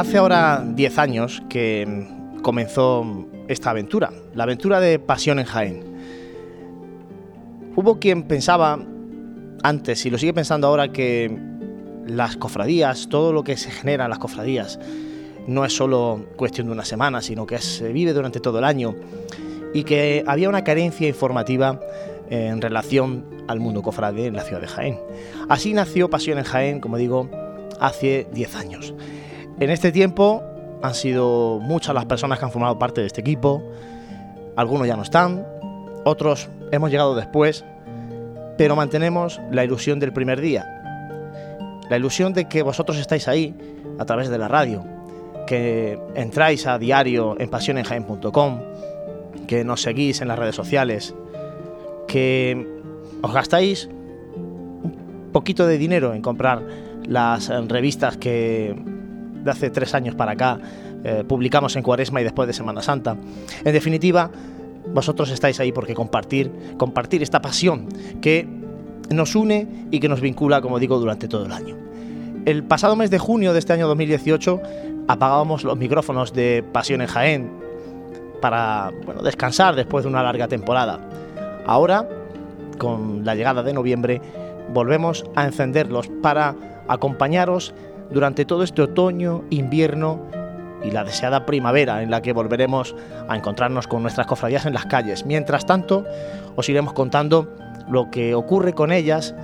Hace ahora 10 años que comenzó esta aventura, la aventura de Pasión en Jaén. Hubo quien pensaba antes, y lo sigue pensando ahora, que las cofradías, todo lo que se genera en las cofradías, no es solo cuestión de una semana, sino que se vive durante todo el año y que había una carencia informativa en relación al mundo cofrade en la ciudad de Jaén. Así nació Pasión en Jaén, como digo, hace 10 años. En este tiempo han sido muchas las personas que han formado parte de este equipo, algunos ya no están, otros hemos llegado después, pero mantenemos la ilusión del primer día, la ilusión de que vosotros estáis ahí a través de la radio, que entráis a diario en pasionenjaen.com, que nos seguís en las redes sociales, que os gastáis un poquito de dinero en comprar las revistas que de hace tres años para acá eh, publicamos en Cuaresma y después de Semana Santa. En definitiva, vosotros estáis ahí porque compartir, compartir esta pasión que nos une y que nos vincula, como digo, durante todo el año. El pasado mes de junio de este año 2018 apagábamos los micrófonos de Pasión en Jaén para bueno, descansar después de una larga temporada. Ahora, con la llegada de noviembre, volvemos a encenderlos para acompañaros durante todo este otoño, invierno y la deseada primavera en la que volveremos a encontrarnos con nuestras cofradías en las calles. Mientras tanto, os iremos contando lo que ocurre con ellas,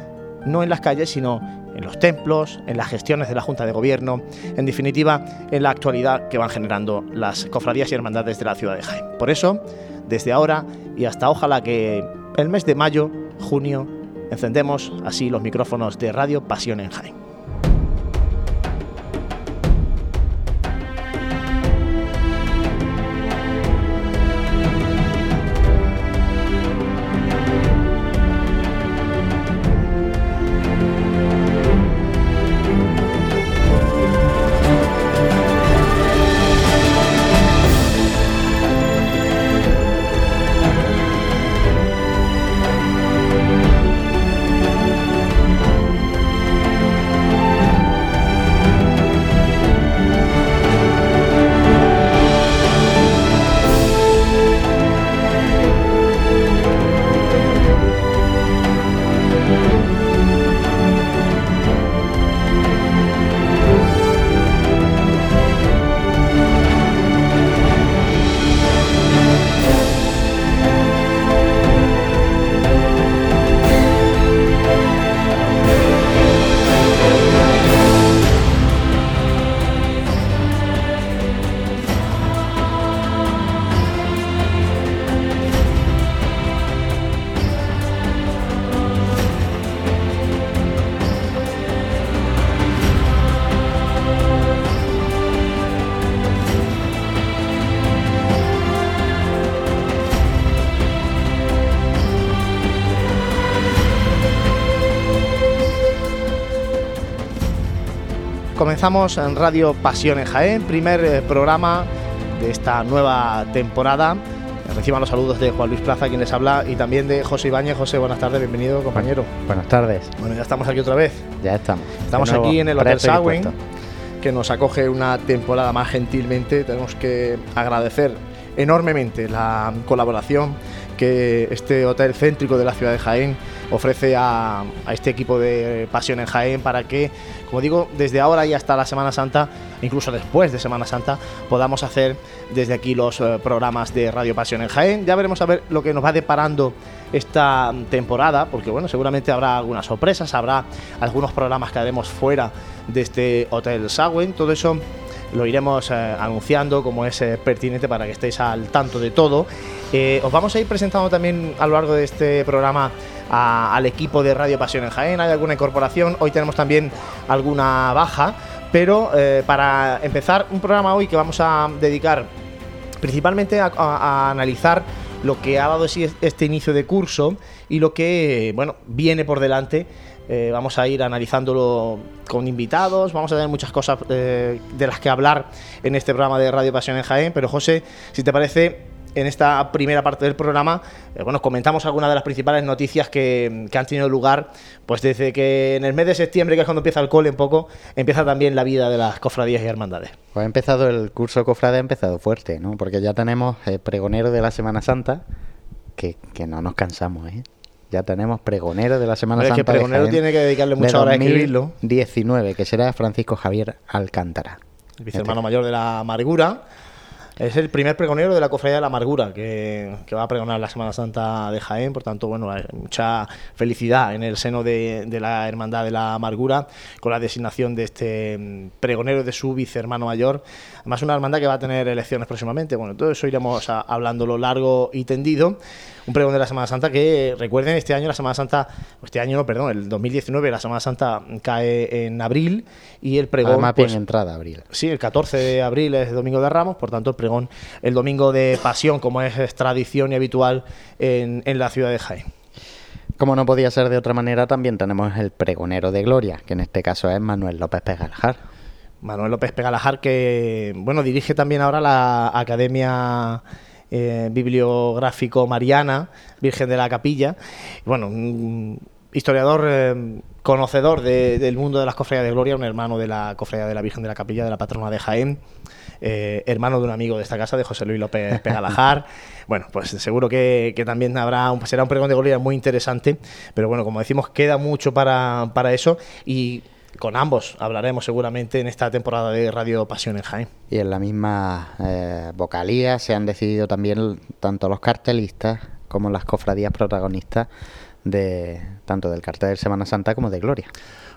no en las calles, sino en los templos, en las gestiones de la Junta de Gobierno, en definitiva, en la actualidad que van generando las cofradías y hermandades de la ciudad de Jaén. Por eso, desde ahora y hasta ojalá que el mes de mayo, junio, encendemos así los micrófonos de Radio Pasión en Jaén. Comenzamos en Radio Pasión en Jaén, primer eh, programa de esta nueva temporada. Reciban los saludos de Juan Luis Plaza, quien les habla, y también de José Ibáñez. José, buenas tardes, bienvenido, compañero. Buenas tardes. Bueno, ya estamos aquí otra vez. Ya estamos. Estamos aquí en el Hotel Sagüen, que nos acoge una temporada más gentilmente. Tenemos que agradecer enormemente la colaboración que este hotel céntrico de la ciudad de Jaén ofrece a, este equipo de Pasión en Jaén para que, como digo, desde ahora y hasta la Semana Santa, incluso después de Semana Santa, podamos hacer desde aquí los eh, programas de Radio Pasión en Jaén. Ya veremos a ver lo que nos va deparando esta temporada, porque bueno, seguramente habrá algunas sorpresas, habrá algunos programas que haremos fuera de este Hotel Sagüen, todo eso lo iremos eh, anunciando como es eh, pertinente para que estéis al tanto de todo. Eh, os vamos a ir presentando también a lo largo de este programa al equipo de Radio Pasión en Jaén. Hay alguna incorporación, hoy tenemos también alguna baja, pero para empezar un programa hoy que vamos a dedicar principalmente a, analizar lo que ha dado este inicio de curso y lo que bueno viene por delante eh, vamos a ir analizándolo con invitados, vamos a tener muchas cosas eh, de las que hablar en este programa de Radio Pasión en Jaén. Pero José, si te parece, en esta primera parte del programa, eh, bueno, comentamos algunas de las principales noticias que, que, han tenido lugar, pues desde que en el mes de septiembre, que es cuando empieza el cole un poco, empieza también la vida de las cofradías y hermandades. Pues ha empezado el curso cofrade, ha empezado fuerte, ¿no? Porque ya tenemos el pregonero de la Semana Santa, que, que no nos cansamos, ¿eh? Ya tenemos pregonero de la Semana Pero Santa. Es que pregonero tiene que dedicarle mucha hora a escribirlo. 19, que será Francisco Javier Alcántara. El vicehermano mayor de la Amargura. Es el primer pregonero de la Cofradía de la Amargura que, que, va a pregonar la Semana Santa de Jaén. Por tanto, bueno, hay mucha felicidad en el seno de, de, la Hermandad de la Amargura con la designación de este pregonero de su vicehermano mayor. Además, una hermandad que va a tener elecciones próximamente. Bueno, todo eso iremos a, hablándolo largo y tendido un pregón de la Semana Santa que recuerden este año la Semana Santa este año no perdón el 2019 la Semana Santa cae en abril y el pregón Además, pues, bien entrada abril sí el 14 de abril es domingo de Ramos por tanto el pregón el domingo de Pasión como es, es tradición y habitual en, en la ciudad de Jaén como no podía ser de otra manera, también tenemos el pregonero de gloria, que en este caso es Manuel López Pegalajar. Manuel López Pegalajar, que bueno, dirige también ahora la Academia eh, bibliográfico Mariana, Virgen de la Capilla. Bueno, un historiador eh, conocedor de, del mundo de las cofradías de gloria, un hermano de la cofradía de la Virgen de la Capilla, de la patrona de Jaén. Eh, hermano de un amigo de esta casa, de José Luis López Pegalajar. bueno, pues seguro que, que, también habrá un, será un pregón de gloria muy interesante, pero bueno, como decimos, queda mucho para, para eso y con ambos hablaremos seguramente en esta temporada de Radio Pasión en Jaén. Y en la misma eh, vocalía se han decidido también tanto los cartelistas como las cofradías protagonistas de tanto del cartel de Semana Santa como de Gloria.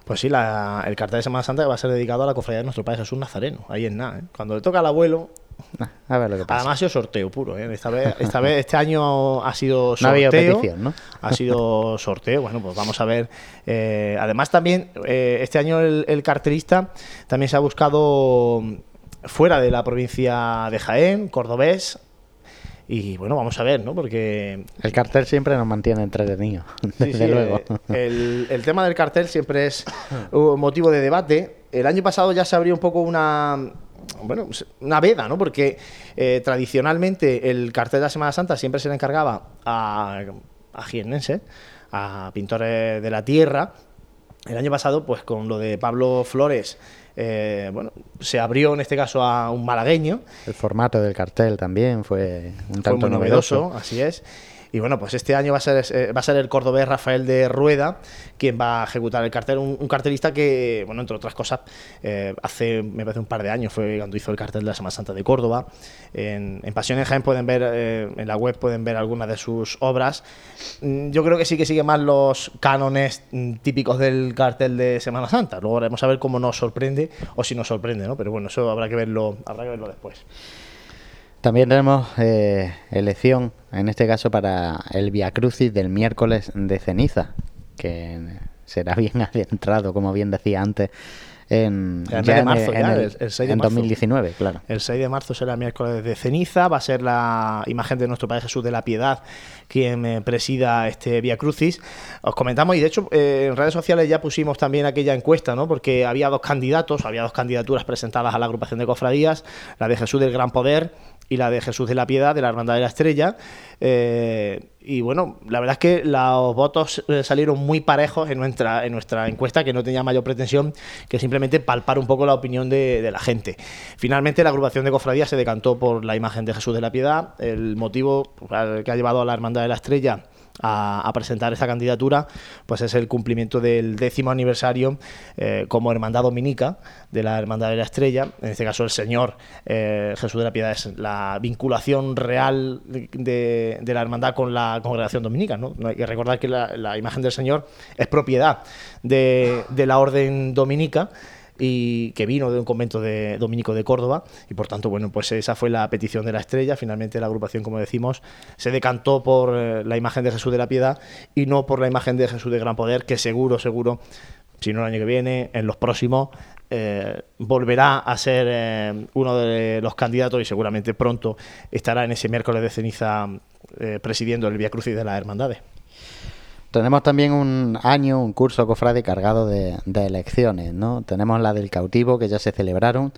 Pues sí, la, el cartel de Semana Santa va a ser dedicado a la cofradía de nuestro Padre Jesús Nazareno. Ahí en nada. ¿eh? Cuando le toca al abuelo, a ver lo que pasa. Además ha sido sorteo puro, ¿eh? Esta vez, esta vez, este año ha sido sorteo. No había petición, ¿no? Ha sido sorteo. Bueno, pues vamos a ver. Eh, además, también, eh, este año el, el, cartelista también se ha buscado fuera de la provincia de Jaén, cordobés. Y bueno, vamos a ver, ¿no? Porque. El cartel siempre nos mantiene entretenidos, desde sí, sí, luego. El, el, tema del cartel siempre es un motivo de debate. El año pasado ya se abrió un poco una bueno, una veda, ¿no? Porque eh, tradicionalmente el cartel de la Semana Santa siempre se le encargaba a, a jiennenses, a pintores de la tierra. El año pasado, pues con lo de Pablo Flores, eh, bueno, se abrió en este caso a un malagueño. El formato del cartel también fue un tanto fue muy novedoso, novedoso, así es. Y bueno, pues este año va a ser, eh, va a ser el cordobés Rafael de Rueda quien va a ejecutar el cartel. Un, cartelista que, bueno, entre otras cosas, eh, hace, me parece, un par de años fue cuando hizo el cartel de la Semana Santa de Córdoba. En, en Pasión en Jaén pueden ver, eh, en la web pueden ver algunas de sus obras. Mm, Yo creo que sí que sigue más los cánones mm, típicos del cartel de Semana Santa. Luego veremos a ver cómo nos sorprende o si nos sorprende, ¿no? Pero bueno, eso habrá que verlo, habrá que verlo después. También tenemos eh, elección, en este caso para el Via Crucis del miércoles de ceniza, que será bien adentrado, como bien decía antes, en, el ya de marzo, en, ya, el, el, el 6 de en marzo. 2019, claro. El 6 de marzo será el miércoles de ceniza, va a ser la imagen de nuestro Padre Jesús de la Piedad quien eh, presida este Via Crucis. Os comentamos, y de hecho eh, en redes sociales ya pusimos también aquella encuesta, ¿no? porque había dos candidatos, había dos candidaturas presentadas a la agrupación de cofradías, la de Jesús del Gran Poder y la de Jesús de la Piedad, de la Hermandad de la Estrella. Eh, y bueno, la verdad es que los votos eh, salieron muy parejos en nuestra, en nuestra encuesta, que no tenía mayor pretensión que simplemente palpar un poco la opinión de, de la gente. Finalmente, la agrupación de cofradías se decantó por la imagen de Jesús de la Piedad. El motivo que ha llevado a la Hermandad de la Estrella a, a, presentar esta candidatura, pues es el cumplimiento del décimo aniversario eh, como hermandad dominica de la Hermandad de la Estrella. En este caso, el Señor eh, Jesús de la Piedad es la vinculación real de, la hermandad con la congregación dominica. ¿no? hay que recordar que la, imagen del Señor es propiedad de la orden dominica y que vino de un convento de dominico de Córdoba y por tanto bueno pues esa fue la petición de la estrella finalmente la agrupación como decimos se decantó por eh, la imagen de Jesús de la Piedad y no por la imagen de Jesús de Gran Poder que seguro seguro si no el año que viene en los próximos eh, volverá a ser eh, uno de los candidatos y seguramente pronto estará en ese miércoles de ceniza presidiendo el Via Crucis de las Hermandades. Tenemos también un año, un curso cofrade cargado de, elecciones, ¿no? Tenemos la del cautivo que ya se celebraron,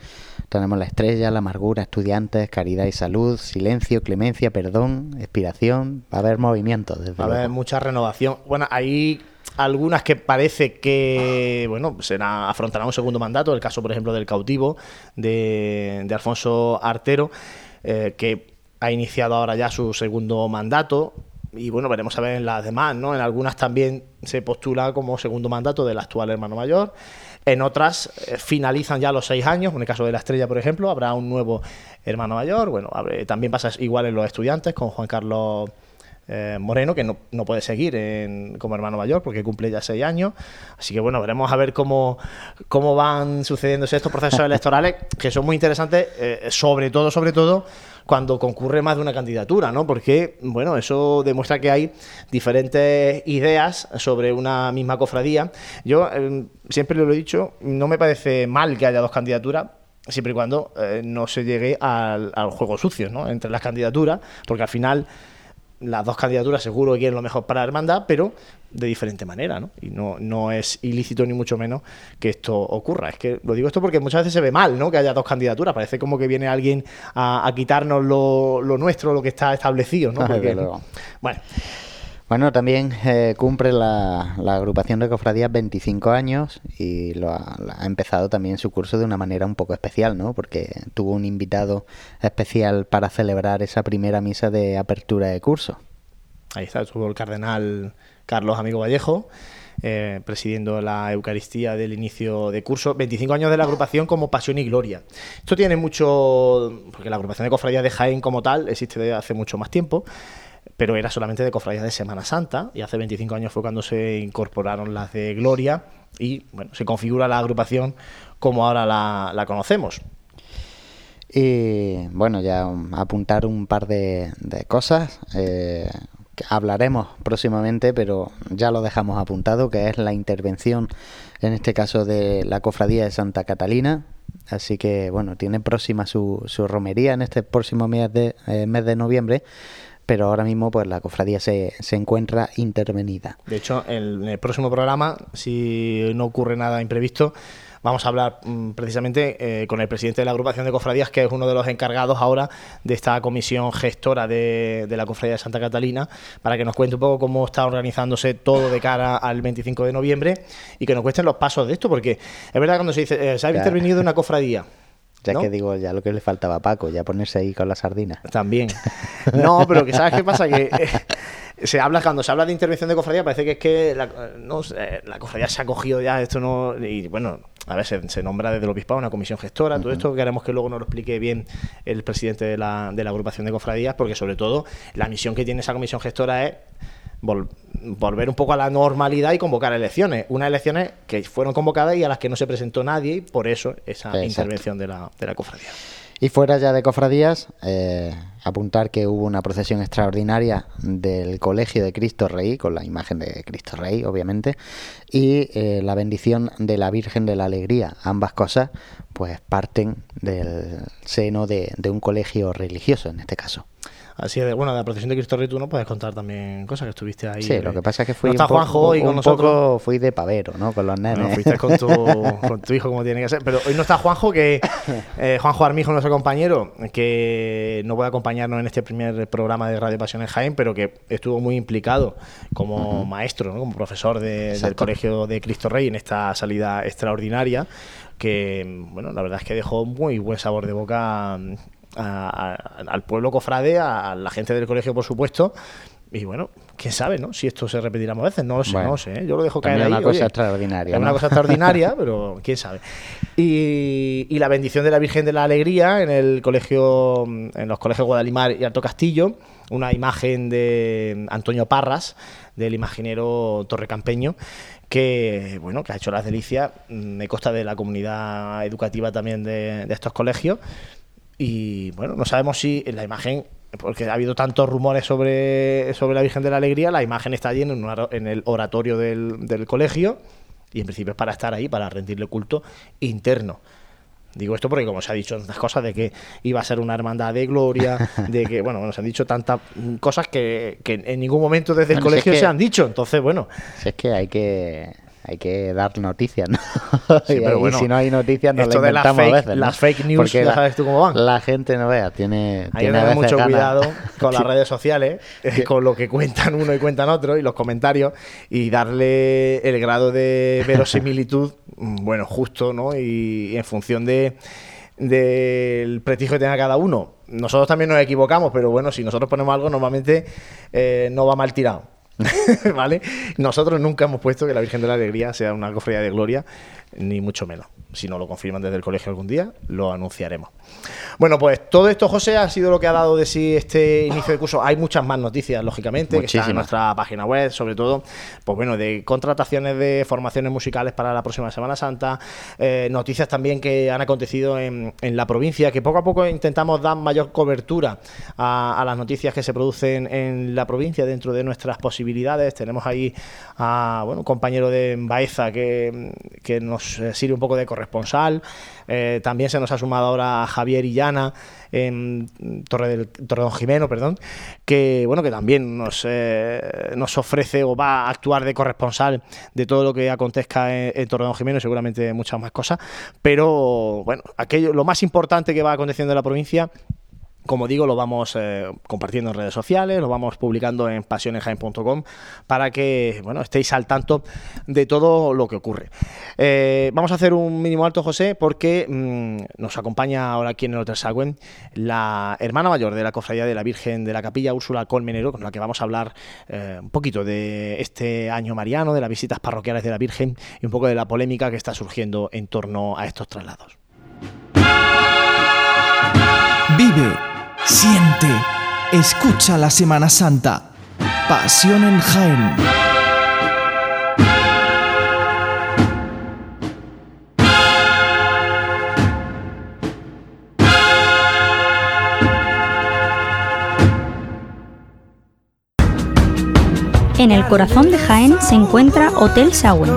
tenemos la estrella, la amargura, estudiantes, caridad y salud, silencio, clemencia, perdón, expiración, va a haber movimientos. va a haber mucha renovación. Bueno, hay algunas que parece que bueno será afrontarán un segundo mandato, el caso por ejemplo del cautivo de, Alfonso Artero, eh, que ha iniciado ahora ya su segundo mandato y bueno, veremos a ver en las demás, ¿no? En algunas también se postula como segundo mandato del actual hermano mayor. En otras eh, finalizan ya los seis años. En el caso de la estrella, por ejemplo, habrá un nuevo hermano mayor. Bueno, también pasa igual en los estudiantes con Juan Carlos eh, Moreno, que no, puede seguir como hermano mayor porque cumple ya seis años. Así que bueno, veremos a ver cómo, cómo van sucediéndose estos procesos electorales, que son muy interesantes, eh, sobre todo, sobre todo cuando concurre más de una candidatura, ¿no? Porque, bueno, eso demuestra que hay diferentes ideas sobre una misma cofradía. Yo eh, siempre lo he dicho, no me parece mal que haya dos candidaturas, siempre y cuando eh, no se llegue al, al, juego sucio, ¿no? Entre las candidaturas, porque al final las dos candidaturas seguro que quieren lo mejor para la hermandad, pero de diferente manera, ¿no? Y no, no es ilícito ni mucho menos que esto ocurra. Es que lo digo esto porque muchas veces se ve mal, ¿no? Que haya dos candidaturas. Parece como que viene alguien a, quitarnos lo, nuestro, lo que está establecido, ¿no? bueno. Bueno, también eh, cumple la, agrupación de cofradías 25 años y lo ha, empezado también su curso de una manera un poco especial, ¿no? Porque tuvo un invitado especial para celebrar esa primera misa de apertura de curso. Ahí está, estuvo el cardenal Carlos Amigo Vallejo. Eh, presidiendo la Eucaristía del inicio de curso, 25 años de la agrupación como Pasión y Gloria. Esto tiene mucho, porque la agrupación de cofradías de Jaén como tal existe desde hace mucho más tiempo, pero era solamente de cofradías de Semana Santa y hace 25 años fue cuando se incorporaron las de Gloria y bueno, se configura la agrupación como ahora la, conocemos. Y bueno, ya apuntar un par de, cosas. Eh, hablaremos próximamente, pero ya lo dejamos apuntado, que es la intervención, en este caso de la Cofradía de Santa Catalina. Así que, bueno, tiene próxima su, su romería en este próximo mes de, eh, mes de noviembre pero ahora mismo pues la cofradía se, se encuentra intervenida. De hecho, en el próximo programa, si no ocurre nada imprevisto, vamos a hablar mm, precisamente eh, con el presidente de la agrupación de cofradías, que es uno de los encargados ahora de esta comisión gestora de, de, la cofradía de Santa Catalina, para que nos cuente un poco cómo está organizándose todo de cara al 25 de noviembre y que nos cuesten los pasos de esto, porque es verdad cuando se dice, eh, se ha intervenido una cofradía, ya que digo, ya lo que le faltaba a Paco, ya ponerse ahí con la sardina. También. No, pero que sabes qué pasa, que eh, se habla, cuando se habla de intervención de cofradía, parece que es que la, no, la cofradía se ha cogido ya, esto no. Y bueno, a ver, se, nombra desde el obispado una comisión gestora, todo esto queremos que luego nos lo explique bien el presidente de la, de la agrupación de cofradías, porque sobre todo la misión que tiene esa comisión gestora es volver un poco a la normalidad y convocar elecciones. Unas elecciones que fueron convocadas y a las que no se presentó nadie, y por eso esa intervención de la, de la cofradía. Y fuera ya de cofradías, eh, apuntar que hubo una procesión extraordinaria del Colegio de Cristo Rey, con la imagen de Cristo Rey, obviamente, y eh, la bendición de la Virgen de la Alegría. Ambas cosas, pues, parten del seno de un colegio religioso, en este caso. Así de, bueno, de la procesión de Cristo Rey tú no puedes contar también cosas que estuviste ahí. Sí, lo que pasa es que fui no está Juanjo hoy con nosotros. Poco fui de pavero, ¿no? Con los nenes. Bueno, fuiste con tu, con tu hijo como tiene que ser. Pero hoy no está Juanjo, que eh, Juanjo Armijo, nuestro compañero, que no puede acompañarnos en este primer programa de Radio Pasión en Jaén, pero que estuvo muy implicado como maestro, ¿no? como profesor del Colegio de Cristo Rey en esta salida extraordinaria que bueno, la verdad es que dejó muy buen sabor de boca al pueblo cofrade, a la gente del colegio, por supuesto. Y bueno, quién sabe, ¿no? Si esto se repetirá más veces, no lo sé, no sé. ¿eh? Yo lo dejo caer es una cosa extraordinaria. Es una cosa extraordinaria, pero quién sabe. Y, la bendición de la Virgen de la Alegría en el colegio, en los colegios Guadalimar y Alto Castillo, una imagen de Antonio Parras, del imaginero torrecampeño, que bueno, que ha hecho las delicias, me consta de la comunidad educativa también de estos colegios y bueno, no sabemos si la imagen, porque ha habido tantos rumores sobre, sobre la Virgen de la Alegría, la imagen está allí en, en el oratorio del, del colegio y en principio es para estar ahí, para rendirle culto interno. Digo esto porque, como se ha dicho tantas cosas, de que iba a ser una hermandad de gloria, de que, bueno, bueno se han dicho tantas cosas que, en ningún momento desde el colegio se han dicho. Entonces, bueno. Si es que hay que hay que dar noticias, ¿no? y, si no hay noticias, no esto de las fake, Las fake news, ya sabes tú cómo van. La gente no vea, tiene. Hay que tener mucho cuidado con las redes sociales, eh, con lo que cuentan uno y cuentan otro, y los comentarios, y darle el grado de verosimilitud, mm, bueno, justo, ¿no? Y, en función de del prestigio que tenga cada uno. Nosotros también nos equivocamos, pero bueno, si nosotros ponemos algo, normalmente eh, no va mal tirado. ¿Vale? Nosotros nunca hemos puesto que la Virgen de la Alegría sea una cofradía de gloria, ni mucho menos. Si no lo confirman desde el colegio algún día, lo anunciaremos. Bueno, pues todo esto, José, ha sido lo que ha dado de sí este inicio de curso. Hay muchas más noticias, lógicamente, que están en nuestra página web, sobre todo, pues bueno, de contrataciones de formaciones musicales para la próxima Semana Santa, eh, noticias también que han acontecido en, la provincia, que poco a poco intentamos dar mayor cobertura a, las noticias que se producen en la provincia dentro de nuestras posibilidades. Tenemos ahí a bueno, un compañero de Baeza que, que nos sirve un poco de corresponsal. Eh, también se nos ha sumado ahora Javier Illana en Torre del Torredón Jimeno, perdón, que bueno, que también nos, eh, nos ofrece o va a actuar de corresponsal de todo lo que acontezca en, en Jimeno y seguramente muchas más cosas. Pero bueno, aquello, lo más importante que va aconteciendo en la provincia como digo, lo vamos eh, compartiendo en redes sociales, lo vamos publicando en pasionesjaen.com para que bueno, estéis al tanto de todo lo que ocurre. Eh, vamos a hacer un mínimo alto, José, porque mm, nos acompaña ahora aquí en el Hotel la hermana mayor de la Cofradía de la Virgen de la Capilla, Úrsula Colmenero, con la que vamos a hablar eh, un poquito de este año mariano, de las visitas parroquiales de la Virgen y un poco de la polémica que está surgiendo en torno a estos traslados. Vive siente, escucha la Semana Santa. Pasión en Jaén. En el corazón de Jaén se encuentra Hotel Sauen,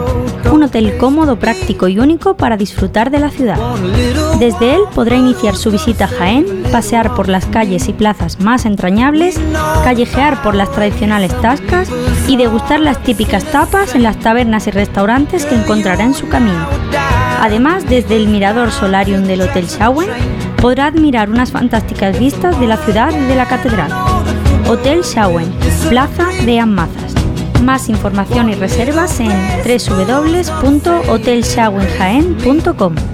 un hotel cómodo, práctico y único para disfrutar de la ciudad. Desde él podrá iniciar su visita a Jaén, pasear por las calles y plazas más entrañables, callejear por las tradicionales tascas y degustar las típicas tapas en las tabernas y restaurantes que encontrará en su camino. Además, desde el mirador solarium del Hotel Sauen podrá admirar unas fantásticas vistas de la ciudad y de la catedral. Hotel Shawen, Plaza de Amazas. Más información y reservas en www.hotelshawenjaen.com.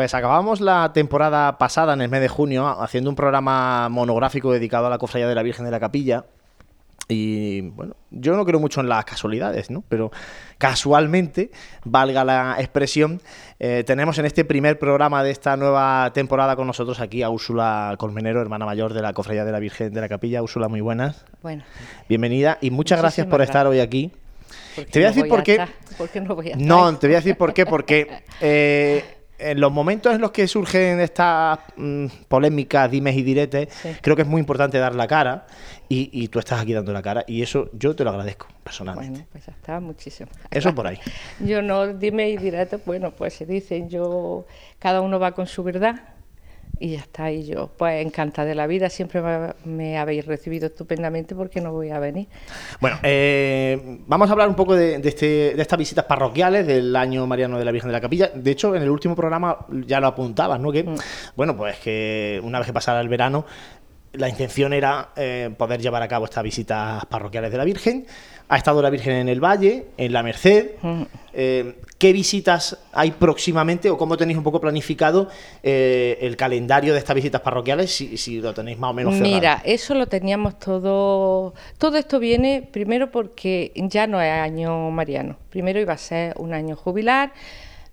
Pues acabamos la temporada pasada, en el mes de junio, haciendo un programa monográfico dedicado a la cofradía de la Virgen de la Capilla. Y bueno, yo no creo mucho en las casualidades, ¿no? Pero casualmente, valga la expresión, eh, tenemos en este primer programa de esta nueva temporada con nosotros aquí a Úrsula Colmenero, hermana mayor de la Cofradía de la Virgen de la Capilla. Úrsula, muy buenas. Bueno. Bienvenida y muchas gracias por estar hoy aquí. Te voy a decir por qué. no voy a estar? No, te voy a decir por qué, porque eh, en los momentos en los que surgen estas mm, polémicas, dimes y diretes, creo que es muy importante dar la cara y, tú estás aquí dando la cara y eso yo te lo agradezco personalmente. Bueno, pues ya está, muchísimo. Eso por ahí. yo no, dime y diretes, bueno, pues se dicen, yo, cada uno va con su verdad y ya está. Y yo, pues encantada de la vida, siempre me, me habéis recibido estupendamente porque no voy a venir. Bueno, eh, vamos a hablar un poco de, de este- de estas visitas parroquiales del año mariano de la Virgen de la Capilla. De hecho, en el último programa ya lo apuntabas, ¿no? Que, bueno, pues que una vez que pasara el verano, la intención era eh, poder llevar a cabo estas visitas parroquiales de la Virgen. Ha estado la Virgen en el Valle, en la Merced. Mm. Eh, ¿Qué visitas hay próximamente o cómo tenéis un poco planificado eh, el calendario de estas visitas parroquiales, si, lo tenéis más o menos cerrado? Mira, eso lo teníamos todo. Todo esto viene primero porque ya no es año mariano. Primero iba a ser un año jubilar,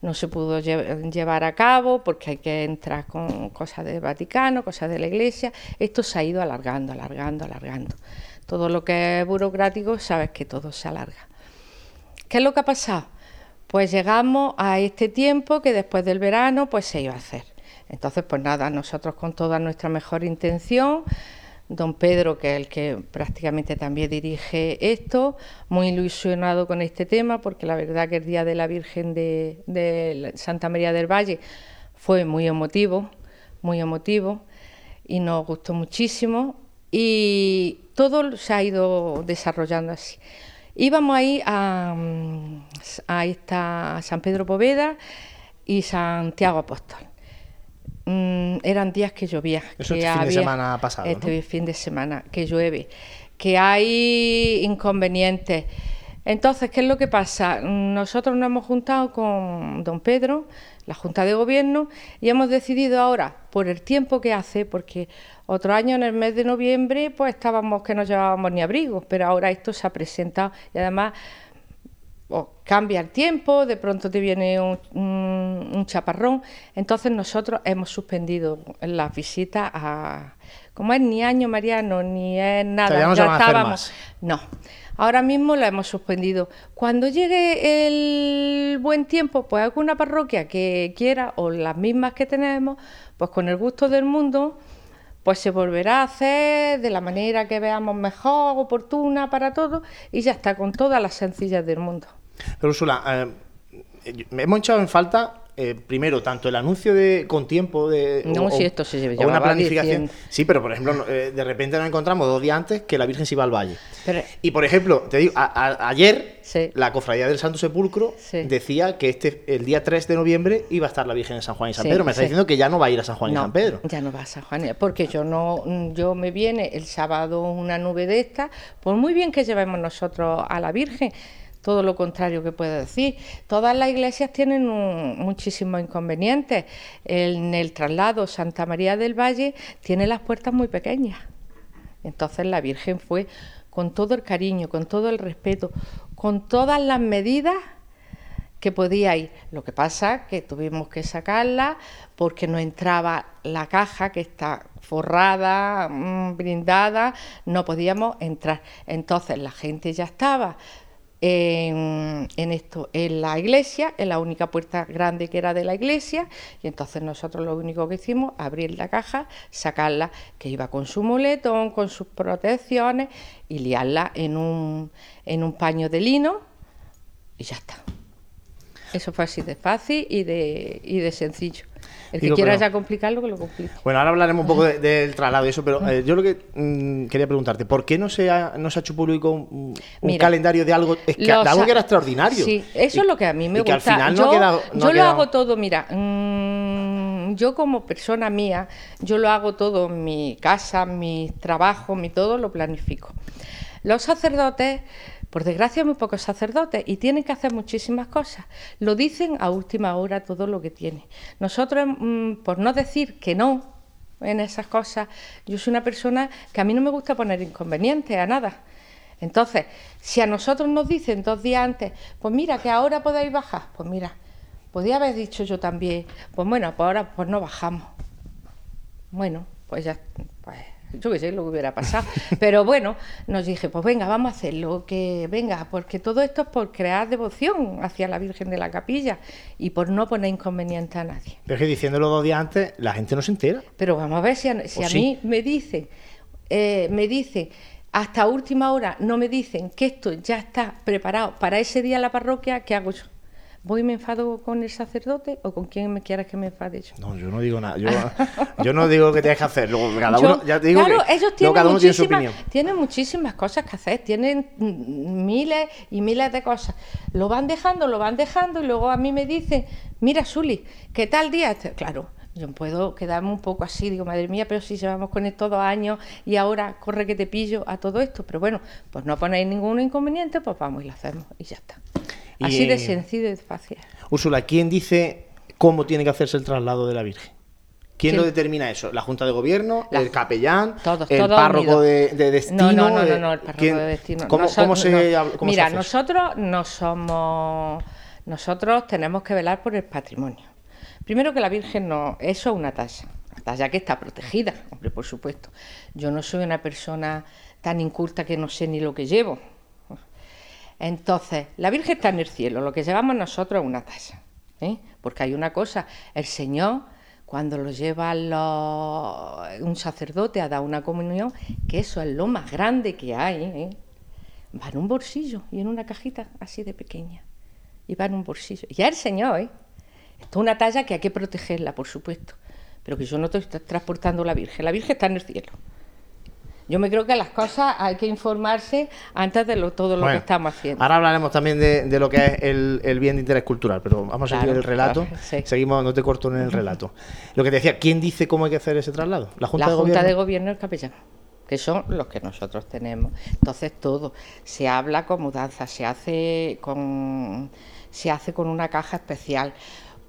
no se pudo lle- llevar a cabo porque hay que entrar con cosas del Vaticano, cosas de la Iglesia. Esto se ha ido alargando, alargando, alargando. Todo lo que es burocrático, sabes que todo se alarga. ¿Qué es lo que ha pasado? Pues llegamos a este tiempo que después del verano pues se iba a hacer. Entonces, pues nada, nosotros con toda nuestra mejor intención, don Pedro, que es el que prácticamente también dirige esto, muy ilusionado con este tema, porque la verdad que el Día de la Virgen de, de Santa María del Valle fue muy emotivo, muy emotivo, y nos gustó muchísimo, y todo se ha ido desarrollando así. Íbamos ahí a, mm, a esta San Pedro Poveda y Santiago Apóstol. Mm, eran días que llovía. Eso que este fin de semana pasado, Este ¿no? fin de semana, que llueve, que hay inconvenientes. Entonces, ¿qué es lo que pasa? Nosotros nos hemos juntado con don Pedro, la Junta de Gobierno, y hemos decidido ahora, por el tiempo que hace, porque otro año en el mes de noviembre, pues estábamos que no llevábamos ni abrigos, pero ahora esto se ha presentado y además o cambia el tiempo, de pronto te viene un, un- un chaparrón. Entonces nosotros hemos suspendido las visitas a... Como es ni año mariano, ni es nada. ya más. No, ahora mismo la hemos suspendido. Cuando llegue el buen tiempo, pues alguna parroquia que quiera, o las mismas que tenemos, pues con el gusto del mundo, pues se volverá a hacer de la manera que veamos mejor, oportuna para todos, y ya está, con todas las sencillas del mundo. Pero Úrsula, eh, hemos echado en falta eh, primero tanto el anuncio de con tiempo de No, si esto se o una planificación. diciendo. Sí, pero por ejemplo, eh, de repente nos encontramos dos días antes que la Virgen se iba al valle. Pero- y por ejemplo, te digo, a- a- ayer Sí. la cofradía del Santo Sepulcro Sí. decía que este el día 3 de noviembre iba a estar la Virgen en San Juan y San Sí, Pedro. Me está diciendo que ya no va a ir a San Juan y San Pedro. Ya no va a San Juan, porque yo no, yo me viene el sábado una nube de esta, por muy bien que llevemos nosotros a la Virgen, todo lo contrario que puedo decir. Todas las iglesias tienen muchísimos inconvenientes. En el traslado Santa María del Valle tiene las puertas muy pequeñas. Entonces la Virgen fue con todo el cariño, con todo el respeto, con todas las medidas que podía ir. Lo que pasa que tuvimos que sacarla porque no entraba la caja que está forrada, mm, brindada, no podíamos entrar. Entonces la gente ya estaba en, esto, en la iglesia, en la única puerta grande que era de la iglesia, y entonces nosotros lo único que hicimos, abrir la caja, sacarla, que iba con su muletón, con sus protecciones, y liarla en un, en un paño de lino, y ya está. Eso fue así de fácil y de, y de sencillo. El que Digo, quiera pero- ya complicarlo, que lo complique. Bueno, ahora hablaremos un poco de- del traslado y eso, pero eh, yo lo que mm, quería preguntarte, ¿por qué no se ha, no se ha hecho público un, un Mira, calendario de algo, es que- de algo que era extraordinario? Sí, eso Y- es lo que a mí me y que gusta. al final yo no ha quedado. no yo lo quedado- hago todo, mira, mm, yo como persona mía, yo lo hago todo, mi casa, mi trabajo, mi todo, lo planifico. Los sacerdotes, por desgracia, muy pocos sacerdotes y tienen que hacer muchísimas cosas. Lo dicen a última hora todo lo que tienen. Nosotros, mm, por no decir que no en esas cosas, yo soy una persona que a mí no me gusta poner inconvenientes a nada. Entonces, si a nosotros nos dicen dos días antes, pues mira, que ahora podéis bajar, pues mira, podía haber dicho yo también, pues bueno, pues ahora pues no bajamos. Bueno, pues ya, pues yo qué sé lo que hubiera pasado. Pero bueno, nos dije, pues venga, vamos a hacerlo, que venga, porque todo esto es por crear devoción hacia la Virgen de la Capilla y por no poner inconveniente a nadie. Pero es que diciéndolo dos días antes, la gente no se entera. Pero vamos a ver si a, si ¿O a sí? mí me dicen, eh, me dicen, hasta última hora no me dicen que esto ya está preparado para ese día en la parroquia, ¿qué hago yo? ¿Voy y me enfado con el sacerdote o con quien me quieras que me enfade yo? No, yo no digo nada. Yo, yo no digo que tengas que hacer. Luego, cada Yo- uno, ya te digo claro, que ellos tienen, cada uno tiene su muchísimas, opinión. tienen muchísimas cosas que hacer, tienen miles y miles de cosas. Lo van dejando, lo van dejando y luego a mí me dicen, mira, Suli, ¿qué tal día? Este- Claro, yo puedo quedarme un poco así, digo, madre mía, pero si llevamos con esto dos años y ahora corre que te pillo a todo esto. Pero bueno, pues no ponéis ningún inconveniente, pues vamos y lo hacemos y ya está. Así de sencillo y fácil. Úrsula, ¿quién dice cómo tiene que hacerse el traslado de la Virgen? ¿Quién lo determina eso? ¿La Junta de Gobierno? La- ¿El capellán? Todos, ¿El todos párroco de, de destino? No, no, no, Eh, no, no, el párroco ¿quién- de destino. ¿Cómo, se, no. Mira, eso? nosotros no somos. Nosotros tenemos que velar por el patrimonio. Primero que la Virgen no. Eso es una talla. Una talla que está protegida, hombre, por supuesto. Yo no soy una persona tan inculta que no sé ni lo que llevo. Entonces, la Virgen está en el cielo, lo que llevamos nosotros es una talla. ¿eh? Porque hay una cosa, el Señor, cuando lo lleva un sacerdote a dar una comunión, que eso es lo más grande que hay, ¿eh? va en un bolsillo y en una cajita así de pequeña. Y va en un bolsillo. Ya el Señor, ¿eh? Esto es una talla que hay que protegerla, por supuesto. Pero que yo no estoy tra- transportando la Virgen. La Virgen está en el cielo. Yo me creo que las cosas hay que informarse antes de lo, todo lo Bueno, que estamos haciendo. Ahora hablaremos también de, de lo que es el, el bien de interés cultural, pero vamos a seguir el relato. claro, sí. Seguimos, no te corto en el relato. Lo que te decía, ¿quién dice cómo hay que hacer ese traslado? ¿La Junta la de Junta Gobierno? de Gobierno y el capellán, que son los que nosotros tenemos. Entonces todo se habla con mudanza, se hace con se hace con una caja especial,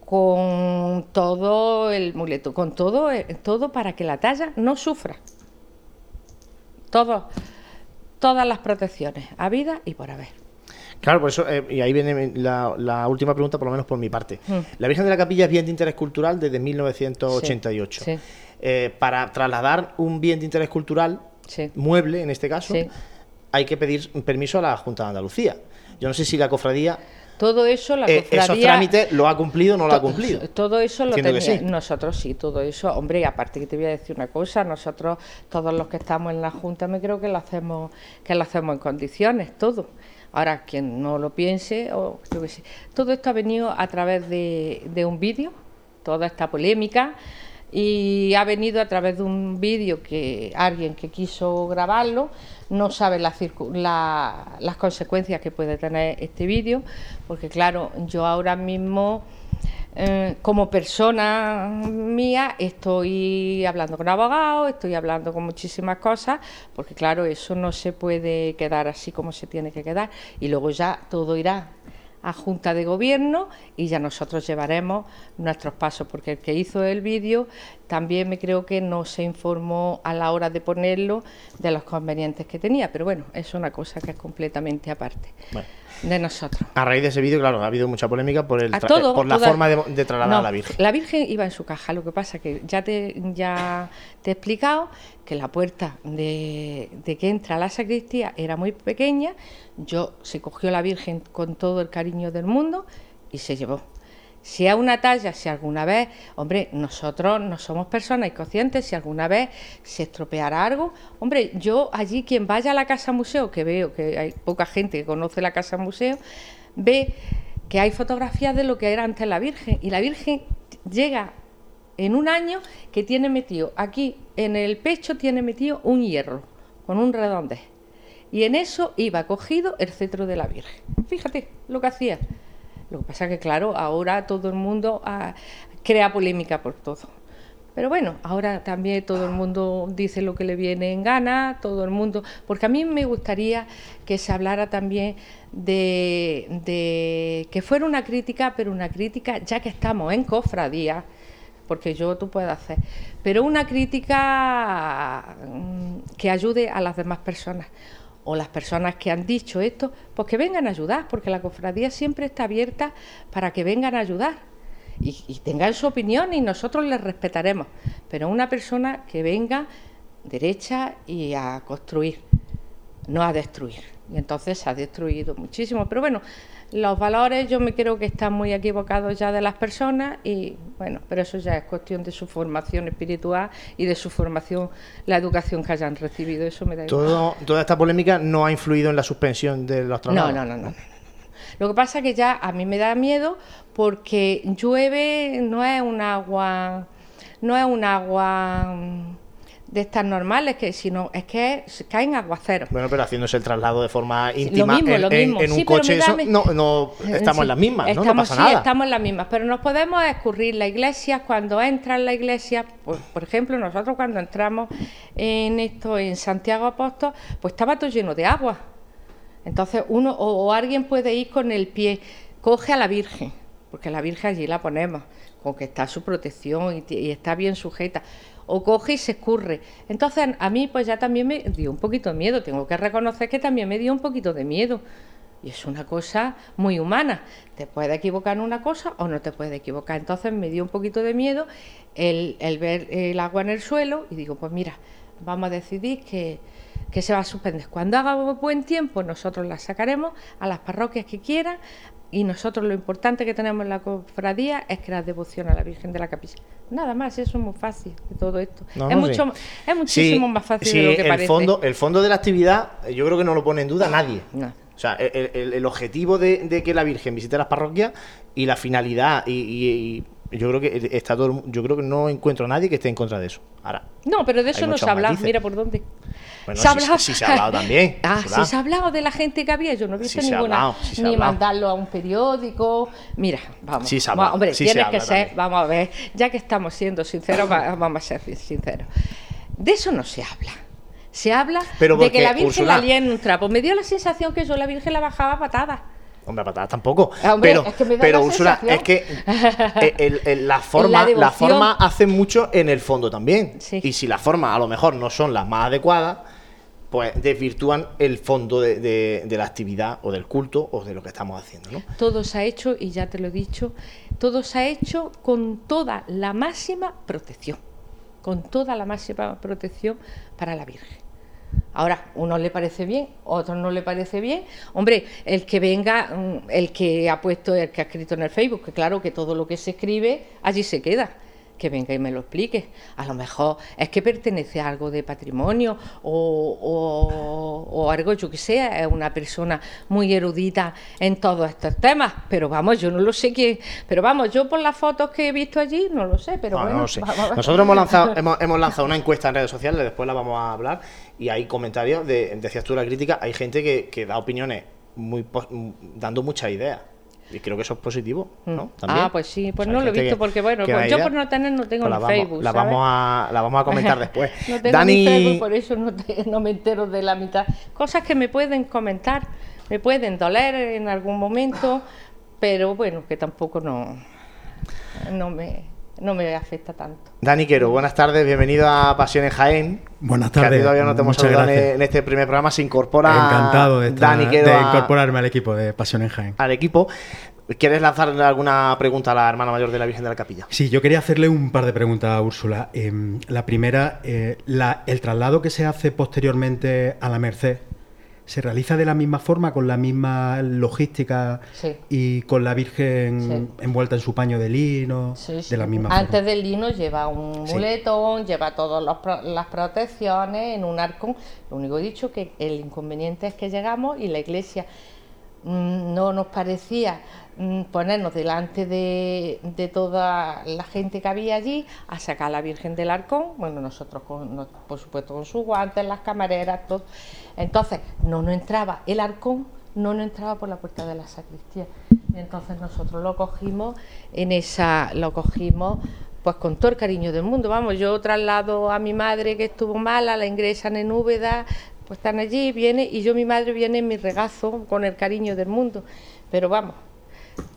con todo el muleto, con todo eh, todo para que la talla no sufra. Todo, todas las protecciones, a vida y por haber. Claro, por eso, eh, y ahí viene la, la última pregunta, por lo menos por mi parte. Mm. La Virgen de la Capilla es bien de interés cultural desde 1988. Sí, sí. Eh, para trasladar un bien de interés cultural, Sí. mueble en este caso, hay que pedir permiso a la Junta de Andalucía. Yo no sé si la cofradía Todo eso la eh, esos cofradía- trámites lo ha cumplido o no lo ha cumplido. Todo eso lo que sí. Nosotros sí, todo eso. Hombre, y aparte que te voy a decir una cosa, nosotros, todos los que estamos en la Junta, me creo que lo hacemos, que lo hacemos en condiciones, todo. Ahora, quien no lo piense, o yo qué sé. Todo esto ha venido a través de, de un vídeo, toda esta polémica, y ha venido a través de un vídeo que alguien que quiso grabarlo no sabe la la- las consecuencias que puede tener este vídeo, porque claro, yo ahora mismo eh, como persona mía estoy hablando con abogados, estoy hablando con muchísimas cosas, porque claro, eso no se puede quedar así como se tiene que quedar y luego ya todo irá a Junta de Gobierno y ya nosotros llevaremos nuestros pasos, porque el que hizo el vídeo también me creo que no se informó a la hora de ponerlo de los convenientes que tenía, pero bueno, es una cosa que es completamente aparte. De nosotros. A raíz de ese vídeo, claro, ha habido mucha polémica por, el todo, eh, por la toda- forma de, de trasladar No, a la Virgen. La Virgen iba en su caja, lo que pasa que ya te, ya te he explicado que la puerta de, de que entra a la sacristía era muy pequeña, yo se cogió la Virgen con todo el cariño del mundo y se llevó. Si es una talla, si alguna vez, hombre, nosotros no somos personas inconscientes, si alguna vez se estropeara algo, hombre, yo allí quien vaya a la casa museo, que veo que hay poca gente que conoce la casa museo, ve que hay fotografías de lo que era antes la Virgen y la Virgen llega en un año que tiene metido aquí en el pecho tiene metido un hierro con un redondez y en eso iba cogido el cetro de la Virgen. Fíjate lo que hacía. Lo que pasa que claro, ahora todo el mundo ah, crea polémica por todo. Pero bueno, ahora también todo el mundo dice lo que le viene en gana, todo el mundo, porque a mí me gustaría que se hablara también de, de que fuera una crítica, pero una crítica ya que estamos en cofradía, porque yo tú puedes hacer, pero una crítica mm, que ayude a las demás personas o las personas que han dicho esto, pues que vengan a ayudar, porque la cofradía siempre está abierta para que vengan a ayudar y, tengan su opinión y nosotros les respetaremos, pero una persona que venga derecha y a construir, no a destruir. Y entonces se ha destruido muchísimo. Pero bueno, los valores yo me creo que están muy equivocados ya de las personas y bueno, pero eso ya es cuestión de su formación espiritual y de su formación, la educación que hayan recibido. Eso me da igual. Todo, toda esta polémica no ha influido en la suspensión de los No, traslados. no, no, no. Lo que pasa que ya a mí me da miedo porque llueve, no es un agua, no es un agua mm, de estas normales, que sino es que caen aguaceros. Bueno, pero haciéndose el traslado de forma íntima mismo, en, lo en- mismo. en un Sí, coche, eso, me- no, no estamos Sí, en las mismas, ¿no? No estamos- pasa sí, nada. estamos en las mismas, pero nos podemos escurrir la iglesia cuando entra en la iglesia, pues, por ejemplo, nosotros cuando entramos en esto en Santiago Apóstol, pues estaba todo lleno de agua. Entonces uno o, o alguien puede ir con el pie, coge a la Virgen, porque la Virgen allí la ponemos, con que está su protección y está bien sujeta. O coge y se escurre. Entonces a mí pues ya también me dio un poquito de miedo, tengo que reconocer que también me dio un poquito de miedo. Y es una cosa muy humana. Te puede equivocar en una cosa o no te puede equivocar. Entonces me dio un poquito de miedo el, el ver el agua en el suelo y digo, pues mira, vamos a decidir que, que se va a suspender. Cuando haga buen tiempo, nosotros la sacaremos a las parroquias que quieran y nosotros lo importante que tenemos en la cofradía es que la devoción a la Virgen de la Capilla. Nada más, eso es muy fácil de todo esto. No, es, mucho, sí. es muchísimo Sí, más fácil sí, de lo que el parece. Fondo, el fondo de la actividad, eh, yo creo que no lo pone en duda nadie. No. O sea, el, el- el objetivo de, de que la Virgen visite las parroquias y la finalidad y, y- y yo creo que está todo, yo creo que no encuentro a nadie que esté en contra de eso. Ahora, No, pero de eso Hay no muchos se ha hablado. matices. Mira por dónde. Bueno, Se ha hablado- sí se ha hablado también, Ah, sí se ha hablado de la gente que había. Yo no he visto Sí ninguna. hablado, sí ni mandarlo a un periódico. Mira, vamos. Sí se ha vamos, hablado, hombre, sí se tiene que ser. también. Vamos a ver. Ya que estamos siendo sinceros, va- vamos a ser sinceros. De eso no se habla. Se habla Pero de que la Virgen la lía en un trapo. Me dio la sensación que yo la Virgen la bajaba a patadas. hombre, patadas tampoco. Ah, hombre, pero, es que pero la Úrsula, es que eh, el- el- la forma, la, forma hace mucho en el fondo también. Sí. Y si las formas a lo mejor no son las más adecuadas, pues desvirtúan el fondo de, la actividad o del culto o de lo que estamos haciendo, ¿no? Todo se ha hecho, y ya te lo he dicho, todo se ha hecho con toda la máxima protección, con toda la máxima protección para la Virgen. Ahora, uno le parece bien, otro no le parece bien. Hombre, el que venga, mm, el que ha puesto, el que ha escrito en el Facebook, que claro que todo lo que se escribe allí se queda. Que venga y me lo explique. A lo mejor es que pertenece a algo de patrimonio o, o- o algo, yo que sé, es una persona muy erudita en todos estos temas. Pero vamos, yo no lo sé quién. Pero vamos, yo por las fotos que he visto allí no lo sé. Pero No, bueno, no sé. Nosotros hemos lanzado, hemos, hemos lanzado una encuesta en redes sociales, después la vamos a hablar, y hay comentarios, de, decías tú la crítica, hay gente que, que da opiniones muy dando muchas ideas. Y creo que eso es positivo, ¿no? También. Ah, pues sí, pues O sea, no lo he visto que- porque, bueno, pues yo por no tener no tengo Pues la ni vamos, Facebook. La ¿sabes? vamos, a, la vamos a comentar después. No tengo Dani, ni Facebook, por eso no, te- no me entero de la mitad. Cosas que me pueden comentar, me pueden doler en algún momento, pero bueno, que tampoco no, no, me, no me afecta tanto. Dani Quero, buenas tardes, bienvenido a Pasión en Jaén. Buenas Que a ti tardes. todavía no te hemos saludado en, este primer programa, se incorpora Encantado de, estar- Dani Quero de a- incorporarme al equipo de Pasión en Jaén. al equipo. ¿Quieres lanzarle alguna pregunta a la hermana mayor de la Virgen de la Capilla? Sí, yo quería hacerle un par de preguntas a Úrsula. Em, la primera, eh, la- el traslado que se hace posteriormente a la Merced, ¿se realiza de la misma forma, con la misma logística Sí. y con la Virgen Sí. envuelta en su paño de lino? Sí. De la misma Antes forma. del lino lleva un muletón, lleva todas las protecciones en un arcón. Lo único he dicho que el inconveniente es que llegamos y la iglesia mm, no nos parecía mm, ponernos delante de, de toda la gente que había allí a sacar a la Virgen del Arcón, bueno, nosotros con, por supuesto con sus guantes, las camareras, todo. Entonces, no nos entraba el Arcón, no nos entraba por la puerta de la sacristía. Entonces nosotros lo cogimos en esa, lo cogimos pues con todo el cariño del mundo. Vamos, yo traslado a mi madre que estuvo mala, la ingresan en Úbeda, pues están allí, viene, y yo mi madre viene en mi regazo con el cariño del mundo. Pero vamos,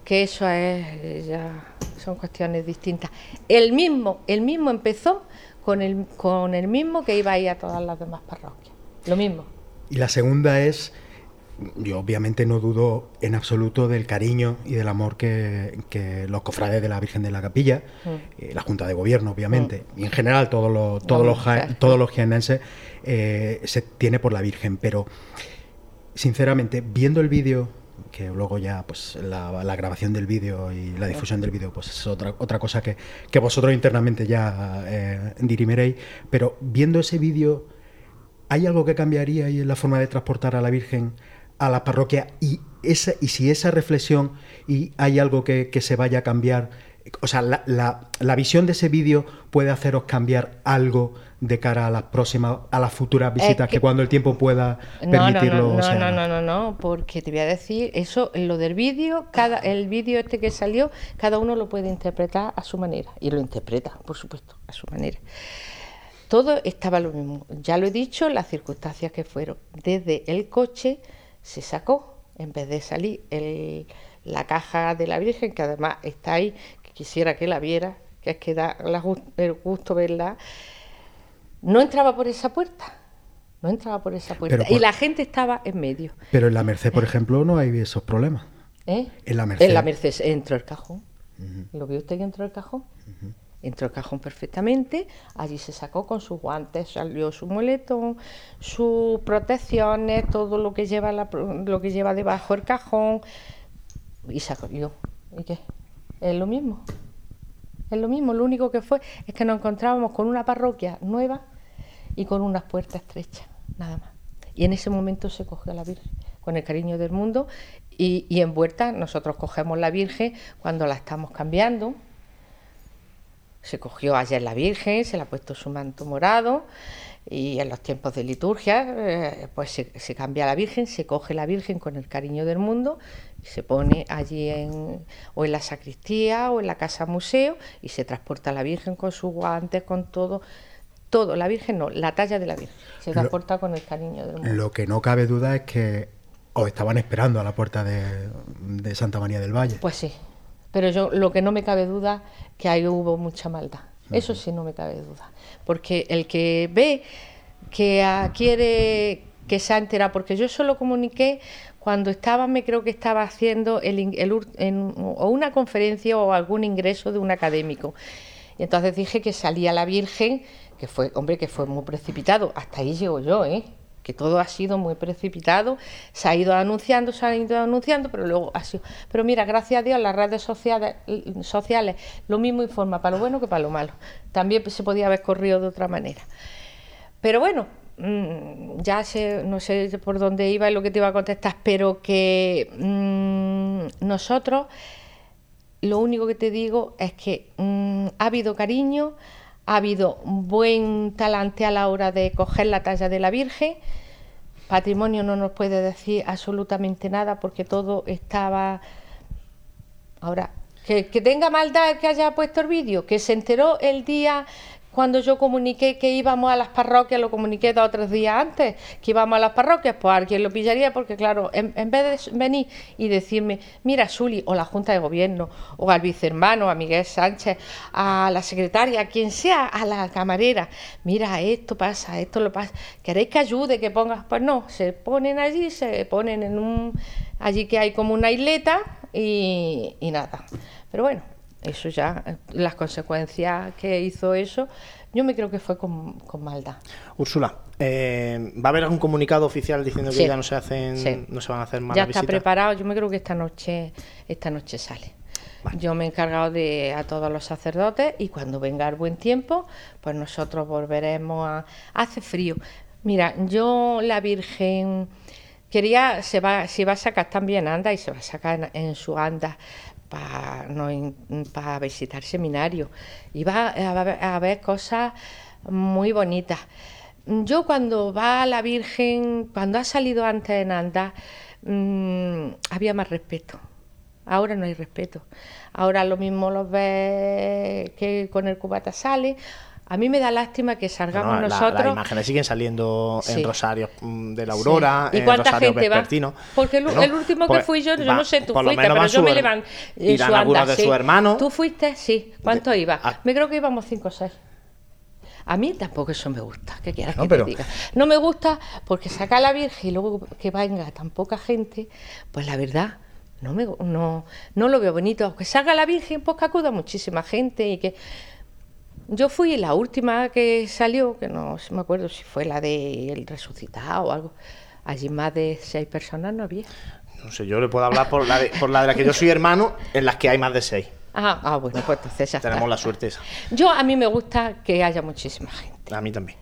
que eso es ya son cuestiones distintas. El mismo, el mismo empezó con el, con el mismo que iba a a todas las demás parroquias. Lo mismo. Y la segunda es, yo obviamente no dudo en absoluto del cariño y del amor que, que los cofrades de la Virgen de la Capilla, eh, la Junta de Gobierno obviamente, y en general todos los, todos los, ja- todos los jiennenses, eh, se tiene por la Virgen. Pero, sinceramente, viendo el vídeo, que luego ya pues la, la grabación del vídeo y la difusión del vídeo pues es otra, otra cosa que, que vosotros internamente ya eh, dirimiréis, pero viendo ese vídeo... ¿Hay algo que cambiaría ahí en la forma de transportar a la Virgen a la parroquia y esa, y si esa reflexión y hay algo que, que se vaya a cambiar, o sea, la, la- la visión de ese vídeo puede haceros cambiar algo de cara a las próximas, a las futuras visitas, que... que- cuando el tiempo pueda No, no, permitirlo. no, no, no, no, no, no, porque te voy a decir, eso, lo del vídeo, cada, el vídeo este que salió, cada uno lo puede interpretar a su manera, y lo interpreta, por supuesto, a su manera. Todo estaba lo mismo, ya lo he dicho, las circunstancias que fueron. Desde el coche se sacó, en vez de salir el- la caja de la Virgen, que además está ahí, que quisiera que la viera, que es que da la el gusto verla, no entraba por esa puerta. No entraba por esa puerta. Por- Y la gente estaba en medio. Pero en la Merced, por ejemplo, no hay esos problemas. ¿eh? En la Merced. En la Merced entró el cajón. ¿Lo vio usted que entró el cajón? Entró el cajón perfectamente. Allí se sacó con sus guantes, salió su moletón, sus protecciones, todo lo que lleva la lo que lleva debajo el cajón. Y salió. ¿Y qué? Es lo mismo. Es lo mismo, lo único que fue es que nos encontrábamos con una parroquia nueva y con unas puertas estrechas, nada más. Y en ese momento se cogió a la Virgen, con el cariño del mundo, y, y envuelta nosotros cogemos la Virgen cuando la estamos cambiando. Se cogió ayer la Virgen, se le ha puesto su manto morado, y en los tiempos de liturgia, eh, pues se, se cambia la Virgen, se coge la Virgen con el cariño del mundo, y se pone allí en, o en la sacristía o en la casa museo, y se transporta la Virgen con sus guantes, con todo, todo, la Virgen no, la talla de la Virgen, se Lo- transporta con el cariño del mundo. Lo que no cabe duda es que os estaban esperando a la puerta de, de Santa María del Valle. Pues sí, pero yo lo que no me cabe duda que ahí hubo mucha maldad. Eso sí no me cabe duda, porque el que ve que ah, quiere que se ha enterado, porque yo solo comuniqué cuando estaba, me creo que estaba haciendo el, el en- o una conferencia o algún ingreso de un académico. Y entonces dije que salía la Virgen, que fue, hombre, que fue muy precipitado. Hasta ahí llego yo, ¿eh? Que todo ha sido muy precipitado, se ha ido anunciando, se ha ido anunciando, pero luego ha sido. Pero mira, gracias a Dios, las redes sociales, sociales lo mismo informa para lo bueno que para lo malo. También se podía haber corrido de otra manera. Pero bueno, mm, ya sé, no sé por dónde iba y lo que te iba a contestar, pero que mm, nosotros lo único que te digo es que mm, ha habido cariño, ha habido buen talante a la hora de coger la talla de la Virgen. Patrimonio no nos puede decir absolutamente nada porque todo estaba. Ahora, que, tenga maldad que haya puesto el vídeo, que se enteró el día cuando yo comuniqué que íbamos a las parroquias, lo comuniqué dos o tres días antes, que íbamos a las parroquias, pues alguien lo pillaría porque, claro, en, en vez de venir y decirme, mira, Suli, o la Junta de Gobierno, o al vicehermano, a Miguel Sánchez, a la secretaria, a quien sea, a la camarera, mira, esto pasa, esto lo pasa, ¿queréis que ayude, que pongas? Pues no, se ponen allí, se ponen en un, allí que hay como una isleta y, y nada. Pero bueno, eso ya, las consecuencias que hizo eso, yo me creo que fue con, con maldad. Úrsula, eh, ¿va a haber algún comunicado oficial diciendo que ya no se hacen, Sí. no se van a hacer más ya está visitas? preparado, yo me creo que esta noche, esta noche sale. Yo me he encargado de a todos los sacerdotes y cuando venga el buen tiempo, pues nosotros volveremos a. Hace frío. Mira, yo la Virgen quería, se va, se va a sacar también anda y se va a sacar en, en su anda para visitar seminarios. Y va a ver, a ver cosas muy bonitas. Yo cuando va la Virgen, cuando ha salido antes en anda, mm, había más respeto. Ahora no hay respeto. Ahora lo mismo los ves que con el cubata sale. A mí me da lástima que salgamos la- nosotros. las imágenes siguen saliendo Sí. en Rosarios mm, de la Aurora, Sí. ¿Y en cuánta gente va? Porque el, Bueno, el último que pues, fui yo, yo va- no sé, tú fuiste, pero yo me su levanté. irán algunos de su hermano. ¿Tú fuiste? Sí. ¿Cuánto De- iba? a- Me creo que íbamos cinco o seis. A mí tampoco eso me gusta, ¿qué quieras No, que pero- te diga? No me gusta porque saca a la Virgen y luego que venga tan poca gente, pues la verdad, no, me, no, no lo veo bonito. Aunque salga la Virgen, pues que acuda muchísima gente y que... Yo fui la última que salió, que no me acuerdo si fue la de El Resucitado o algo. Allí más de seis personas no había. No sé, yo le puedo hablar por la, de, por la de la que yo soy hermano, en las que hay más de seis. Ah, ah, bueno, pues entonces ya está. Tenemos la suerte esa. Yo a mí me gusta que haya muchísima gente. A mí también.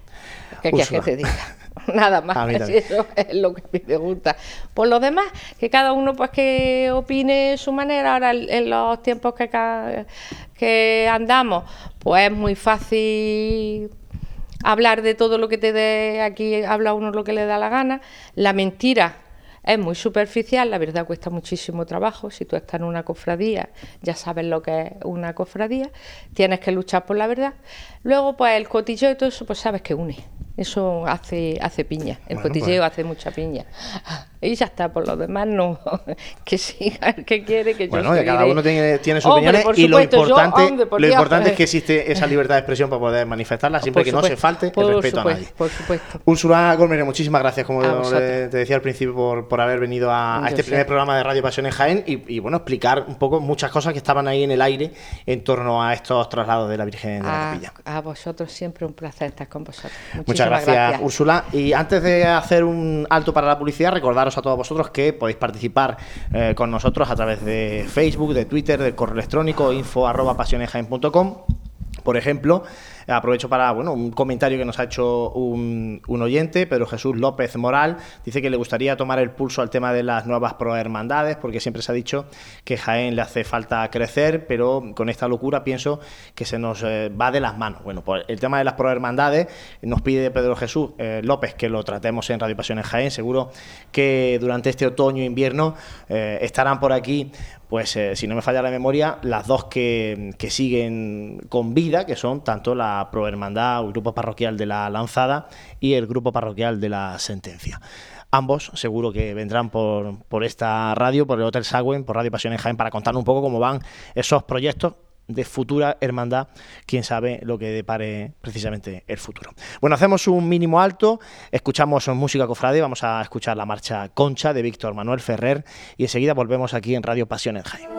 ¿Qué quieres que te diga? nada más. Eso es lo que me gusta. Por lo demás, que cada uno pues que opine su manera. Ahora en los tiempos que, que andamos, pues es muy fácil hablar de todo lo que te dé, aquí habla uno lo que le da la gana. La mentira es muy superficial, la verdad cuesta muchísimo trabajo. Si tú estás en una cofradía, ya sabes lo que es una cofradía, tienes que luchar por la verdad. Luego, pues el cotilleo y todo eso, pues sabes que une. Eso hace, hace piña, el Bueno, cotilleo pues- hace mucha piña. Y ya está, por lo demás no, que siga el que quiere, que yo Bueno, cada uno tiene, tiene sus Hombre, opiniones y lo supuesto, yo, importante, hombre, lo Dios, importante es que existe esa libertad de expresión para poder manifestarla siempre Por que no se falte el respeto a nadie. Por supuesto. Úrsula Gómez, muchísimas gracias, como te decía al principio, por, por haber venido a, este sé. primer programa de Radio Pasión en Jaén y, y, bueno, explicar un poco muchas cosas que estaban ahí en el aire en torno a estos traslados de la Virgen de la A, Capilla. a vosotros siempre un placer estar con vosotros. Muchas Muchísimas gracias, Úrsula. Y antes de hacer un alto para la publicidad, recordaros a todos vosotros que podéis participar eh, con nosotros a través de Facebook, de Twitter, del correo electrónico info arroba pasionesjaen.com. Por ejemplo, aprovecho para bueno un comentario que nos ha hecho un, un oyente, Pedro Jesús López Moral, dice que le gustaría tomar el pulso al tema de las nuevas prohermandades, porque siempre se ha dicho que Jaén le hace falta crecer, pero con esta locura pienso que se nos eh, va de las manos. Bueno, pues el tema de las prohermandades nos pide Pedro Jesús eh, López que lo tratemos en Radio Pasión en Jaén. Seguro que durante este otoño e invierno eh, estarán por aquí pues eh, si no me falla la memoria, las dos que, que siguen con vida, que son tanto la Prohermandad o el Grupo Parroquial de la Lanzada y el Grupo Parroquial de la Sentencia. Ambos seguro que vendrán por, por esta radio, por el Hotel Sagüen, por Radio Pasión en Jaén, para contarnos un poco cómo van esos proyectos de futura hermandad, quién sabe lo que depare precisamente el futuro. Bueno, hacemos un mínimo alto, escuchamos música cofrade, vamos a escuchar la marcha Concha de Víctor Manuel Ferrer y enseguida volvemos aquí en Radio Pasión en Jaén.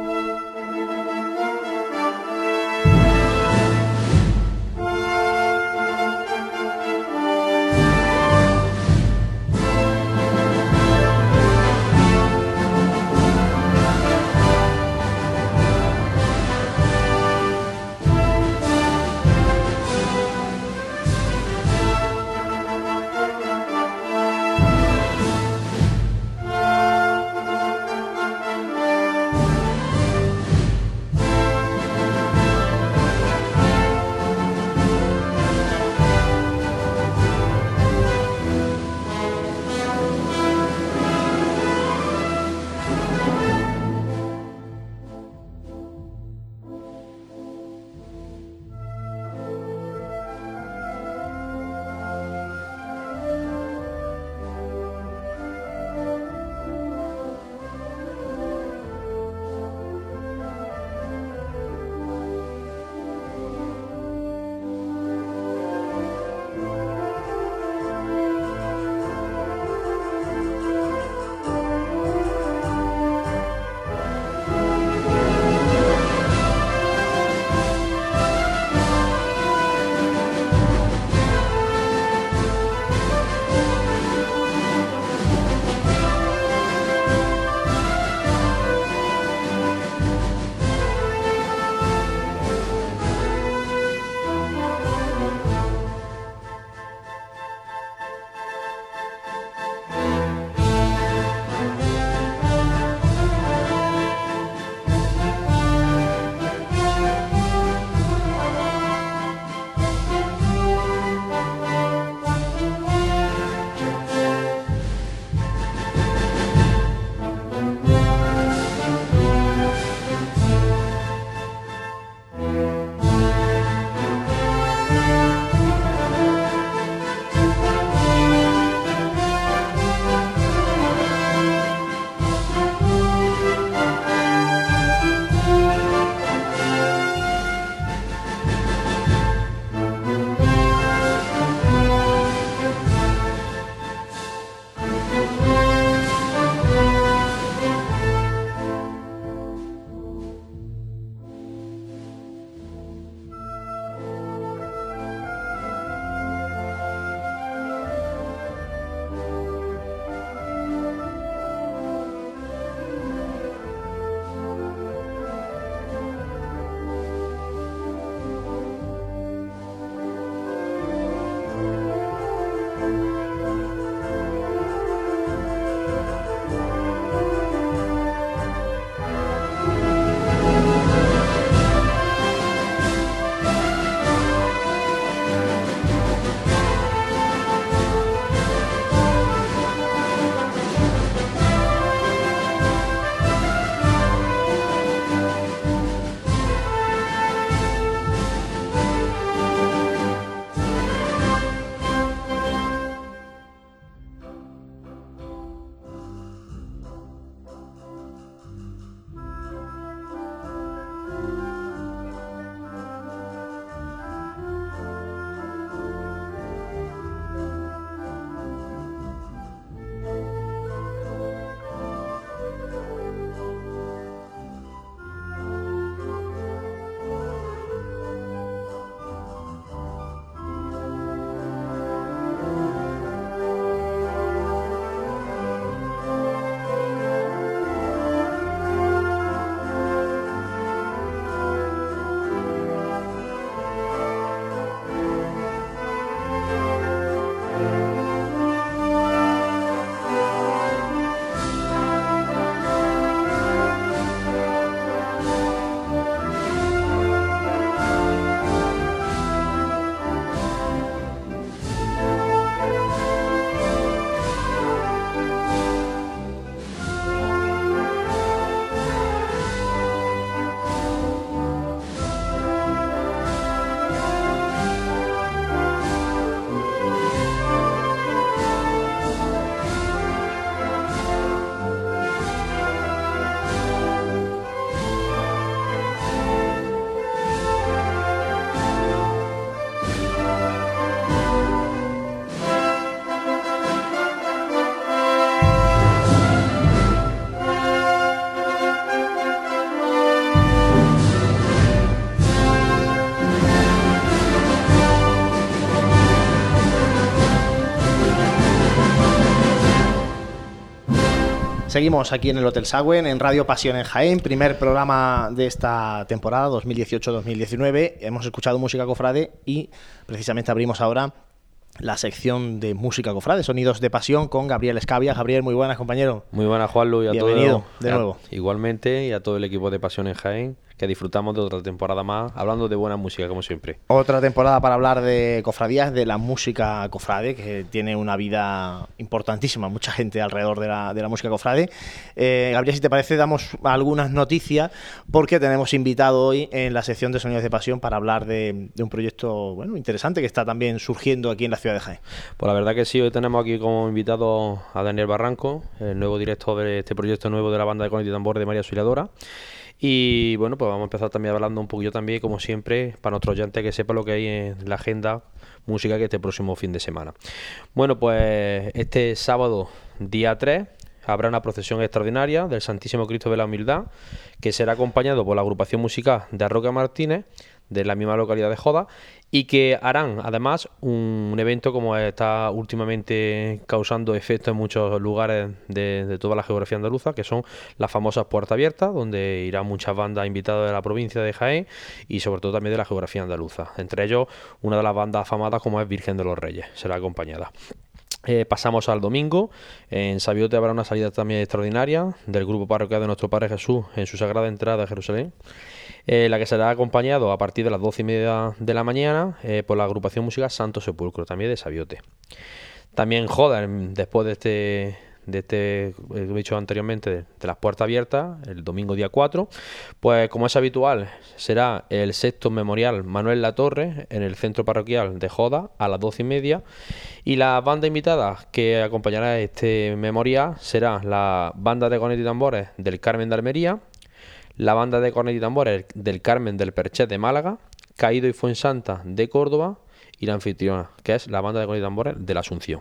Seguimos aquí en el Hotel Sagüen, en Radio Pasión en Jaén, primer programa de esta temporada 2018-2019. Hemos escuchado música cofrade y precisamente abrimos ahora la sección de música cofrade, Sonidos de Pasión, con Gabriel Escavia. Gabriel, muy buenas, compañero. Muy buenas, Juanlu, y a Bienvenido todo, de nuevo. igualmente, y a todo el equipo de Pasión en Jaén que disfrutamos de otra temporada más, hablando de buena música, como siempre. Otra temporada para hablar de cofradías, de la música cofrade, que tiene una vida importantísima, mucha gente alrededor de la, de la música cofrade. Eh, Gabriel, si te parece, damos algunas noticias, porque tenemos invitado hoy en la sección de Sonidos de Pasión para hablar de, de un proyecto bueno interesante que está también surgiendo aquí en la ciudad de Jaén. Pues la verdad que sí, hoy tenemos aquí como invitado a Daniel Barranco, el nuevo director de este proyecto nuevo de la banda de Conecti Tambor de María Auxiliadora. Y bueno, pues vamos a empezar también hablando un poquillo también, como siempre, para nuestro oyente que sepa lo que hay en la agenda música que este próximo fin de semana. Bueno, pues este sábado, día 3, habrá una procesión extraordinaria del Santísimo Cristo de la Humildad, que será acompañado por la agrupación musical de Arroca Martínez, de la misma localidad de Joda, y que harán además un, evento como está últimamente causando efecto en muchos lugares de, toda la geografía andaluza, que son las famosas puertas abiertas, donde irán muchas bandas invitadas de la provincia de Jaén y sobre todo también de la geografía andaluza. Entre ellos, una de las bandas afamadas como es Virgen de los Reyes, será acompañada. Eh, pasamos al domingo. En Sabiote habrá una salida también extraordinaria del grupo parroquial de nuestro Padre Jesús en su sagrada entrada a Jerusalén. Eh, la que será acompañado a partir de las doce y media de la mañana eh, por la agrupación musical Santo Sepulcro, también de Sabiote. También Joda, después de este de este he dicho anteriormente de, las puertas abiertas el domingo día 4 pues como es habitual será el sexto memorial Manuel Latorre en el centro parroquial de Joda a las doce y media y la banda invitada que acompañará este memorial será la banda de cornet y tambores del Carmen de Almería la banda de cornet y tambores del Carmen del Perchet de Málaga Caído y Fuensanta de Córdoba y la anfitriona que es la banda de cornet y tambores de la Asunción.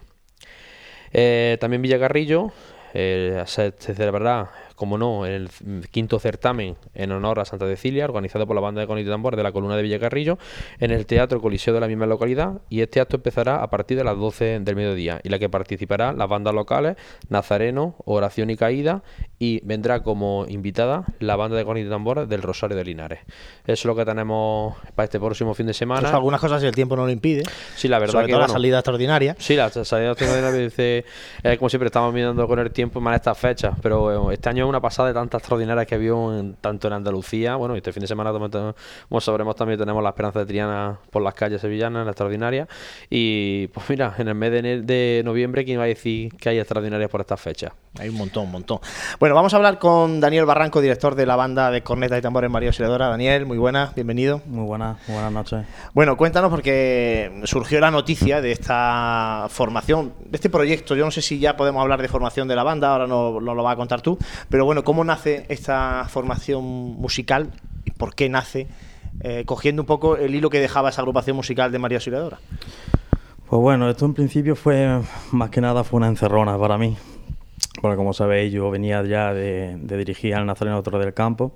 Eh, también Villacarrillo eh, se, celebrará, como no, el quinto certamen en honor a Santa Cecilia, organizado por la banda de Conit y Tambor de la Columna de Villacarrillo, en el Teatro Coliseo de la misma localidad. Y este acto empezará a partir de las 12 del mediodía, y la que participará las bandas locales Nazareno, Oración y Caída, y vendrá como invitada la banda de Conit y Tambor del Rosario de Linares. Eso es lo que tenemos para este próximo fin de semana. Pues algunas cosas si el tiempo no lo impide. Sí, la verdad Sobre que todo bueno, la salida extraordinaria. Sí, la salida extraordinaria dice, eh, como siempre estamos mirando con el tiempo más estas fechas, pero eh, este año una pasada de tantas extraordinarias que vio en, tanto en Andalucía, bueno, este fin de semana como sabremos también tenemos la esperanza de Triana por las calles sevillanas, la extraordinaria, y pues mira, en el mes de, de noviembre, ¿quién va a decir que hay extraordinarias por estas fechas? Hay un montón, un montón. Bueno, vamos a hablar con Daniel Barranco, director de la banda de corneta y tambores María Auxiliadora. Daniel, muy buenas, bienvenido. Muy buenas, muy buenas noches. Bueno, cuéntanos porque surgió la noticia de esta formación, de este proyecto. Yo no sé si ya podemos hablar de formación de la banda, ahora no, no lo vas a contar tú, pero bueno, ¿cómo nace esta formación musical por qué nace? Eh, cogiendo un poco el hilo que dejaba esa agrupación musical de María Auxiliadora. Pues bueno, esto en principio fue, más que nada, fue una encerrona para mí. Porque como sabéis, yo venía ya de, dirigir al Nazareno Otro del Campo.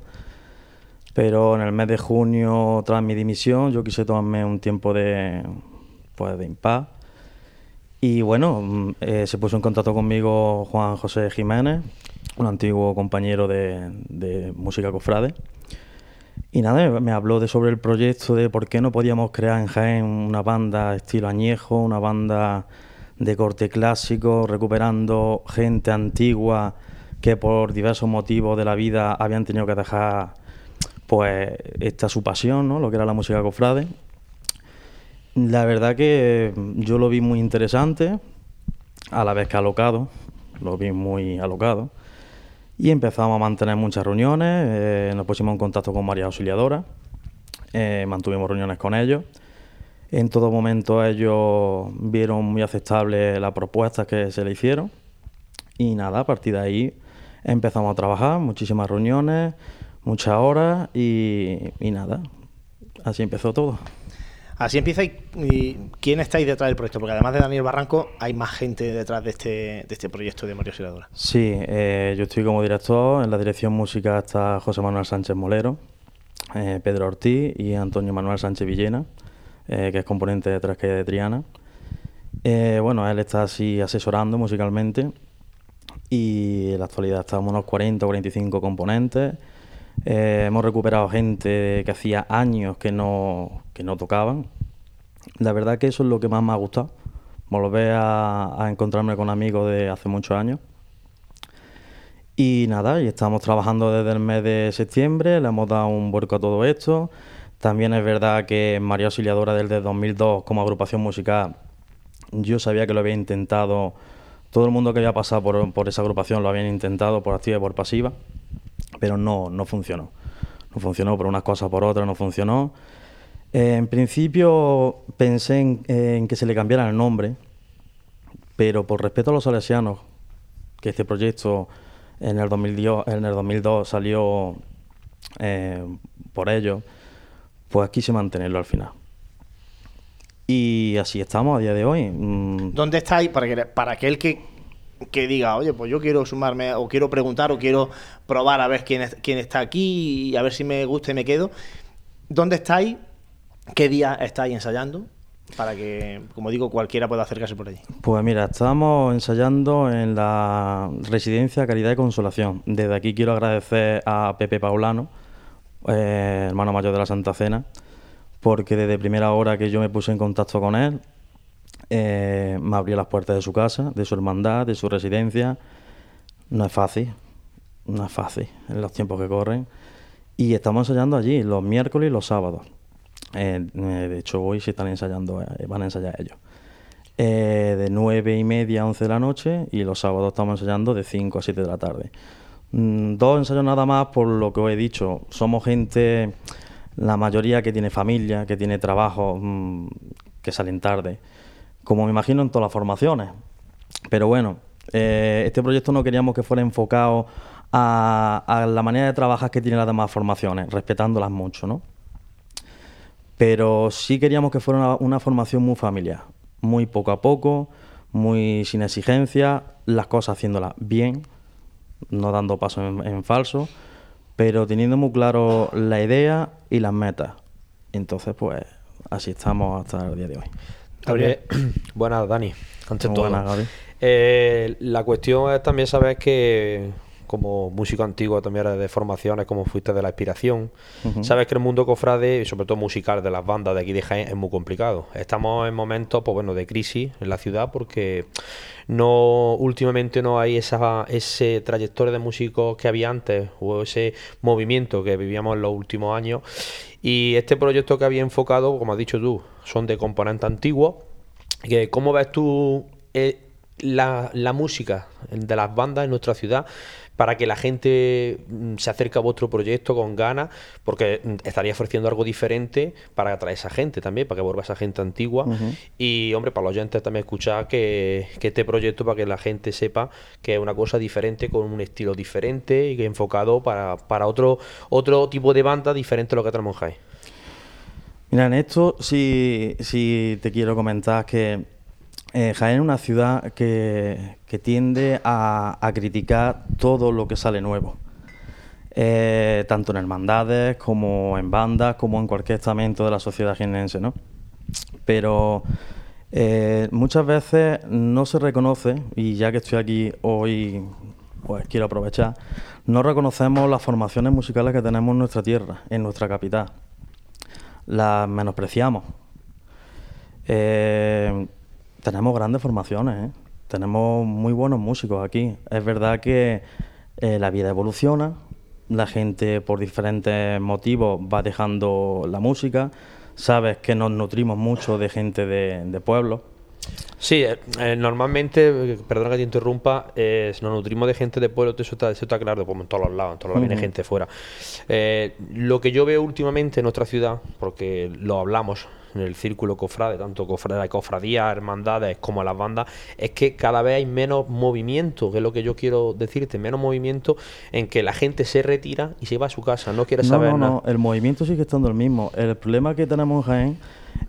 Pero en el mes de junio, tras mi dimisión, yo quise tomarme un tiempo de, pues, de. Y bueno, eh, se puso en contacto conmigo Juan José Jiménez, un antiguo compañero de, música cofrade. Y nada, me habló de sobre el proyecto de por qué no podíamos crear en Jaén una banda estilo añejo, una banda de corte clásico, recuperando gente antigua que por diversos motivos de la vida habían tenido que dejar pues esta su pasión, ¿no? lo que era la música cofrade. La verdad que yo lo vi muy interesante, a la vez que alocado, lo vi muy alocado. Y empezamos a mantener muchas reuniones, eh, nos pusimos en contacto con María Auxiliadora, eh, mantuvimos reuniones con ellos. En todo momento ellos vieron muy aceptable las propuestas que se le hicieron. Y nada, a partir de ahí empezamos a trabajar, muchísimas reuniones, muchas horas y, y nada, así empezó todo. Así empieza y, quién estáis detrás del proyecto, porque además de Daniel Barranco hay más gente detrás de este, de este proyecto de María Auxiliadora. Sí, eh, yo estoy como director, en la dirección música está José Manuel Sánchez Molero, eh, Pedro Ortiz y Antonio Manuel Sánchez Villena, eh, que es componente de Tres de Triana. Bueno, él está así asesorando musicalmente y en la actualidad estamos unos 40 o 45 componentes. Eh, hemos recuperado gente que hacía años que no, que no tocaban. La verdad que eso es lo que más me ha gustado, volver a, encontrarme con amigos de hace muchos años. Y nada, y estamos trabajando desde el mes de septiembre, le hemos dado un vuelco a todo esto. También es verdad que María Auxiliadora desde 2002 como agrupación musical, yo sabía que lo había intentado, todo el mundo que había pasado por, por esa agrupación lo habían intentado por activa y por pasiva, pero no, no funcionó. No funcionó por unas cosas, por otras, no funcionó. Eh, en principio pensé en, que se le cambiara el nombre, pero por respeto a los salesianos, que este proyecto en el 2002, en el 2002 salió eh, por ello, pues quise mantenerlo al final. Y así estamos a día de hoy. Mm, ¿Dónde estáis? Para, que, para aquel que, que diga, oye, pues yo quiero sumarme, o quiero preguntar, o quiero probar a ver quién, es- quién está aquí y a ver si me gusta y me quedo. ¿Dónde estáis? ¿Qué día estáis ensayando? Para que, como digo, cualquiera pueda acercarse por allí. Pues mira, estamos ensayando en la residencia Caridad y Consolación. Desde aquí quiero agradecer a Pepe Paulano, eh, hermano mayor de la Santa Cena, porque desde primera hora que yo me puse en contacto con él, eh, me abrió las puertas de su casa, de su hermandad, de su residencia. No es fácil, no es fácil en los tiempos que corren. Y estamos ensayando allí los miércoles y los sábados. Eh, eh, de hecho, hoy se están ensayando, eh, van a ensayar ellos. De 9 y media a 11 de la noche y los sábados estamos ensayando de 5 a 7 de la tarde. Mm, dos ensayos nada más por lo que os he dicho. Somos gente, la mayoría que tiene familia, que tiene trabajo, mm, que salen tarde, como me imagino en todas las formaciones. Pero bueno, eh, este proyecto no queríamos que fuera enfocado a, la manera de trabajar que tienen las demás formaciones, respetándolas mucho, ¿no? pero sí queríamos que fuera una, formación muy familiar, muy poco a poco, muy sin exigencia, las cosas haciéndolas bien, no dando pasos en, en falso, pero teniendo muy claro la idea y las metas. Entonces, pues así estamos hasta el día de hoy. También- buenas, Dani. Ante Muy todo. buenas. Eh, la cuestión es también saber que como músico antiguo también eres de formaciones, como fuiste de la inspiración, sabes que el mundo cofrade, y sobre todo musical de las bandas de aquí de Jaén, es muy complicado. Estamos en momentos, pues bueno, de crisis en la ciudad porque no últimamente no hay esa ese trayectoria de músicos que había antes o ese movimiento que vivíamos en los últimos años y este proyecto que había enfocado como has dicho tú son de componentes antiguos que cómo ves tú eh, la, la música de las bandas en nuestra ciudad para que la gente mm, se acerque a vuestro proyecto con ganas, porque mm, estaría ofreciendo algo diferente para atraer a esa gente también, para que vuelva esa gente antigua. Y, hombre, para los oyentes también escuchar que, que este proyecto, para que la gente sepa que es una cosa diferente, con un estilo diferente y que enfocado para, para otro, otro tipo de banda diferente a lo que tenemos en. Mira, en esto sí, te quiero comentar que eh, Jaén es una ciudad que, tiende a, a criticar todo lo que sale nuevo. Eh, tanto en hermandades como en bandas, como en cualquier estamento de la sociedad jienense, ¿no? Pero eh, muchas veces no se reconoce, y ya que estoy aquí hoy, pues quiero aprovechar, no reconocemos las formaciones musicales que tenemos en nuestra tierra, en nuestra capital las menospreciamos. Eh, tenemos grandes formaciones, ¿eh? tenemos muy buenos músicos aquí. Es verdad que eh, la vida evoluciona, la gente por diferentes motivos va dejando la música, sabes que nos nutrimos mucho de gente de, de pueblo. Sí, eh, eh, normalmente, eh, perdona que te interrumpa, eh, nos nutrimos de gente de pueblo, eso está, eso está claro, como en todos los lados, en todos lados viene gente fuera. Eh, lo que yo veo últimamente en nuestra ciudad, porque lo hablamos en el círculo cofrade, tanto cofrade, cofradías, hermandades como las bandas, es que cada vez hay menos movimiento, que es lo que yo quiero decirte, menos movimiento en que la gente se retira y se va a su casa, no quiere No, saber no, nada. no, el movimiento sigue estando el mismo. El problema que tenemos en Jaén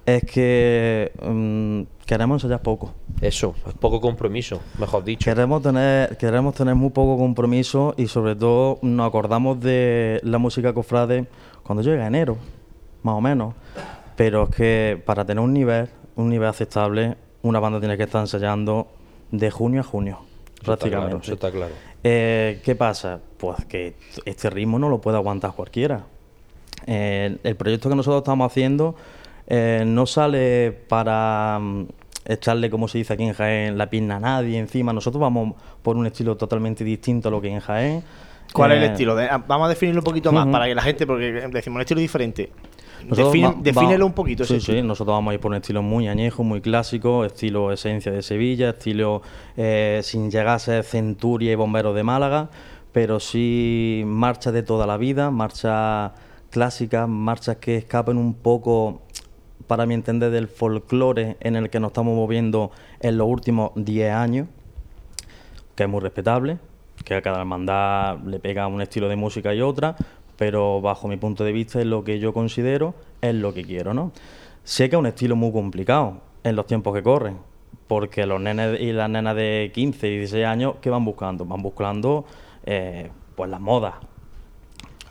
es que mm, queremos ensayar poco. Eso, es poco compromiso, mejor dicho. Queremos tener, queremos tener muy poco compromiso y sobre todo nos acordamos de la música cofrade cuando llega enero, más o menos. Pero es que para tener un nivel, un nivel aceptable, una banda tiene que estar ensayando de junio a junio. prácticamente. Eso está claro. Eh, ¿Qué pasa? Pues que este ritmo no lo puede aguantar cualquiera. Eh, el proyecto que nosotros estamos haciendo eh, no sale para mm, echarle, como se dice aquí en Jaén, la pierna a nadie encima. Nosotros vamos por un estilo totalmente distinto a lo que en Jaén. ¿Cuál es el Eh, estilo? De- vamos a definirlo un poquito más para que la gente, porque decimos un estilo diferente. Va- defínelo un poquito. Sí, sí, nosotros vamos a ir por un estilo muy añejo, muy clásico, estilo esencia de Sevilla, estilo eh, sin llegar a ser Centuria y Bomberos de Málaga, pero sí marchas de toda la vida, marchas clásicas, marchas que escapen un poco, para mi entender, del folclore en el que nos estamos moviendo en los últimos 10 años que es muy respetable, que a cada hermandad le pega un estilo de música y otra, pero bajo mi punto de vista es lo que yo considero, es lo que quiero, ¿no? Sé que es un estilo muy complicado en los tiempos que corren, porque los nenes y las nenas de 15 y 16 años, ¿qué van buscando? Van buscando eh, pues las modas,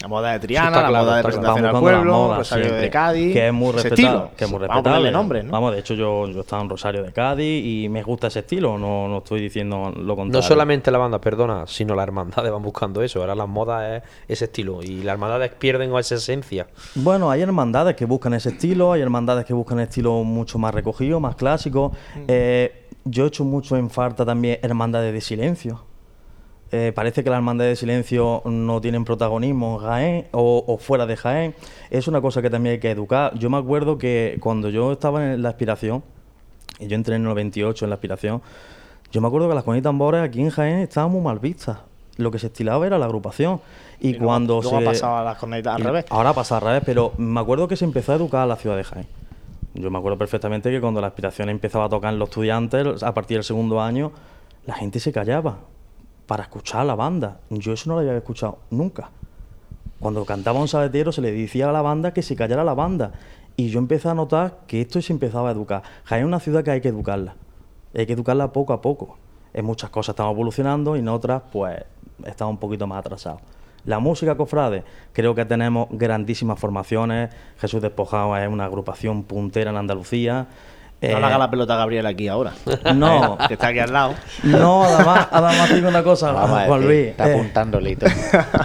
La moda de Triana, la claro, moda de presentación al pueblo, moda Rosario de Cádiz. Que es muy respetable. estilo. Que es muy Vamos a respetable. ponerle nombres, ¿no? Vamos, de hecho, yo, yo estaba en Rosario de Cádiz y me gusta ese estilo, no, no estoy diciendo lo contrario. No solamente la banda, perdona, sino las hermandades van buscando eso. Ahora las modas es ese estilo. Y las hermandades pierden esa esencia. Bueno, hay hermandades que buscan ese estilo, hay hermandades que buscan estilo mucho más recogido, más clásico. Eh, yo he hecho mucho en falta también hermandades de silencio. Eh, parece que las hermandades de silencio no tienen protagonismo en Jaén o, o fuera de Jaén. Es una cosa que también hay que educar. Yo me acuerdo que cuando yo estaba en la aspiración, y yo entré en el 98 en la aspiración, yo me acuerdo que las conitas tambores aquí en Jaén estaban muy mal vistas. Lo que se estilaba era la agrupación. Y, Y cuando luego se... ha pasado a las cornetas al y revés. Ahora pasa al revés, pero me acuerdo que se empezó a educar a la ciudad de Jaén. Yo me acuerdo perfectamente que cuando la aspiración empezaba a tocar en los estudiantes, a partir del segundo año, la gente se callaba para escuchar a la banda. Yo eso no lo había escuchado nunca. Cuando cantaba un sabetero se le decía a la banda que se callara la banda. Y yo empecé a notar que esto se empezaba a educar. Jaén es una ciudad que hay que educarla. Hay que educarla poco a poco. En muchas cosas estamos evolucionando y en otras, pues, estamos un poquito más atrasados. La música cofrade, creo que tenemos grandísimas formaciones. Jesús Despojado es una agrupación puntera en Andalucía. No Eh, le haga la pelota a Gabriel aquí ahora. No. que está aquí al lado. No, además, además te digo una cosa, Vamos Juan Luis. está eh, apuntando Lito.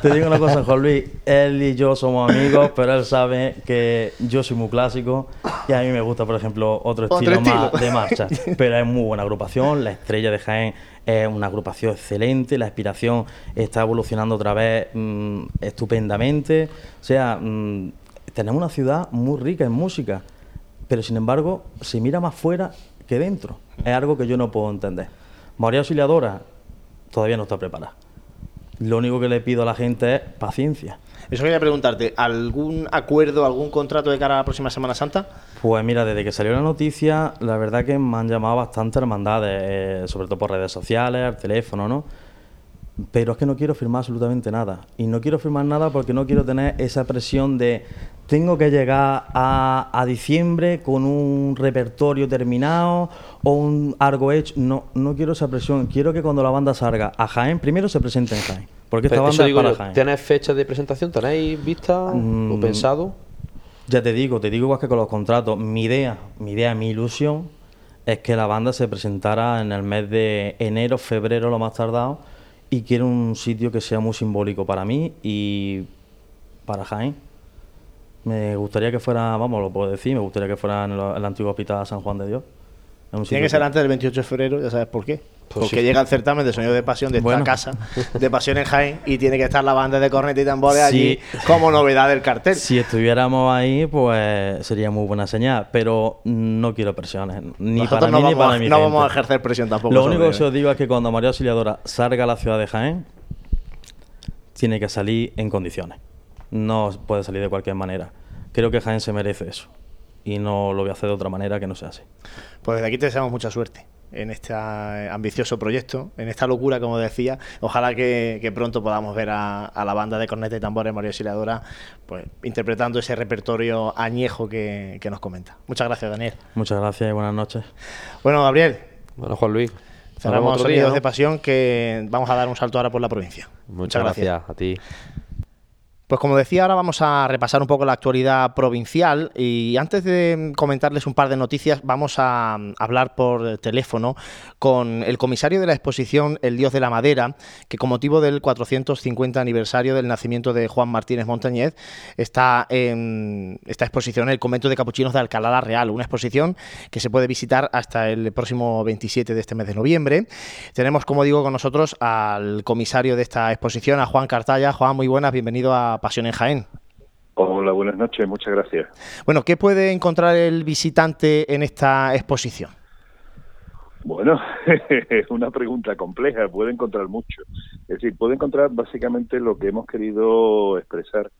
te digo una cosa, Juan Luis. Él y yo somos amigos, pero él sabe que yo soy muy clásico y a mí me gusta, por ejemplo, otro Otro estilo, más de marcha. Pero es muy buena agrupación. La Estrella de Jaén es una agrupación excelente. La Inspiración está evolucionando otra vez mm, estupendamente. O sea, mm, tenemos una ciudad muy rica en música, pero sin embargo se mira más fuera que dentro. Es algo que yo no puedo entender. María Auxiliadora todavía no está preparada. Lo único que le pido a la gente es paciencia. Eso quería preguntarte, ¿algún acuerdo, algún contrato de cara a la próxima Semana Santa? Pues mira, desde que salió la noticia, la verdad que me han llamado bastante hermandades, eh, sobre todo por redes sociales, al teléfono, ¿no? Pero es que no quiero firmar absolutamente nada. Y no quiero firmar nada porque no quiero tener esa presión de tengo que llegar a, a diciembre con un repertorio terminado o un algo hecho. No, no quiero esa presión. Quiero que cuando la banda salga a Jaén, primero se presente en Jaén. Porque esta Pero banda es para yo, Jaén. ¿Tenéis fechas de presentación? ¿Tenéis vista o Mm. pensado? Ya te digo, te digo igual que con los contratos. Mi idea, mi idea, mi ilusión es que la banda se presentara en el mes de enero, febrero, lo más tardado, y quiero un sitio que sea muy simbólico para mí y para Jaén. Me gustaría que fuera, vamos, lo puedo decir, me gustaría que fuera en el, el antiguo hospital San Juan de Dios. Tiene sitio que ser antes del 28 de febrero, ya sabes por qué. Pues Porque sí. llega el certamen de Sonido de Pasión de esta Bueno. casa, de Pasión en Jaén, y tiene que estar la banda de corneta y tambores allí Sí. como novedad del cartel. Si estuviéramos ahí, pues sería muy buena señal, pero no quiero presiones, ni Nosotros para no, mí ni para a- mi no gente. vamos a ejercer presión tampoco. Lo único que se os digo es que cuando María Auxiliadora salga a la ciudad de Jaén, tiene que salir en condiciones. No puede salir de cualquier manera. Creo que Jaén se merece eso. Y no lo voy a hacer de otra manera que no sea así. Pues desde aquí te deseamos mucha suerte en este ambicioso proyecto, en esta locura, como decía. Ojalá que, que pronto podamos ver a, a la banda de corneta y tambores María Auxiliadora pues, interpretando ese repertorio añejo que, que nos comenta. Muchas gracias, Daniel. Muchas gracias y buenas noches. Bueno, Gabriel, Bueno, Juan Luis. cerramos Sonidos día, ¿no? de Pasión que vamos a dar un salto ahora por la provincia. Muchas gracias a ti. Pues como decía, ahora vamos a repasar un poco la actualidad provincial y antes de comentarles un par de noticias, vamos a hablar por teléfono con el comisario de la exposición El Dios de la Madera, que con motivo del 450 aniversario del nacimiento de Juan Martínez Montañez está en esta exposición en el convento de capuchinos de Alcalá la Real, una exposición que se puede visitar hasta el próximo 27 de este mes de noviembre. Tenemos, como digo, con nosotros al comisario de esta exposición, a Juan Cartaya. Juan, muy buenas, bienvenido a Pasión en Jaén. Hola, buenas noches, muchas gracias. Bueno, ¿qué puede encontrar el visitante en esta exposición? Bueno, es una pregunta compleja, puede encontrar mucho. Es decir, puede encontrar básicamente lo que hemos querido expresar,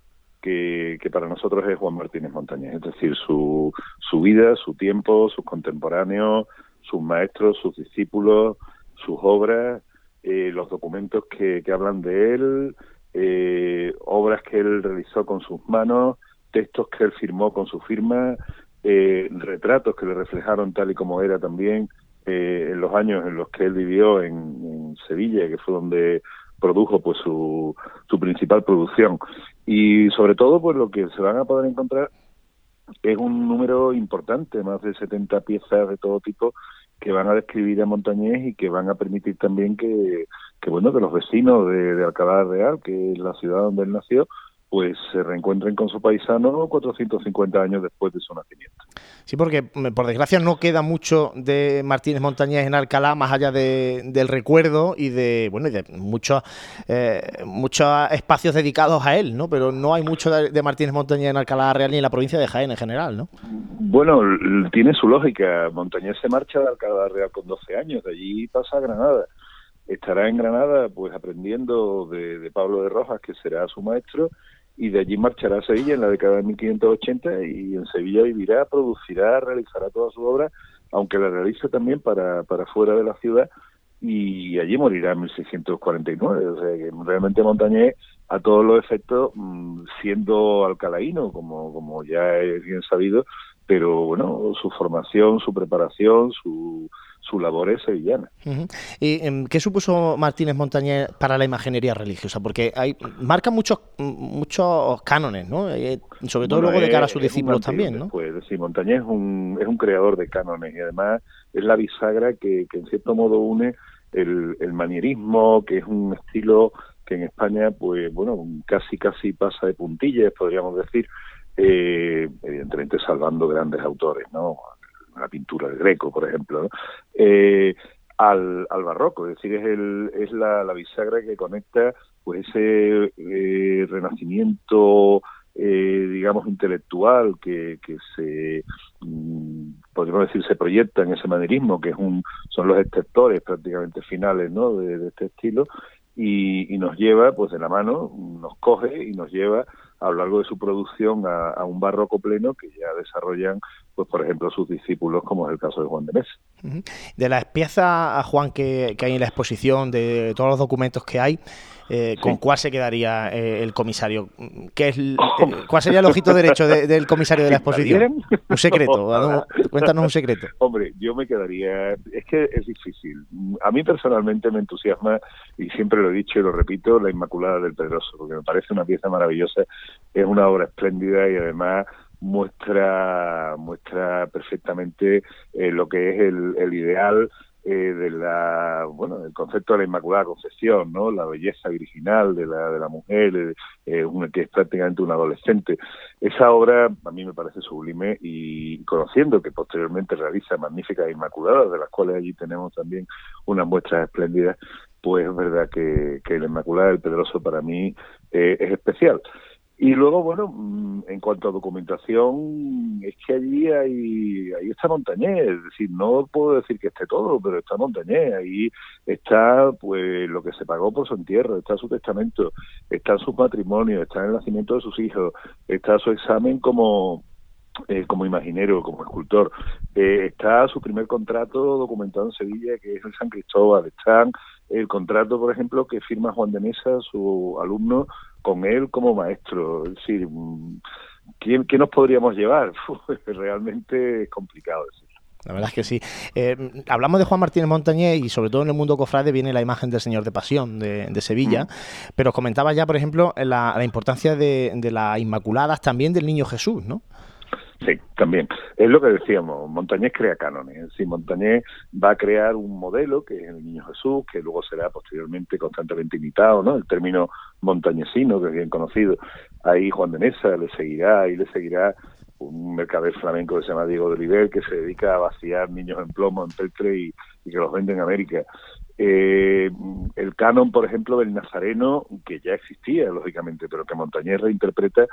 que, que para nosotros es Juan Martínez Montañez, es decir, su, su vida, su tiempo, sus contemporáneos, sus maestros, sus discípulos, sus obras, eh, los documentos que, que hablan de él, eh, obras que él realizó con sus manos, textos que él firmó con su firma, eh, retratos que le reflejaron tal y como era también eh, en los años en los que él vivió en, Sevilla, que fue donde produjo pues su, su principal producción. Y sobre todo, pues lo que se van a poder encontrar es un número importante, más de 70 piezas de todo tipo que van a describir a Montañés y que van a permitir también que, que bueno que los vecinos de, de Alcalá Real, que es la ciudad donde él nació, pues se reencuentren con su paisano 450 años después de su nacimiento. Sí, porque mm, por desgracia no queda mucho de Martínez Montañés en Alcalá, más allá de, del recuerdo y de bueno y de muchos eh, muchos espacios dedicados a él, ¿no? Pero no hay mucho de, Martínez Montañés en Alcalá Real ni en la provincia de Jaén en general, ¿no? Bueno, tiene su lógica. Montañés se marcha de Alcalá Real con 12 años, de allí pasa a Granada. Estará en Granada, pues aprendiendo de, de Pablo de Rojas, que será su maestro, y de allí marchará a Sevilla en la década de 1580 y en Sevilla vivirá, producirá, realizará toda su obra, aunque la realice también para, para fuera de la ciudad y allí morirá en 1649. O sea que realmente Montañés, a todos los efectos, mm, siendo alcalaíno, como, como ya es bien sabido, pero bueno, su formación, su preparación, su, su labor es sevillana. ¿Y em, qué supuso Martínez Montañés para la imaginería religiosa? Porque hay marca muchos muchos cánones, ¿no? Eh, sobre todo luego de cara a sus discípulos también, ¿no? Pues sí, Montañés es un, es un creador de cánones y además es la bisagra que, que en cierto modo une el, el manierismo, que es un estilo que en España, pues bueno, casi casi pasa de puntillas, podríamos decir, eh, evidentemente salvando grandes autores, ¿no? La pintura de Greco, por ejemplo, eh, al, barroco, es decir, es, el, es la, bisagra que conecta pues ese eh, renacimiento eh, digamos, intelectual que, que se, mm, podríamos decir, se proyecta en ese manierismo, que es un, son los exceptores prácticamente finales de, este estilo, y, nos lleva, pues de la mano, nos coge y nos lleva a lo largo de su producción a, un barroco pleno que ya desarrollan, pues por ejemplo, sus discípulos, como es el caso de Juan de Mesa. De las piezas, Juan, que, que hay en la exposición, de todos los documentos que hay, eh, ¿con sí. cuál se quedaría eh, el comisario? ¿Qué es, eh, ¿Cuál sería el ojito derecho de, del comisario de la exposición? Un secreto, cuéntanos un secreto. Hombre, yo me quedaría, es que es difícil. A mí personalmente me entusiasma, y siempre lo he dicho y lo repito, la Inmaculada del Pedroso, porque me parece una pieza maravillosa, es una obra espléndida y además muestra muestra perfectamente eh, lo que es el, el ideal eh, de la bueno el concepto de la Inmaculada Concepción, ¿no? La belleza virginal de la de la mujer, eh, una, que es prácticamente un adolescente. Esa obra a mí me parece sublime y conociendo que posteriormente realiza magníficas Inmaculadas, de las cuales allí tenemos también unas muestras espléndidas, pues es verdad que, que la Inmaculada del Pedroso para mí eh, es especial. Y luego, bueno, mm, en cuanto a documentación, es que allí hay, ahí está Montañés, es decir, no puedo decir que esté todo, pero está Montañés, ahí está pues lo que se pagó por su entierro, está su testamento, está su matrimonio, está el nacimiento de sus hijos, está su examen como eh, como imaginero, como escultor. Eh, está su primer contrato documentado en Sevilla, que es el San Cristóbal. Está el contrato, por ejemplo, que firma Juan de Mesa, su alumno, con él como maestro. Es decir, ¿quién, ¿qué nos podríamos llevar? Realmente es complicado decirlo. La verdad es que sí. Eh, hablamos de Juan Martínez Montañés y sobre todo en el mundo cofrade viene la imagen del Señor de Pasión de, Sevilla, mm. pero comentaba ya, por ejemplo, la, importancia de, de las Inmaculadas, también del Niño Jesús, ¿no? Sí, también. Es lo que decíamos, Montañés crea cánones. Si Montañés va a crear un modelo, que es el Niño Jesús, que luego será posteriormente constantemente imitado, ¿no? El término montañesino, que es bien conocido. Ahí Juan de Mesa le seguirá y le seguirá un mercader flamenco que se llama Diego de Oliver, que se dedica a vaciar niños en plomo, en peltre y, y que los vende en América. Eh, el canon, por ejemplo, del Nazareno, que ya existía, lógicamente, pero que Montañés reinterpreta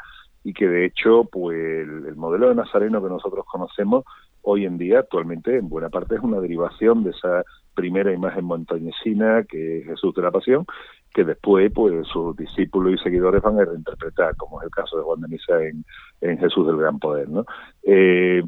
y que de hecho, pues el, modelo de Nazareno que nosotros conocemos hoy en día, actualmente, en buena parte es una derivación de esa primera imagen montañesina que es Jesús de la Pasión, que después, pues sus discípulos y seguidores van a reinterpretar, como es el caso de Juan de Misa en, Jesús del Gran Poder, ¿no? Eh,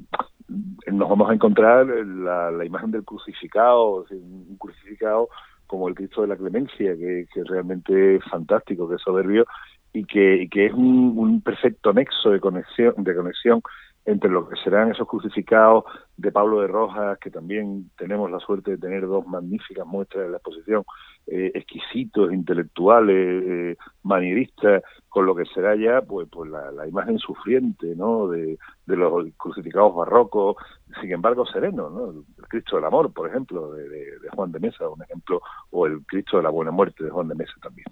nos vamos a encontrar la, la imagen del crucificado, un crucificado como el Cristo de la Clemencia, que, que realmente es fantástico, que es soberbio y que, que es un, un, perfecto nexo de conexión, de conexión entre lo que serán esos crucificados de Pablo de Rojas, que también tenemos la suerte de tener dos magníficas muestras en la exposición, eh, exquisitos, intelectuales, eh, manieristas, con lo que será ya pues, pues la, imagen sufriente ¿no? de, los crucificados barrocos, sin embargo sereno, ¿no? el Cristo del Amor, por ejemplo, de, de Juan de Mesa, un ejemplo, o el Cristo de la Buena Muerte de Juan de Mesa también.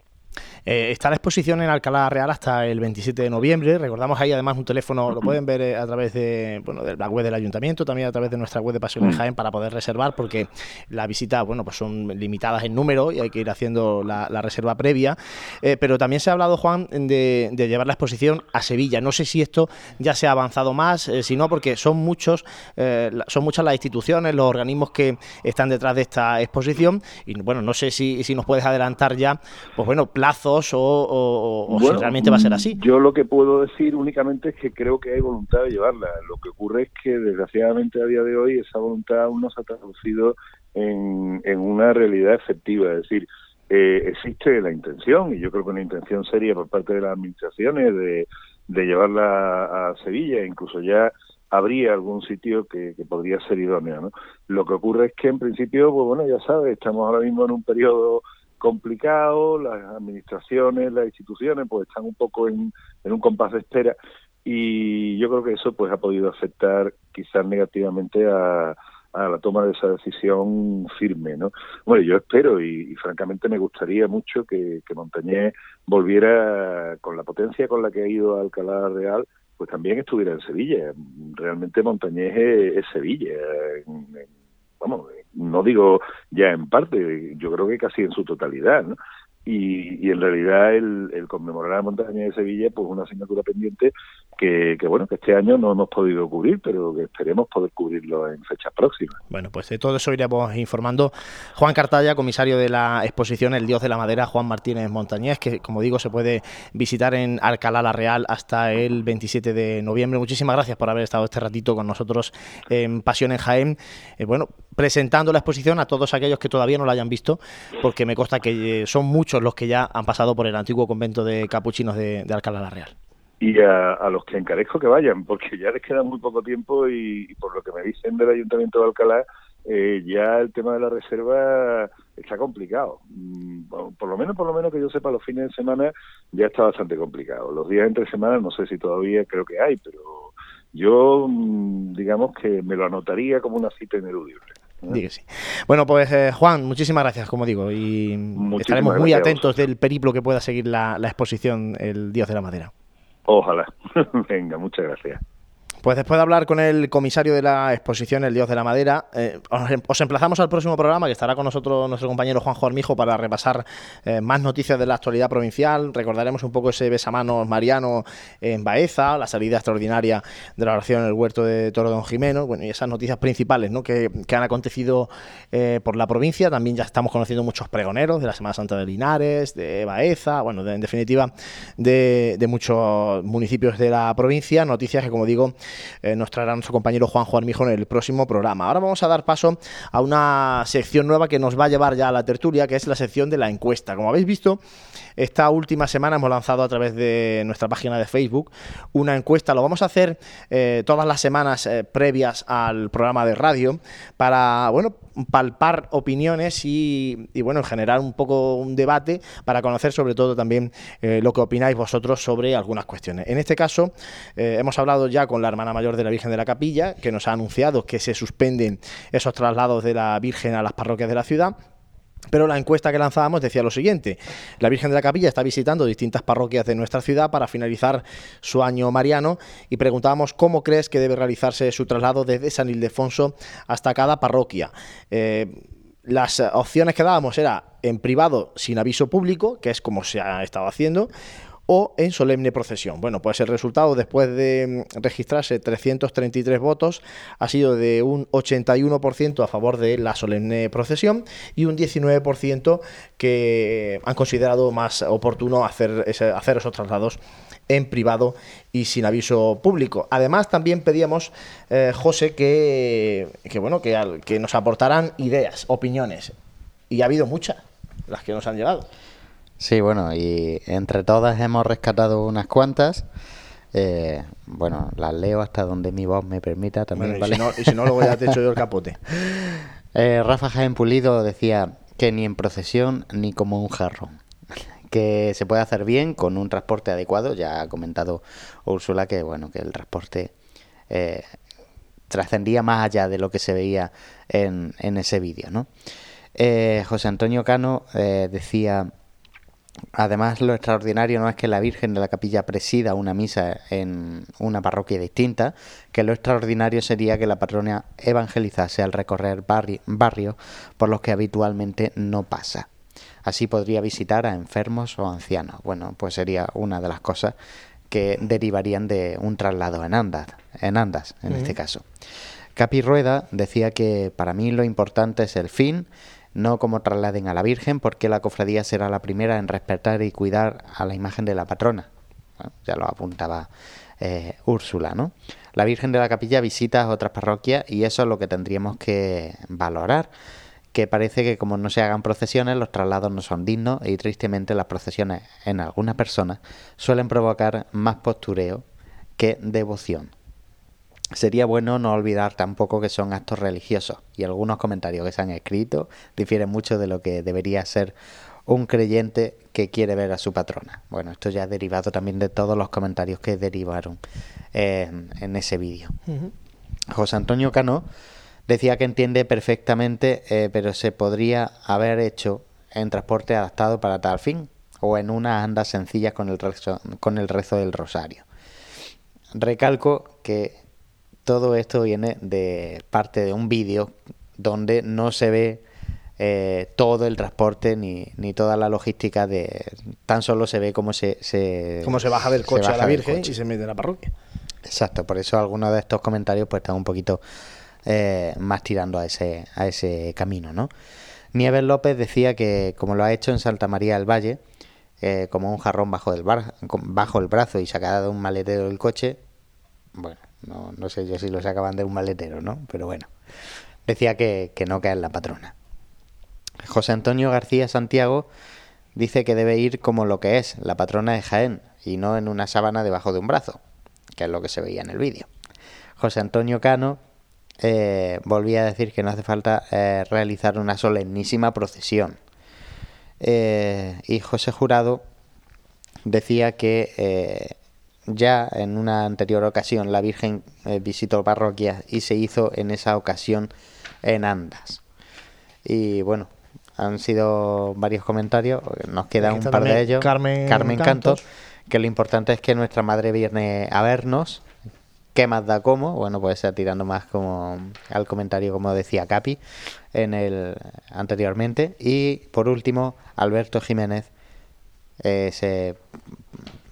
Eh, está la exposición en Alcalá Real hasta el 27 de noviembre. Recordamos ahí además un teléfono, lo pueden ver eh, a través de, bueno, de la web del ayuntamiento, también a través de nuestra web de Pasión mm. Jaén para poder reservar, porque las visitas, bueno, pues son limitadas en número y hay que ir haciendo la, reserva previa. Eh, pero también se ha hablado, Juan, de, llevar la exposición a Sevilla. No sé si esto ya se ha avanzado más, si no, porque son muchos, son muchas las instituciones, los organismos que están detrás de esta exposición. Y bueno, no sé si, si nos puedes adelantar ya, pues bueno, plazos o, si realmente va a ser así. Yo lo que puedo decir únicamente es que creo que hay voluntad de llevarla. Lo que ocurre es que desgraciadamente a día de hoy esa voluntad aún no se ha traducido en, una realidad efectiva. Es decir, eh, existe la intención, y yo creo que una intención seria por parte de las administraciones de, llevarla a Sevilla, incluso ya habría algún sitio que, podría ser idóneo. ¿no? Lo que ocurre es que en principio, pues bueno, ya sabes, estamos ahora mismo en un periodo complicado, las administraciones, las instituciones pues están un poco en, un compás de espera y yo creo que eso pues ha podido afectar quizás negativamente a, la toma de esa decisión firme, ¿no? Bueno, yo espero y, francamente me gustaría mucho que, que Montañés volviera con la potencia con la que ha ido a Alcalá Real, pues también estuviera en Sevilla. Realmente Montañés es, Sevilla, vamos, no digo ya en parte, yo creo que casi en su totalidad, ¿no? Y, en realidad el, conmemorar la montaña de Sevilla pues una asignatura pendiente que, bueno que este año no hemos podido cubrir pero que esperemos poder cubrirlo en fechas próximas. Bueno pues de todo eso iremos informando. Juan Cartalla comisario de la exposición El Dios de la Madera Juan Martínez Montañés que como digo se puede visitar en Alcalá la Real hasta el 27 de noviembre. Muchísimas gracias por haber estado este ratito con nosotros en Pasión en Jaén. Eh, bueno presentando la exposición a todos aquellos que todavía no la hayan visto porque me consta que eh, son muchos los que ya han pasado por el antiguo convento de capuchinos de, Alcalá la Real. Y a, los que encarezco que vayan, porque ya les queda muy poco tiempo y, por lo que me dicen del Ayuntamiento de Alcalá, eh, ya el tema de la reserva está complicado. Mm, por lo menos, por lo menos que yo sepa, los fines de semana ya está bastante complicado. Los días entre semana no sé si todavía creo que hay, pero yo mm, digamos que me lo anotaría como una cita ineludible. Bueno, pues eh, Juan, muchísimas gracias, como digo, y estaremos muy atentos del periplo que pueda seguir la exposición El Dios de la Madera. Ojalá. Venga, muchas gracias. Pues después de hablar con el comisario de la exposición El Dios de la Madera, eh, em, os, emplazamos al próximo programa que estará con nosotros nuestro compañero Juanjo Armijo para repasar eh, más noticias de la actualidad provincial. Recordaremos un poco ese besamanos mariano en Baeza, la salida extraordinaria de la oración en el huerto de Toro Don Jimeno, bueno, y esas noticias principales ¿no? que, han acontecido eh, por la provincia. También ya estamos conociendo muchos pregoneros de la Semana Santa de Linares, de Baeza, bueno, en definitiva, de, de muchos municipios de la provincia. Noticias que, como digo, eh, nos traerá nuestro compañero Juanjo Armijo en el próximo programa. Ahora vamos a dar paso a una sección nueva que nos va a llevar ya a la tertulia, que es la sección de la encuesta. Como habéis visto, esta última semana hemos lanzado a través de nuestra página de Facebook una encuesta. Lo vamos a hacer eh, todas las semanas eh, previas al programa de radio para, bueno, palpar opiniones y, bueno, generar un poco un debate para conocer sobre todo también eh, lo que opináis vosotros sobre algunas cuestiones. En este caso, hemos hablado ya con la hermana mayor de la Virgen de la Capilla, que nos ha anunciado que se suspenden esos traslados de la Virgen a las parroquias de la ciudad pero la encuesta que lanzábamos decía lo siguiente, la Virgen de la Capilla está visitando distintas parroquias de nuestra ciudad para finalizar su año mariano y preguntábamos cómo crees que debe realizarse su traslado desde San Ildefonso hasta cada parroquia. Eh, las opciones que dábamos era en privado sin aviso público, que es como se ha estado haciendo, o en solemne procesión. Bueno, pues el resultado después de mm, registrarse 333 votos ha sido de un 81% a favor de la solemne procesión y un 19% que han considerado más oportuno hacer, hacer esos traslados en privado y sin aviso público. Además, también pedíamos, eh, José, que, que, bueno, que, que nos aportaran ideas, opiniones. Y ha habido muchas las que nos han llegado. Sí, bueno, y entre todas hemos rescatado unas cuantas. Eh, bueno, las leo hasta donde mi voz me permita también. y, si no, y, si no, luego ya te echo yo el capote. Eh, Rafa Jaén Pulido decía que ni en procesión ni como un jarrón. Que se puede hacer bien con un transporte adecuado. Ya ha comentado Úrsula que bueno que el transporte eh, trascendía más allá de lo que se veía en, en ese vídeo, ¿no? José Antonio Cano decía Además, lo extraordinario no es que la Virgen de la Capilla presida una misa en una parroquia distinta, que lo extraordinario sería que la patrona evangelizase al recorrer barrios por los que habitualmente no pasa. Así podría visitar a enfermos o ancianos. Bueno, pues sería una de las cosas que derivarían de un traslado en andas, en andas, en este caso. Capi Rueda decía que para mí lo importante es el fin no como trasladen a la Virgen, porque la cofradía será la primera en respetar y cuidar a la imagen de la patrona. ya lo apuntaba eh, Úrsula, ¿no? La Virgen de la Capilla visita otras parroquias y eso es lo que tendríamos que valorar, que parece que como no se hagan procesiones, los traslados no son dignos y tristemente las procesiones en algunas personas suelen provocar más postureo que devoción. Sería bueno no olvidar tampoco que son actos religiosos y algunos comentarios que se han escrito difieren mucho de lo que debería ser un creyente que quiere ver a su patrona. Bueno, esto ya ha derivado también de todos los comentarios que derivaron en, ese vídeo. José Antonio Cano decía que entiende perfectamente, eh, pero se podría haber hecho en transporte adaptado para tal fin o en unas andas sencillas con el con el rezo del rosario. Recalco que todo esto viene de parte de un vídeo donde no se ve eh, todo el transporte ni, ni, toda la logística de tan solo se ve cómo se, se cómo se baja del coche a la Virgen y se mete en la parroquia. Exacto por eso algunos de estos comentarios pues están un poquito eh, más tirando a ese a ese camino no Nieves López decía que como lo ha hecho en Santa María del Valle eh, como un jarrón bajo del bar, bajo el brazo y sacada de un maletero del coche bueno no, no sé yo si lo sacaban de un maletero, ¿no? Pero bueno, decía que, que no cae en la patrona. José Antonio García Santiago dice que debe ir como lo que es, la patrona de Jaén, y no en una sábana debajo de un brazo, que es lo que se veía en el vídeo. José Antonio Cano eh, volvía a decir que no hace falta eh, realizar una solemnísima procesión. Eh, y José Jurado decía que ya en una anterior ocasión la Virgen eh, visitó parroquias y se hizo en esa ocasión en Andas. Y bueno, han sido varios comentarios, nos queda un par de ellos. Carmen, Carmen Cantos, que lo importante es que nuestra madre viene a vernos. ¿Qué más da cómo? Bueno, puede ser tirando más como al comentario, como decía Capi en el anteriormente. Y por último, Alberto Jiménez eh, se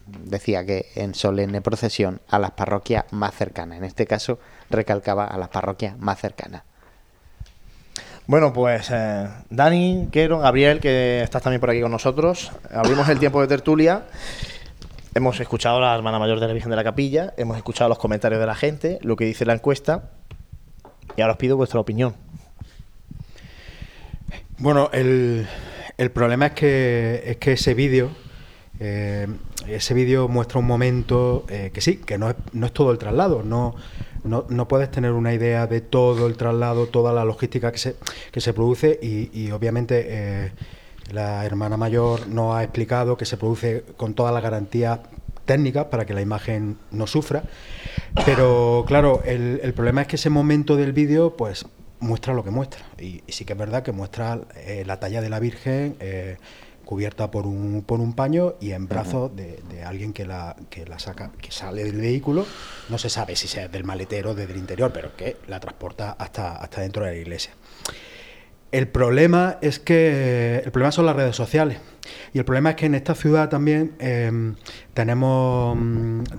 decía que en solemne procesión a las parroquias más cercanas. En este caso recalcaba a las parroquias más cercanas. Bueno, pues eh, Dani, Quero, Gabriel, que estás también por aquí con nosotros, abrimos el tiempo de tertulia hemos escuchado a la hermana mayor de la Virgen de la Capilla, hemos escuchado los comentarios de la gente, lo que dice la encuesta, y ahora os pido vuestra opinión. Bueno, el, el problema es que, es que ese vídeo, eh, ese vídeo muestra un momento eh, que sí, que no es, no es todo el traslado, no, no, no, puedes tener una idea de todo el traslado, toda la logística que se, que se produce y, obviamente eh, la hermana mayor nos ha explicado que se produce con todas las garantías técnicas para que la imagen no sufra. Pero claro, el, problema es que ese momento del vídeo, pues muestra lo que muestra. Y, sí que es verdad que muestra la talla de la Virgen cubierta por un, por un paño y en brazos uh -huh. de, de, alguien que la, que la saca, que sale del vehículo. No se sabe si sea del maletero o desde el interior, pero que la transporta hasta, hasta dentro de la iglesia. El problema es que el problema son las redes sociales. Y el problema es que en esta ciudad también eh, tenemos,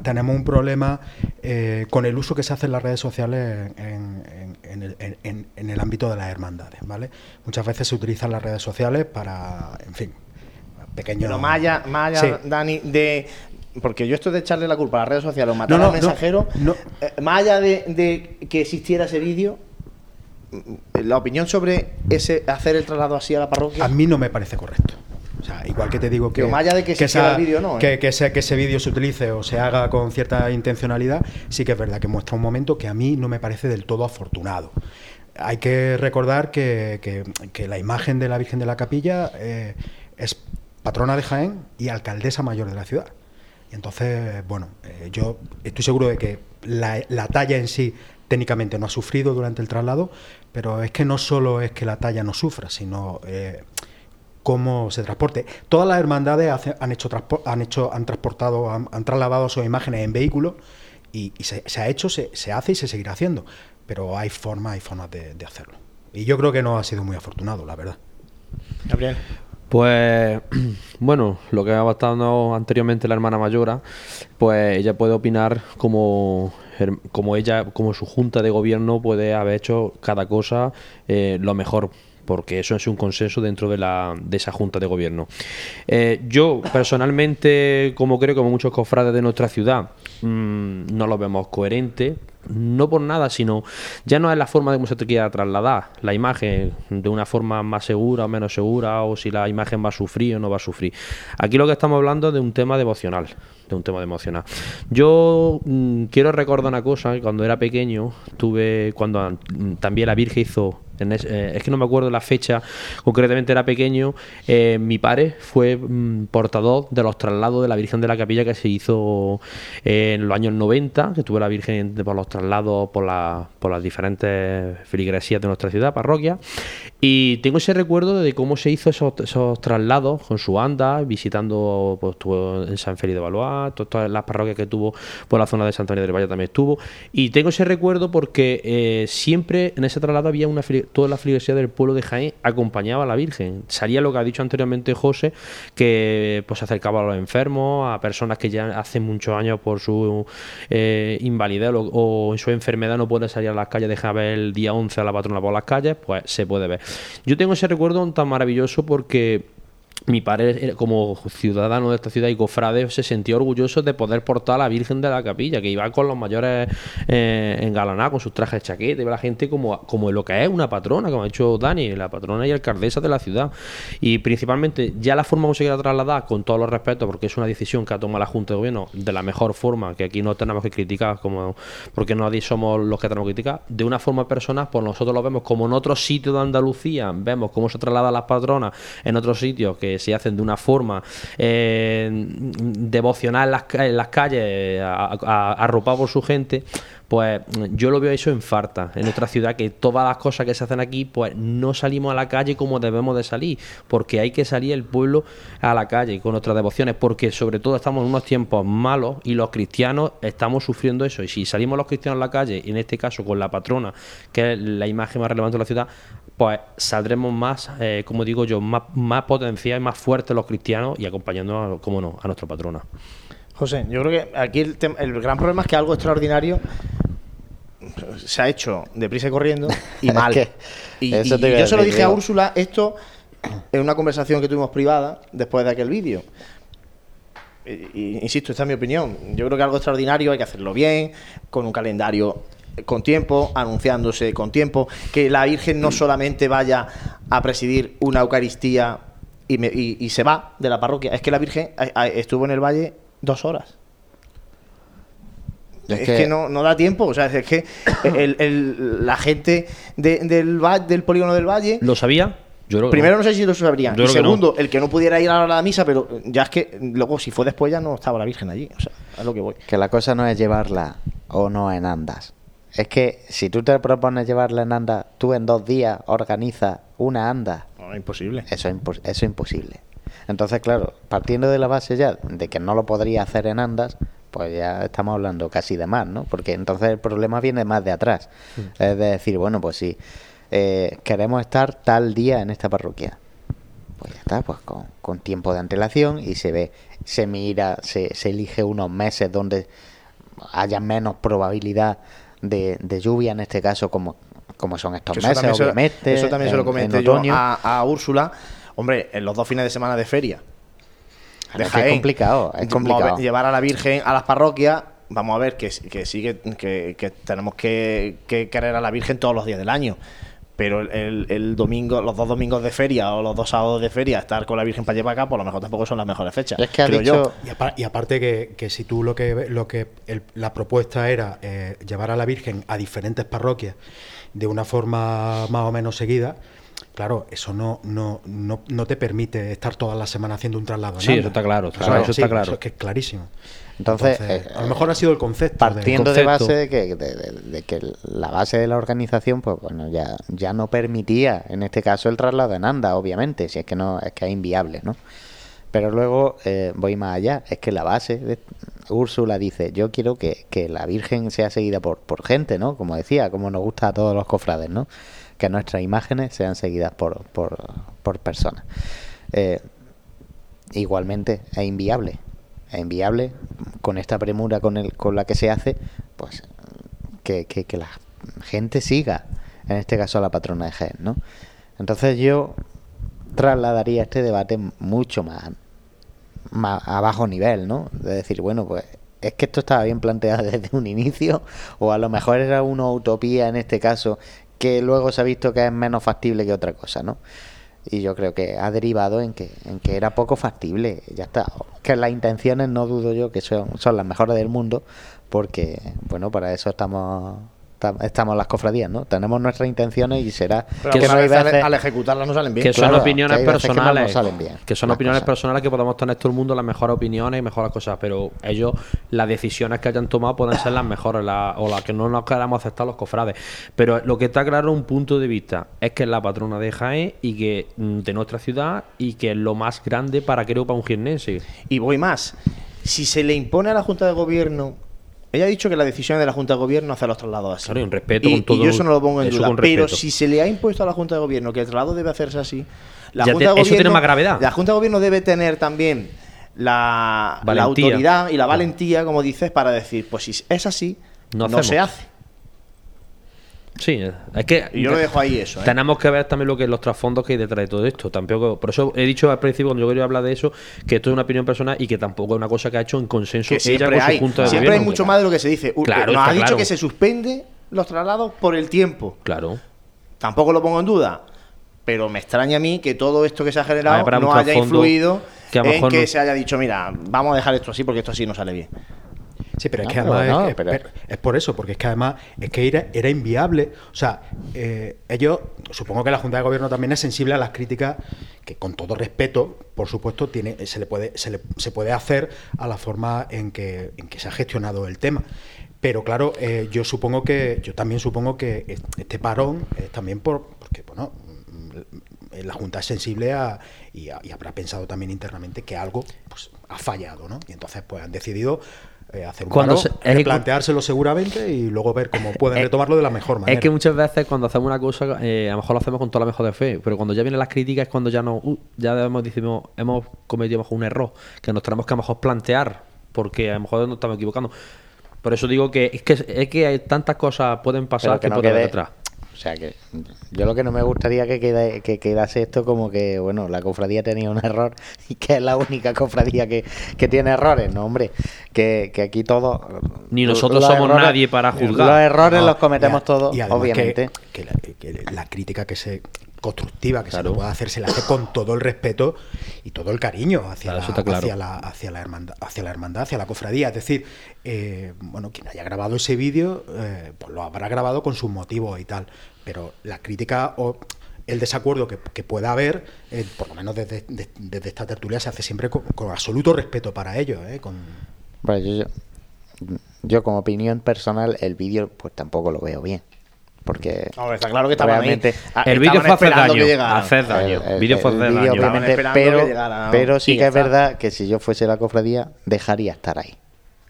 tenemos un problema eh, con el uso que se hace en las redes sociales en, en, en, el, en, el, ámbito de las hermandades. ¿vale? Muchas veces se utilizan las redes sociales para, en fin, pequeños... Pero más allá, más allá sí. Dani, de... Porque yo esto de echarle la culpa a las redes sociales o matar no, no, al mensajero, no, eh, más allá de, de que existiera ese vídeo, la opinión sobre ese hacer el traslado así a la parroquia. A mí no me parece correcto. O sea, igual que te digo que. Pero más allá de que, que esa, el vídeo, no. ¿eh? Que, que, ese, que ese vídeo se utilice o se haga con cierta intencionalidad, sí que es verdad que muestra un momento que a mí no me parece del todo afortunado. Hay que recordar que, que, que la imagen de la Virgen de la Capilla eh, es patrona de Jaén y alcaldesa mayor de la ciudad. Y entonces, bueno, eh, yo estoy seguro de que la, la talla en sí técnicamente no ha sufrido durante el traslado, pero es que no solo es que la talla no sufra, sino eh, cómo se transporte. Todas las hermandades han, hecho han transportado, han, trasladado sus imágenes en vehículos y, se, ha hecho, se, se, hace y se seguirá haciendo, pero hay formas, hay formas de, de hacerlo. Y yo creo que no ha sido muy afortunado, la verdad. Gabriel. Pues bueno, lo que ha estado anteriormente la hermana mayora, pues ella puede opinar como, como ella, como su junta de gobierno puede haber hecho cada cosa eh, lo mejor porque eso es un consenso dentro de, la, de esa junta de gobierno. Eh, yo personalmente, como creo como muchos cofrades de nuestra ciudad, mmm, no lo vemos coherente, no por nada, sino ya no es la forma de cómo se te quiera trasladar la imagen de una forma más segura o menos segura, o si la imagen va a sufrir o no va a sufrir. Aquí lo que estamos hablando es de un tema devocional, de un tema emocional. Yo mmm, quiero recordar una cosa, cuando era pequeño, tuve, cuando también la Virgen hizo es, eh, es, que no me acuerdo la fecha, concretamente era pequeño. Eh, mi padre fue mmm, portador de los traslados de la Virgen de la Capilla que se hizo eh, en los años 90, que tuve la Virgen por los traslados por, la, por las diferentes feligresías de nuestra ciudad, parroquia. Y tengo ese recuerdo de cómo se hizo esos, traslados con su anda, visitando, pues estuvo en San Félix de Valois, todas las parroquias que tuvo por la zona de Santander del Valle también estuvo. Y tengo ese recuerdo porque siempre en ese traslado había una toda la feligresía del pueblo de Jaén acompañaba a la Virgen. Salía lo que ha dicho anteriormente José, que pues se acercaba a los enfermos, a personas que ya hace muchos años por su eh, invalidez o, o, su enfermedad no pueden salir a las calles, deja ver el día 11 a la patrona por las calles, pues se puede ver. Yo tengo ese recuerdo tan maravilloso porque mi padre, como ciudadano de esta ciudad y cofrade, se sentía orgulloso de poder portar a la Virgen de la Capilla, que iba con los mayores eh, engalanados, con sus trajes de chaqueta, y la gente como, como lo que es una patrona, como ha dicho Dani, la patrona y alcaldesa de la ciudad. Y principalmente, ya la forma como se quiera trasladar, con todos los respetos, porque es una decisión que ha tomado la Junta de Gobierno de la mejor forma, que aquí no tenemos que criticar, como porque nadie somos los que tenemos que criticar, de una forma personal, pues nosotros lo vemos como en otros sitios de Andalucía, vemos cómo se trasladan las patronas en otros sitios que se hacen de una forma eh, devocional en las, en las calles, arropado por su gente, pues yo lo veo eso en Farta, en otra ciudad, que todas las cosas que se hacen aquí, pues no salimos a la calle como debemos de salir, porque hay que salir el pueblo a la calle con nuestras devociones, porque sobre todo estamos en unos tiempos malos y los cristianos estamos sufriendo eso, y si salimos los cristianos a la calle, en este caso con la patrona, que es la imagen más relevante de la ciudad, pues saldremos más, eh, como digo yo, más, más potencial y más fuertes los cristianos y acompañando, como no, a nuestra patrona. José, yo creo que aquí el, el, gran problema es que algo extraordinario se ha hecho deprisa y corriendo y mal. es que y, y yo se lo dije a Úrsula, esto en una conversación que tuvimos privada después de aquel vídeo. insisto, esta es mi opinión. Yo creo que algo extraordinario hay que hacerlo bien, con un calendario con tiempo, anunciándose con tiempo, que la Virgen no solamente vaya a presidir una Eucaristía y, me- y- y se va de la parroquia. Es que la Virgen eh, eh, estuvo en el valle dos horas. Es Es, que- que, no, no da tiempo, o sea, es que el- el- la gente de- del, del polígono del Valle ¿Lo sabía? Yo creo que Primero no. no sé si lo sabrían. Yo Y no. segundo, el que no pudiera ir a la misa, pero ya es que luego si fue después ya no estaba la Virgen allí. O sea, es lo que voy. Que la cosa no es llevarla o no en andas. Es que si tú te propones llevarla en andas, tú en dos días organizas una anda. No, es imposible. Eso es, impos- eso es imposible. Entonces, claro, partiendo de la base ya de que no lo podría hacer en andas, pues ya estamos hablando casi de más, ¿no? Porque entonces el problema viene más de atrás. Es de decir, bueno, pues si eh, queremos estar tal día en esta parroquia, pues ya está, pues con, con tiempo de antelación y se ve, se mira, se, se elige unos meses donde haya menos probabilidad de, de lluvia, en este caso, como, como son estos eso meses, obviamente. eso también se lo en- en comenté yo a, a Úrsula. Hombre, en los dos fines de semana de feria. Es que es complicado, es complicado. mover- Llevar a la Virgen a las parroquias. Vamos a ver que, que sí que, que- que tenemos que, que querer a la Virgen todos los días del año. Pero el, domingo, los dos domingos de feria o los dos sábados de feria, estar con la Virgen para llevar acá, por lo mejor tampoco son las mejores fechas. Es que creo dicho- yo. Y, apa- y aparte que, que si tú lo que lo que el- la propuesta era eh, llevar a la Virgen a diferentes parroquias de una forma más o menos seguida, claro, eso no no, no, no te permite estar todas las semanas haciendo un traslado. en Sí, eso está claro, está claro, eso está claro. es que es clarísimo. Entonces, Entonces, eh, a lo mejor ha sido el concepto. partiendo de concepto. base de que, de, de- de que la base de la organización pues bueno ya ya no permitía en este caso el traslado en anda obviamente si es que no es que es inviable no pero luego eh, voy más allá es que la base de Úrsula dice yo quiero que, que la Virgen sea seguida por, por gente no como decía como nos gusta a todos los cofrades no que nuestras imágenes sean seguidas por por, personas Eh, igualmente es inviable es inviable con esta premura con el con la que se hace pues que, que, que la gente siga en este caso a la patrona de Jaén ¿no? entonces yo trasladaría este debate mucho más, más a bajo nivel ¿no? de decir bueno pues es que esto estaba bien planteado desde un inicio o a lo mejor era una utopía en este caso que luego se ha visto que es menos factible que otra cosa ¿no? y yo creo que ha derivado en que, en que era poco factible, ya está. Que las intenciones no dudo yo que son, son las mejores del mundo, porque, bueno, para eso estamos ta- estamos las cofradías, ¿no? Tenemos nuestras intenciones y será Pero que no algunas hay veces veces... al ejecutarlas no salen bien. que son Claro, opiniones que que no personales salen bien que son opiniones cosas. personales que podemos tener todo el mundo las mejores opiniones y mejores cosas pero ellos las decisiones que hayan tomado pueden ser las mejores la- o las que no nos queramos aceptar los cofrades pero lo que está claro un punto de vista es que es la patrona de Jaén y que mm, de nuestra ciudad y que es lo más grande para creo para un jiennense Y voy más. Si se le impone a la Junta de Gobierno. Ella ha dicho que la decisión de la Junta de Gobierno hace los traslados así. Claro, y un respeto y, con todo- y yo eso no lo pongo en duda. Pero si se le ha impuesto a la Junta de Gobierno que el traslado debe hacerse así, la Ya Junta te- de eso tiene Gobierno- más gravedad. La Junta de Gobierno debe tener también la, la autoridad y la valentía, como dices, para decir, pues si es así, No se hace. Sí, es que yo lo dejo ahí eso. ¿eh? Tenemos que ver también lo que los trasfondos que hay detrás de todo esto. Tampoco, por eso he dicho al principio cuando yo quería hablar de eso que esto es una opinión personal y que tampoco es una cosa que ha hecho en consenso que ella siempre con su junta de siempre hay mucho más de lo que se dice. Claro, Nos ha dicho claro. que se suspende los traslados por el tiempo. Claro. Tampoco lo pongo en duda. Pero me extraña a mí que todo esto que se ha generado no haya influido que en que no- se haya dicho, mira, vamos a dejar esto así porque esto así no sale bien. Sí, pero es No, que además no, es, pero- es- es por eso, porque es que además es que era, era inviable. O sea, eh, ellos, supongo que la Junta de Gobierno también es sensible a las críticas que con todo respeto, por supuesto, tiene, se le puede, se le, se puede hacer a la forma en que, en que se ha gestionado el tema. Pero claro, eh, yo supongo que, yo también supongo que es- este parón es también por, porque, bueno, mm, la Junta es sensible a, y, a- y habrá pensado también internamente que algo pues, ha fallado, ¿no? Y entonces pues han decidido eh, hacer un Cuando parón, se- es que- planteárselo seguramente y luego ver cómo pueden Eh, retomarlo de la mejor manera. Es que muchas veces cuando hacemos una cosa, eh, a lo mejor lo hacemos con toda la mejor de fe, pero cuando ya vienen las críticas es cuando ya no, uh, ya hemos, decimos, hemos cometido mejor un error, que nos tenemos que a lo mejor plantear, porque a lo mejor nos estamos equivocando. Por eso digo que es que, es que hay tantas cosas pueden pasar Pero que, que no pueden haber quede, detrás. O sea que yo lo que no me gustaría que, quede- que quedase esto como que, bueno, la cofradía tenía un error y que es la única cofradía que, que tiene errores. No, hombre, que, que aquí todos... Ni nosotros somos nadie para juzgar. Los errores No, los cometemos y a- todos, y obviamente. Que, que la, que la crítica que se constructiva que Claro. se le puede hacer se la hace con todo el respeto y todo el cariño hacia, Claro, la, claro. hacia, la, hacia, la hermandad, hacia la hermandad, hacia la cofradía. Es decir, eh, bueno, quien haya grabado ese vídeo, eh, pues lo habrá grabado con sus motivos y tal. Pero la crítica o el desacuerdo que, que pueda haber, eh, por lo menos desde, de- desde esta tertulia, se hace siempre con, con absoluto respeto para ellos. eh, con, Bueno, yo, yo, yo como opinión personal, el vídeo pues tampoco lo veo bien. Porque Hombre, está claro que realmente... Ah, El vídeo fue hacer que daño. llegara. Hacer daño. El- el- vídeo fue hacer daño. Obviamente, pero, que llegara, ¿no? pero sí Y que es verdad que si yo fuese la cofradía, dejaría estar ahí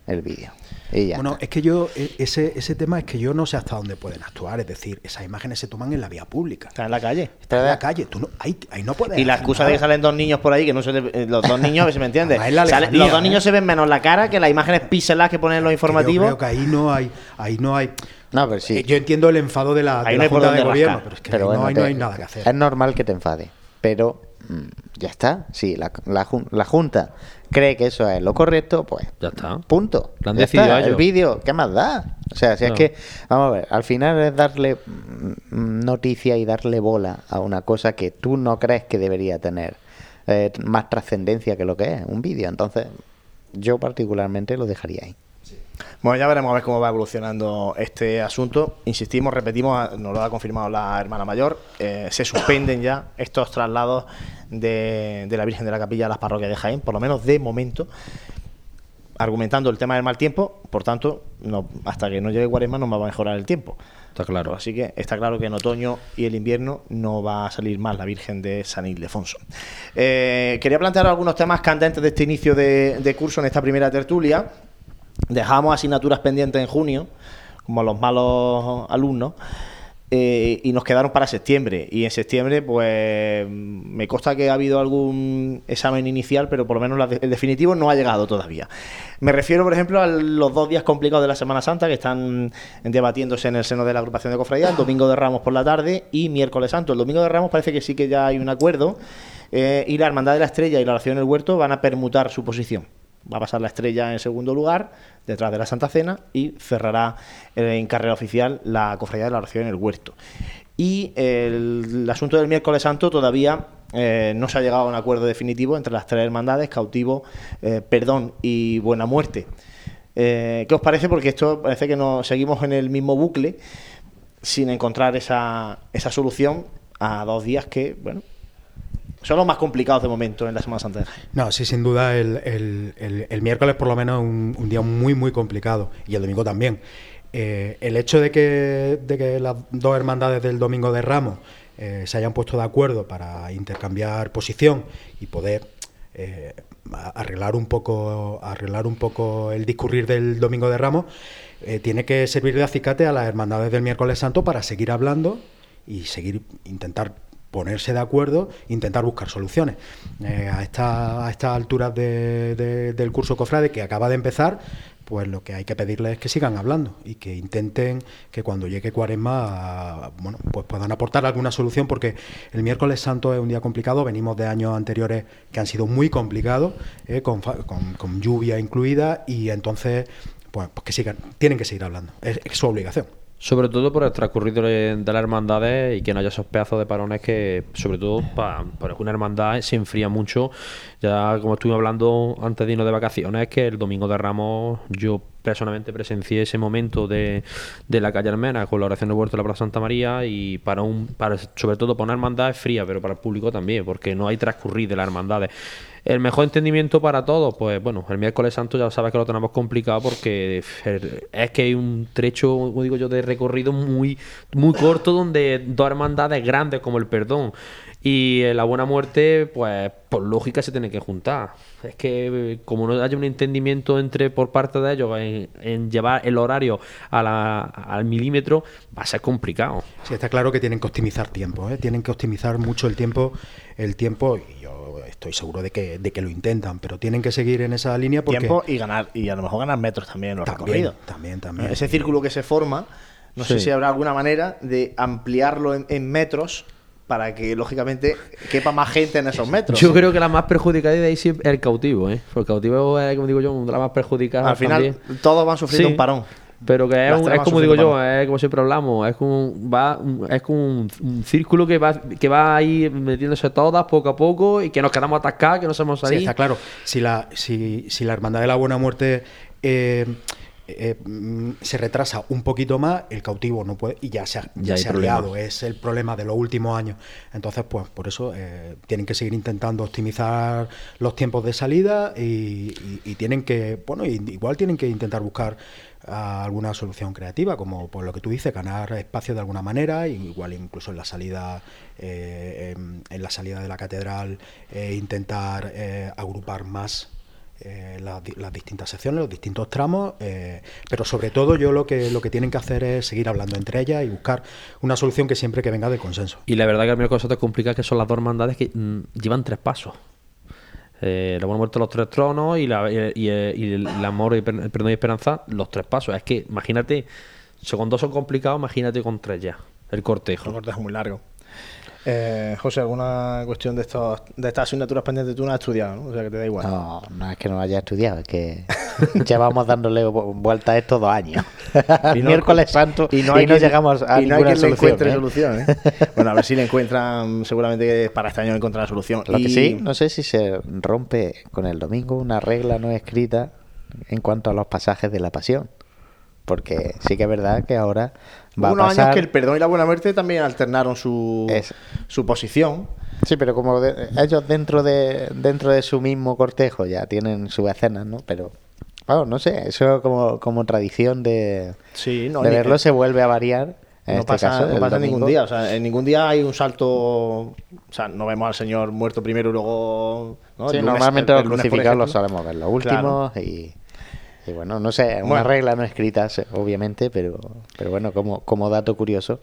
el vídeo. Y ya Bueno, está. es que yo, e- ese, ese tema es que yo no sé hasta dónde pueden actuar. Es decir, esas imágenes se toman en la vía pública. Está en la calle. Está en la calle. Tú no, ahí, ahí no puedes. Y la excusa de que salen dos niños por ahí, que no se le- eh, los dos niños, a ver si me entiendes. Sale- los dos ¿eh? niños se ven menos la cara que las imágenes píxelas que ponen en los Que informativos. Yo creo que ahí no hay, ahí no hay. No, pero sí. Eh, Yo entiendo el enfado de la, de la no Junta de Gobierno, rascar. pero es que Pero ahí bueno, no, hay, te- no hay nada que hacer. Es normal que te enfades, pero mm, ya está. Si la, la, jun- la Junta cree que eso es lo correcto, pues Ya está. punto. Lo han Ya decidido está. El vídeo, ¿qué más da? O sea, si es que, vamos a ver, al final es darle mm, noticia y darle bola a una cosa que tú no crees que debería tener eh, más trascendencia que lo que es un vídeo. Entonces, yo particularmente lo dejaría ahí. Bueno, ya veremos a ver cómo va evolucionando este asunto. Insistimos, repetimos, nos lo ha confirmado la hermana mayor. eh, se suspenden ya estos traslados de, de la Virgen de la Capilla a las parroquias de Jaén, por lo menos de momento, argumentando el tema del mal tiempo. Por tanto, no, hasta que no llegue Cuaresma no va a mejorar el tiempo. Está claro. Así que está claro que en otoño y el invierno no va a salir más la Virgen de San Ildefonso. Eh, quería plantear algunos temas candentes de este inicio de, de curso en esta primera tertulia. Dejamos asignaturas pendientes en junio, como los malos alumnos, eh, y nos quedaron para septiembre. Y en septiembre, pues me consta que ha habido algún examen inicial, pero por lo menos el definitivo no ha llegado todavía. Me refiero, por ejemplo, a los dos días complicados de la Semana Santa que están debatiéndose en el seno de la agrupación de cofradía, el domingo de Ramos por la tarde y miércoles santo. El domingo de Ramos parece que sí que ya hay un acuerdo eh, y la Hermandad de la Estrella y la Oración en el Huerto van a permutar su posición. Va a pasar la estrella en segundo lugar, detrás de la Santa Cena, y cerrará eh, en carrera oficial la cofradía de la oración en el huerto. Y el, asunto del miércoles santo todavía eh, no se ha llegado a un acuerdo definitivo entre las tres hermandades, cautivo, eh, perdón y buena muerte. ¿Qué os parece? Porque esto parece que nos seguimos en el mismo bucle sin encontrar esa, esa solución a dos días que, bueno, son los más complicados de momento en la Semana Santa. No, sí, sin duda el, el- el- miércoles por lo menos un, un día muy, muy complicado y el domingo también. Eh, el hecho de que, de que las dos hermandades del domingo de Ramos eh, se hayan puesto de acuerdo para intercambiar posición y poder eh, arreglar un poco arreglar un poco el discurrir del domingo de Ramos tiene que servir de acicate a las hermandades del miércoles santo para seguir hablando y seguir intentar ponerse de acuerdo, intentar buscar soluciones. Eh, a, esta, a estas alturas de- de- del curso Cofrade que acaba de empezar, pues lo que hay que pedirles es que sigan hablando y que intenten que cuando llegue Cuaresma, bueno, pues puedan aportar alguna solución porque el miércoles santo es un día complicado, venimos de años anteriores que han sido muy complicados, eh, con, con- lluvia incluida y entonces, pues, pues que sigan, tienen que seguir hablando, es su obligación. Sobre todo por el transcurrido de, de las hermandades y que no haya esos pedazos de parones que, sobre todo, para una hermandad se enfría mucho. Ya como estuvimos hablando antes de irnos de vacaciones, que el domingo de Ramos yo personalmente presencié ese momento de, de la calle Almena con la oración del huerto de la Plaza Santa María y para un para sobre todo para una hermandad es fría, pero para el público también, porque no hay transcurrir de las hermandades. El mejor entendimiento para todos, pues bueno, el miércoles santo ya sabes que lo tenemos complicado porque es que hay un trecho, como digo yo, de recorrido muy, muy corto donde dos hermandades grandes como el perdón y eh, la buena muerte, pues por lógica se tienen que juntar. Es que como no haya un entendimiento entre por parte de ellos en, llevar el horario a la- al milímetro, va a ser complicado. Sí, está claro que tienen que optimizar tiempo, ¿eh? tienen que optimizar mucho el tiempo, el tiempo, y estoy seguro de que, de que lo intentan, pero tienen que seguir en esa línea porque tiempo y ganar y a lo mejor ganar metros también en los También, recorridos. también, también. Ese círculo que se forma No sé si habrá alguna manera de ampliarlo en, en metros para que, lógicamente, quepa más gente en esos metros. Yo creo que la más perjudicada de ahí sí es el cautivo, ¿eh? Porque el cautivo es, como digo yo, las más perjudicadas. Al final, también. todos van sufriendo Sí. un parón. Pero que es, un- es como digo yo, es como siempre hablamos, es como un- va es como un, un círculo que va que va ahí metiéndose todas poco a poco y que nos quedamos atascados, que no sabemos Sí, salir. está claro. Si la, si, si la Hermandad de la Buena Muerte eh, eh, mm, se retrasa un poquito más, el cautivo no puede y ya se ha, Ya se ha liado. Es el problema de los últimos años. Entonces, pues por eso eh, tienen que seguir intentando optimizar los tiempos de salida y, y- y tienen que, bueno, igual tienen que intentar buscar ah, alguna solución creativa, como por lo que tú dices, ganar espacio de alguna manera, igual incluso en la salida, eh, en, en la salida de la catedral, eh, intentar eh, agrupar más eh, las, di- las distintas secciones, los distintos tramos, eh, pero sobre todo yo lo que lo que tienen que hacer es seguir hablando entre ellas y buscar una solución que siempre que venga del consenso. Y la verdad que a mí cosa te complica es que son las dos hermandades que mm, llevan tres pasos. Eh, la buena muerte de los tres tronos y, la, y, y- y el amor y el perdón y esperanza, los tres pasos. Es que imagínate, si con dos son complicados, imagínate con tres ya, el cortejo. El cortejo es muy largo. Eh, José, ¿alguna cuestión de estos de estas asignaturas pendientes tú no has estudiado, ¿no? O sea, que te da igual. No, no es que no haya estudiado, es que llevamos dándole vu- vuelta a esto dos años. Y no- Miércoles santo y no, hay quien- llegamos a y no hay le solución. encuentre ¿eh? solución, ¿eh? Bueno, a ver si le encuentran, seguramente para este año encontrar la solución. Lo que Y- sí, no sé si se rompe con el domingo una regla no escrita en cuanto a los pasajes de la pasión. Porque sí que es verdad que ahora va Hubo a unos pasar... años que el perdón y la buena muerte también alternaron su, Es- su posición. Sí, pero como de- ellos dentro de dentro de su mismo cortejo ya tienen sus escenas, ¿no? Pero, vamos, no sé, eso como, como tradición de, Sí, no, de verlo se vuelve a variar. En no este pasa, caso, no pasa ningún día. O sea, en ningún día hay un salto. O sea, no vemos al Señor muerto primero y luego. ¿no? Sí, lunes- normalmente el- los el por crucificados los solemos ver los últimos y, y bueno, no sé, una Bueno. regla no escrita, obviamente, pero, pero bueno, como, como dato curioso.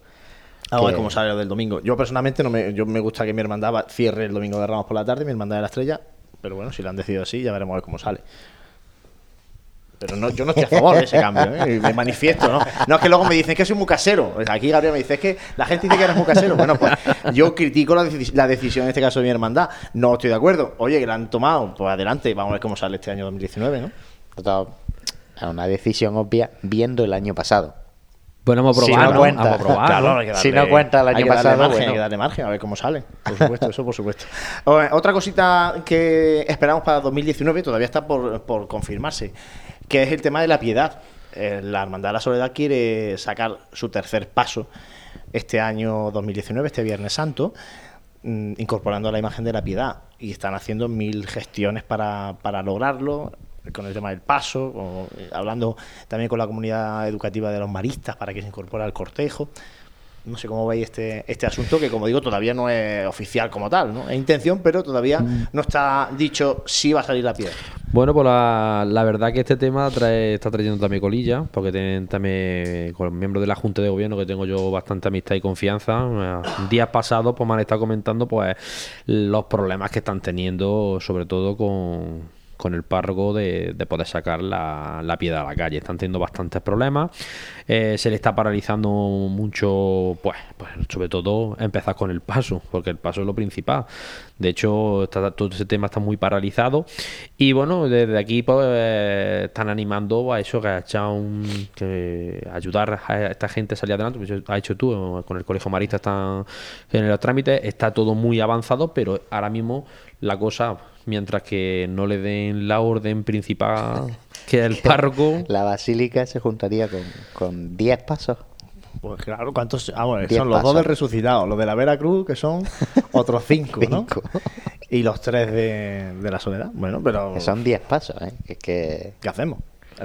A ver que- cómo sale lo del domingo. Yo personalmente no me, yo me gusta que mi hermandad va- cierre el domingo de Ramos por la tarde, mi hermandad de la estrella. Pero bueno, si lo han decidido así, ya veremos a ver cómo sale. Pero no, yo no estoy a favor de ese cambio, ¿eh? Me manifiesto, ¿no? No es que luego me dicen que soy muy casero. Aquí Gabriel me dice es que la gente dice que eres muy casero. Bueno, pues yo critico la, deci- la decisión en este caso de mi hermandad. No estoy de acuerdo. Oye, que la han tomado, pues adelante, vamos a ver cómo sale este año 2019, ¿no? Es una decisión obvia viendo el año pasado. Bueno, vamos a Si probar, no ¿no? cuenta. A probar, Si no cuenta el hay año que darle pasado, margen, bueno. hay que darle margen a ver cómo sale. Por supuesto, eso por supuesto. O- Otra cosita que esperamos para 2019 todavía está por, por confirmarse, que es el tema de la piedad. Eh, La Hermandad de la Soledad quiere sacar su tercer paso este año 2019, este Viernes Santo, mm, incorporando la imagen de la piedad. Y están haciendo mil gestiones para, para lograrlo con el tema del paso, o, eh, hablando también con la comunidad educativa de los maristas para que se incorpore al cortejo. No sé cómo veis este, este asunto, que como digo, todavía no es oficial como tal, ¿no? Es intención, pero todavía no está dicho si va a salir la piedra. Bueno, pues la, la verdad que este tema trae, está trayendo también colilla, porque tienen también con los miembros de la Junta de Gobierno que tengo yo bastante amistad y confianza. eh, Días pasados pues me han estado comentando pues los problemas que están teniendo, sobre todo con, con el párroco de, de poder sacar la, piedra a la calle. Están teniendo bastantes problemas. Eh, se le está paralizando mucho, pues, pues sobre todo empezar con el paso, porque el paso es lo principal. De hecho, está- todo ese tema está muy paralizado. Y bueno, desde aquí pues, eh, están animando a eso, que ha echado un, que ayudar a esta gente a salir adelante. Pues, ha hecho tú, con el Colegio Marista están en los trámites, está todo muy avanzado, pero ahora mismo la cosa, mientras que no le den la orden principal, que es el párroco, La basílica se juntaría con, con 10 pasos. Pues claro, ¿cuántos? Ah, bueno, son los dos del resucitado, los de la Veracruz, que son otros cinco, ¿no? Cinco. Y los tres de, de la soledad. Bueno, pero. Que son 10 pasos, ¿eh? Que Es que... ¿Qué hacemos?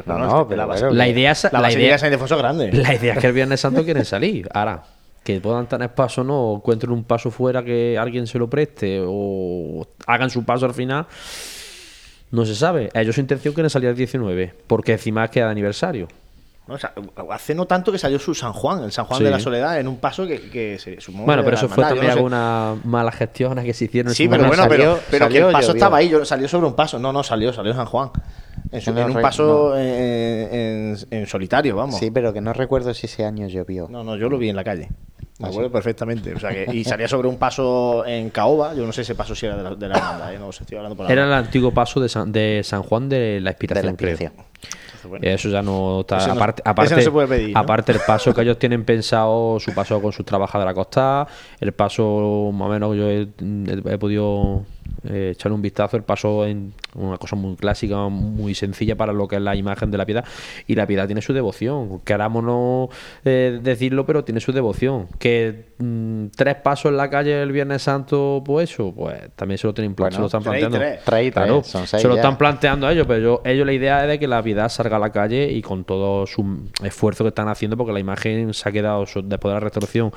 No, no, pero la, bueno, base- la idea es, la la Basílica idea, de San Ildefonso es grande. La idea es que el Viernes Santo quieren salir. Ahora, que puedan tener paso no, o encuentren un paso fuera que alguien se lo preste, o hagan su paso al final, no se sabe. Ellos su intención quieren salir el 19, porque encima queda de aniversario. No, o sea, hace no tanto que salió su San Juan, el San Juan Sí. de la Soledad, en un paso que, que se supongo Bueno, pero eso fue también no sé. algunas malas gestiones que se hicieron. en Sí, pero bueno, pero, salió- pero que salió, el paso estaba ahí, yo- salió sobre un paso. No, no, salió, salió San Juan. En, su- un paso en, en solitario, vamos. Sí, pero que no recuerdo si ese año llovió. No, no, yo lo vi en la calle. Me ¿Ah, acuerdo perfectamente. O sea que, y salía sobre un paso en Caoba. Yo no sé ese paso si era de la, de la hermandad, ¿eh? no os estoy hablando por Era el antiguo paso de San, de San Juan de la Inspiración, De la. Entonces, bueno. Eso ya no está. Ese no- aparte, ese aparte, no se puede pedir, ¿no? aparte el paso que ellos tienen pensado, su paso con sus trabajadores de la costa, el paso más o menos yo he, he- he podido eh, echarle un vistazo, el paso en una cosa muy clásica, muy sencilla para lo que es la imagen de la piedad. Y la piedad tiene su devoción. Queramos no eh, decirlo, pero tiene su devoción. Que mm, tres pasos en la calle el Viernes Santo, pues eso, pues también se lo tienen Bueno, se lo están tres planteando. tres. Tres y tres, Claro, son seis se lo ya. están planteando a ellos, pero yo- ellos la idea es de que la piedad salga a la calle y con todo su esfuerzo que están haciendo, porque la imagen se ha quedado después de la restauración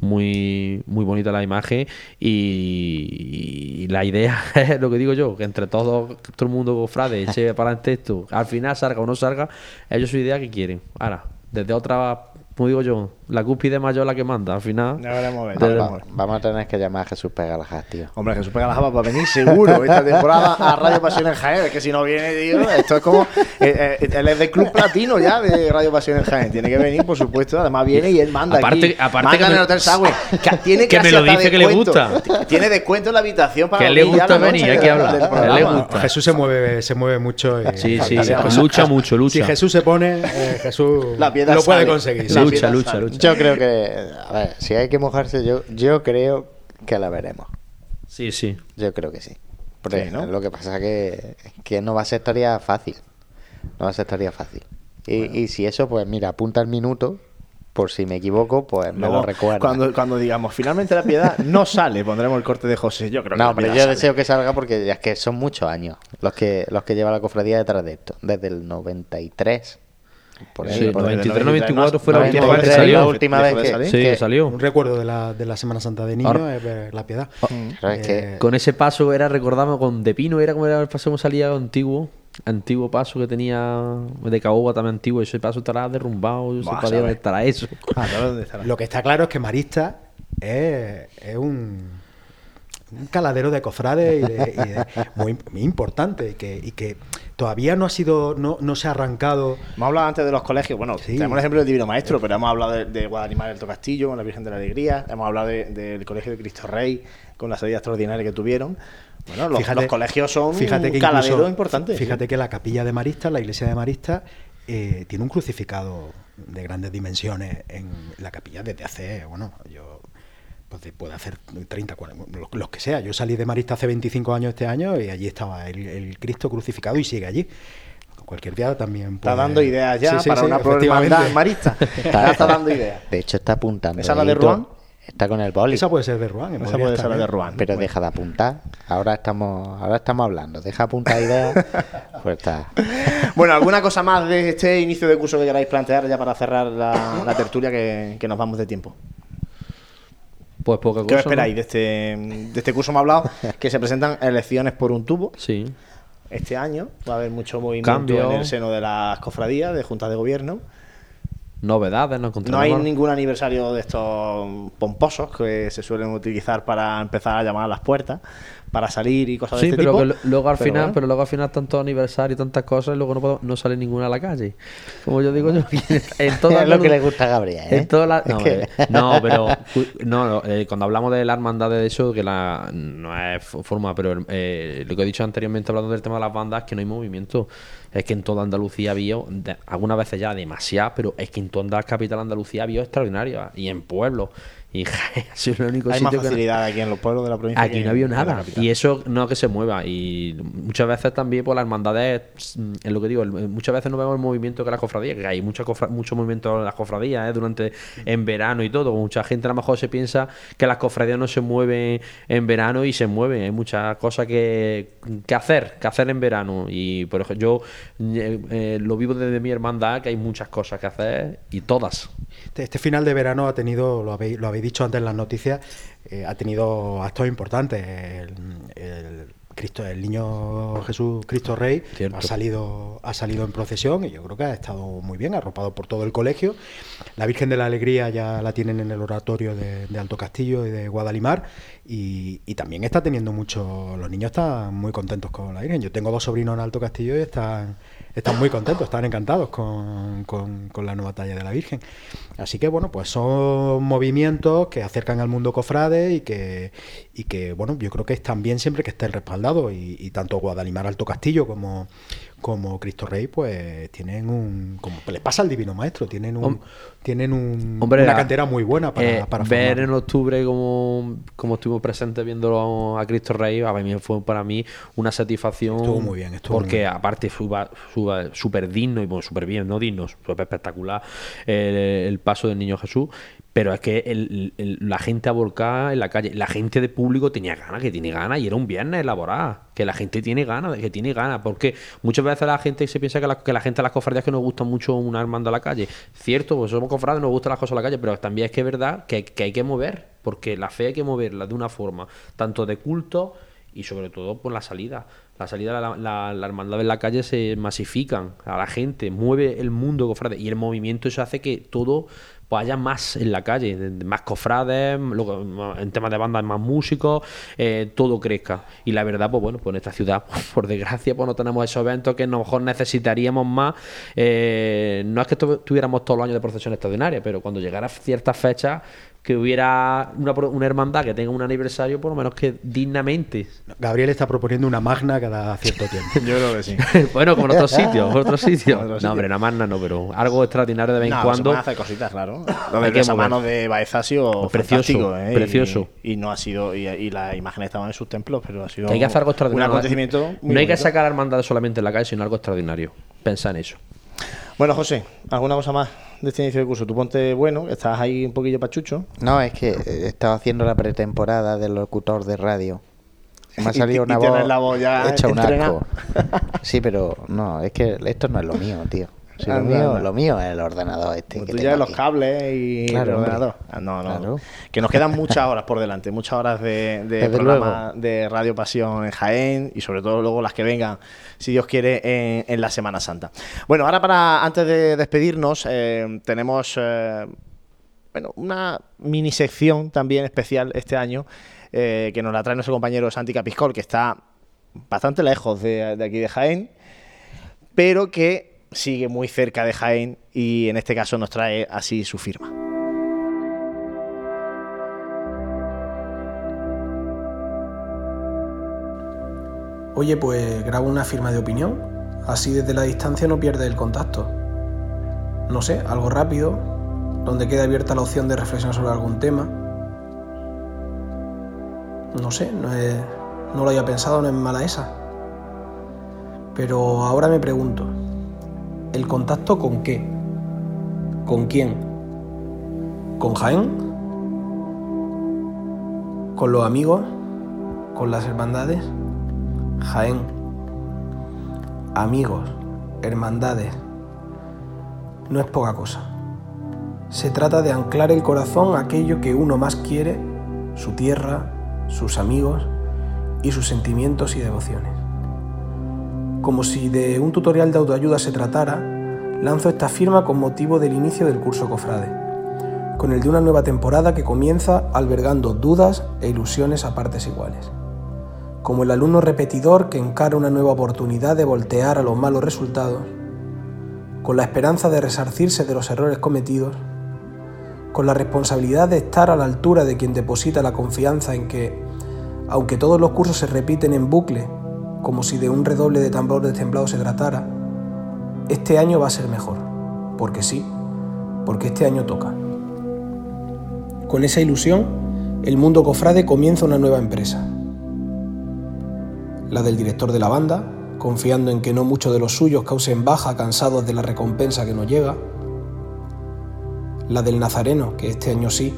muy, muy bonita la imagen y, y la idea es lo que digo yo, que entre todos, todo el mundo frade, eche para adelante esto, al final salga o no salga, ellos su idea que quieren. Ahora, desde otra, como digo yo, la cúspide mayor la que manda, al final. A ver, Va- va- vamos a tener que llamar a Jesús Pegalajás, tío. Hombre, Jesús Pega la Java para venir seguro esta temporada a Radio Pasión en Jaén. Es que si no viene, tío, esto es como. eh, eh, él es del Club Platino ya de Radio Pasión en Jaén. Tiene que venir, por supuesto. Además, viene y él manda. Aparte- aquí. aparte Manda que en me- el Hotel Sagüe. Que tiene Que me lo dice que le gusta. Tiene descuento en la habitación para Que le gusta venir, hay que hablar. A. Jesús se mueve, se mueve mucho. y- Sí, sí, lucha mucho, lucha. Si Jesús se pone, eh, Jesús La lo puede sale. conseguir. La lucha, lucha, lucha. Yo creo que, a ver, si hay que mojarse, yo, yo creo que la veremos. Sí, sí. Yo creo que sí. Porque Sí, ¿no? lo que pasa que, que no va a ser tarea fácil. No va a ser tarea fácil. Y, y si eso, pues mira, apunta el minuto, por si me equivoco, pues me lo recuerda. Cuando, cuando digamos finalmente la piedad no sale, pondremos el corte de José. Yo creo que No, piedad yo sale. deseo que salga porque ya es que son muchos años los que los que lleva la cofradía detrás de esto. Desde el 93. Por ahí, Sí, por ahí. 93, 94 94 fue la última vez que 93, salió. la última vez que. Sí, que- salió. Un recuerdo de la, de la Semana Santa de niño Ahora- es ver la piedad. Es que Eh, Con ese paso era, recordamos, con De Pino era como era el paso que salía antiguo. Antiguo paso que tenía de Caoba también antiguo. Ese paso estará derrumbado. Yo sé para dónde estará eso. Ah, ¿sabes dónde estará? Lo que está claro es que Marista es, es un, un caladero de cofrades y de- y de- muy, muy importante y que, y que todavía no ha sido, no, no se ha arrancado. Hemos hablado antes de los colegios. Bueno, Sí. tenemos el ejemplo del Divino Maestro, pero hemos hablado de, de Guadalimar del Castillo con la Virgen de la Alegría. Hemos hablado de- del Colegio de Cristo Rey con la salida extraordinaria que tuvieron. Bueno, los, Fíjate- los colegios son fíjate un que caladero incluso- importante. Fíjate que la capilla de Marista, la iglesia de Marista, eh, tiene un crucificado de grandes dimensiones en la capilla desde hace, bueno, yo pues de- puede hacer 30, 40, los, los que sea. Yo salí de Marista hace 25 años este año y allí estaba el, el Cristo crucificado y sigue allí. Cualquier día también Está puede- dando ideas ya Sí, sí, para sí, una hermandad marista. Está dando ideas. de hecho está apuntando. ¿Esa es la de Ruán? Está con el boli. Esa puede ser de Ruán. Esa puede ser la de. Ruán. Pero Bueno. deja de apuntar. Ahora estamos, ahora estamos hablando. Deja apuntar ideas. pues está. Bueno, ¿alguna cosa más de este inicio de curso que queráis plantear ya para cerrar la, la tertulia que, que nos vamos de tiempo? Pues poca cosa. ¿Qué ¿no? esperáis de este, de este curso? Me ha hablado que se presentan elecciones por un tubo Sí. este año. Va a haber mucho movimiento Cambio. en el seno de las cofradías, de juntas de gobierno. Novedades, no No hay ningún aniversario de estos pomposos que se suelen utilizar para empezar a llamar a las puertas, para salir y cosas Sí, de este pero tipo. que lo- luego al Pero final, bueno. pero luego al final tantos aniversarios y tantas cosas y luego no, puedo- no sale ninguna a la calle. Como yo digo yo, en todas es lo que le gusta a Gabriel. ¿eh? En Es no, que- no, pero no, eh, cuando hablamos de la hermandad de eso, que la no es forma, pero eh, lo que he dicho anteriormente hablando del tema de las bandas, que no hay movimiento. Es que en toda Andalucía había, algunas veces ya demasiado, pero es que en toda la capital Andalucía había extraordinario y en pueblos. Y sido el único Hay más sitio que no- facilidad aquí en los pueblos de la provincia. Aquí no había nada. Y eso no que se mueva. Y muchas veces también por las hermandades, mm, es lo que digo, el- muchas veces no vemos el movimiento que las cofradías, que hay mucha cofra- mucho movimiento en las cofradías ¿eh? durante en verano y todo. Mucha gente a lo mejor se piensa que las cofradías no se mueven en verano y se mueven. Hay muchas cosas que, que hacer, que hacer en verano. Y por ejemplo, yo eh, eh, lo vivo desde mi hermandad, que hay muchas cosas que hacer y todas. Este, este final de verano ha tenido, lo habéis, lo habéis dicho antes en las noticias, eh, ha tenido actos importantes. El, el Cristo, el niño Jesús Cristo Rey Cierto. ha salido, ha salido en procesión y yo creo que ha estado muy bien, arropado por todo el colegio. La Virgen de la Alegría ya la tienen en el oratorio de, de Alto Castillo y de Guadalimar y, y también está teniendo mucho, los niños están muy contentos con la Virgen. Yo tengo dos sobrinos en Alto Castillo y están están muy contentos, están encantados con, con, la nueva talla de la Virgen. Así que bueno, pues son movimientos que acercan al mundo cofrade y que, y que bueno, yo creo que están bien siempre que estén respaldados y, y tanto Guadalimar Alto Castillo como, como Cristo Rey, pues tienen un. como les pasa al Divino Maestro, tienen un, tienen un, una cantera muy buena para, eh, ver en octubre como, como estuvimos presentes viendo a Cristo Rey, a mí fue para mí una satisfacción. Estuvo muy bien, estuvo porque aparte fue súper digno y bueno, súper bien, no digno, súper espectacular el, paso del niño Jesús. Pero es que la gente aborcada en la calle, la gente de público tenía ganas, que tiene ganas, y era un viernes elaborada, que la gente tiene ganas, que tiene ganas, porque muchas veces la gente se piensa que la, que la gente de las cofradías que nos gusta mucho una hermandad a la calle. Cierto, pues somos cofrades, nos gustan las cosas a la calle, pero también es que es verdad que, hay que mover, porque la fe hay que moverla de una forma, tanto de culto y sobre todo por la salida. La salida, la, la, la, hermandad en la calle se masifican a la gente, mueve el mundo cofrade y el movimiento eso hace que todo pues haya más en la calle, más cofrades, en temas de bandas más músicos, eh, todo crezca. Y la verdad, pues bueno, pues en esta ciudad, por desgracia, pues no tenemos esos eventos que a lo mejor necesitaríamos más. Eh, no es que tuviéramos todos los años de procesión extraordinaria, pero cuando llegara ciertas fechas, que hubiera una, una, hermandad que tenga un aniversario, por lo menos que dignamente. Gabriel está proponiendo una magna cada cierto tiempo. Yo creo que sí. bueno, como en otros sitios, en otros sitios. no, hombre, una magna no, pero algo extraordinario de vez en cuando. Se hacer cositas, claro. Lo de esa mano de Baeza ha sido precioso, ¿eh? precioso. Y, no ha sido, y, y las imágenes estaban en sus templos, pero ha sido hay que hacer algo extraordinario. un acontecimiento. no hay que sacar hermandades solamente en la calle, sino algo extraordinario. Pensa en eso. Bueno, José, ¿alguna cosa más de este inicio de curso? Tú ponte bueno, estás ahí un poquillo pachucho. No, es que estaba haciendo la pretemporada del locutor de radio. Me ha salido una voz, la voz ya hecha un asco. Sí, pero no, es que esto no es lo mío, tío lo, mío, lo mío es el ordenador este. que tú ya los cables y el ordenador. Ah, no, no. Que nos quedan muchas horas por delante, muchas horas de, programa de Radio Pasión en Jaén y sobre todo luego las que vengan, si Dios quiere, en, la Semana Santa. Bueno, ahora para antes de despedirnos, eh, tenemos eh, bueno, una mini sección también especial este año eh, que nos la trae nuestro compañero Santi Capiscol, que está bastante lejos de, de aquí de Jaén, pero que sigue muy cerca de Jaén y en este caso nos trae así su firma. Oye, pues grabo una firma de opinión, así desde la distancia no pierde el contacto. No sé, algo rápido, donde quede abierta la opción de reflexionar sobre algún tema. No sé, no, no lo había pensado, no es mala esa. Pero ahora me pregunto, ¿El contacto con qué? ¿Con quién? ¿Con Jaén? ¿Con los amigos? ¿Con las hermandades? Jaén. Amigos, hermandades. No es poca cosa. Se trata de anclar el corazón a aquello que uno más quiere, su tierra, sus amigos y sus sentimientos y devociones. Como si de un tutorial de autoayuda se tratara, lanzo esta firma con motivo del inicio del curso Cofrade, con el de una nueva temporada que comienza albergando dudas e ilusiones a partes iguales. Como el alumno repetidor que encara una nueva oportunidad de voltear a los malos resultados, con la esperanza de resarcirse de los errores cometidos, con la responsabilidad de estar a la altura de quien deposita la confianza en que, aunque todos los cursos se repiten en bucle como si de un redoble de tambores temblado se tratara, este año va a ser mejor, porque sí, porque este año toca. Con esa ilusión, el mundo cofrade comienza una nueva empresa. La del director de la banda, confiando en que no muchos de los suyos causen baja cansados de la recompensa que nos llega. La del nazareno, que este año sí,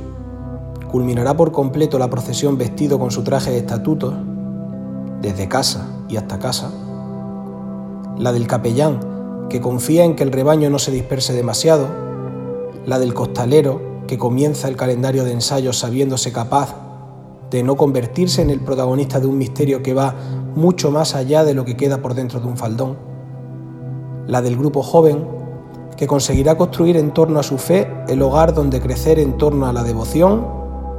culminará por completo la procesión vestido con su traje de estatutos, desde casa y hasta casa, la del capellán, que confía en que el rebaño no se disperse demasiado, la del costalero, que comienza el calendario de ensayos sabiéndose capaz de no convertirse en el protagonista de un misterio que va mucho más allá de lo que queda por dentro de un faldón, la del grupo joven, que conseguirá construir en torno a su fe el hogar donde crecer en torno a la devoción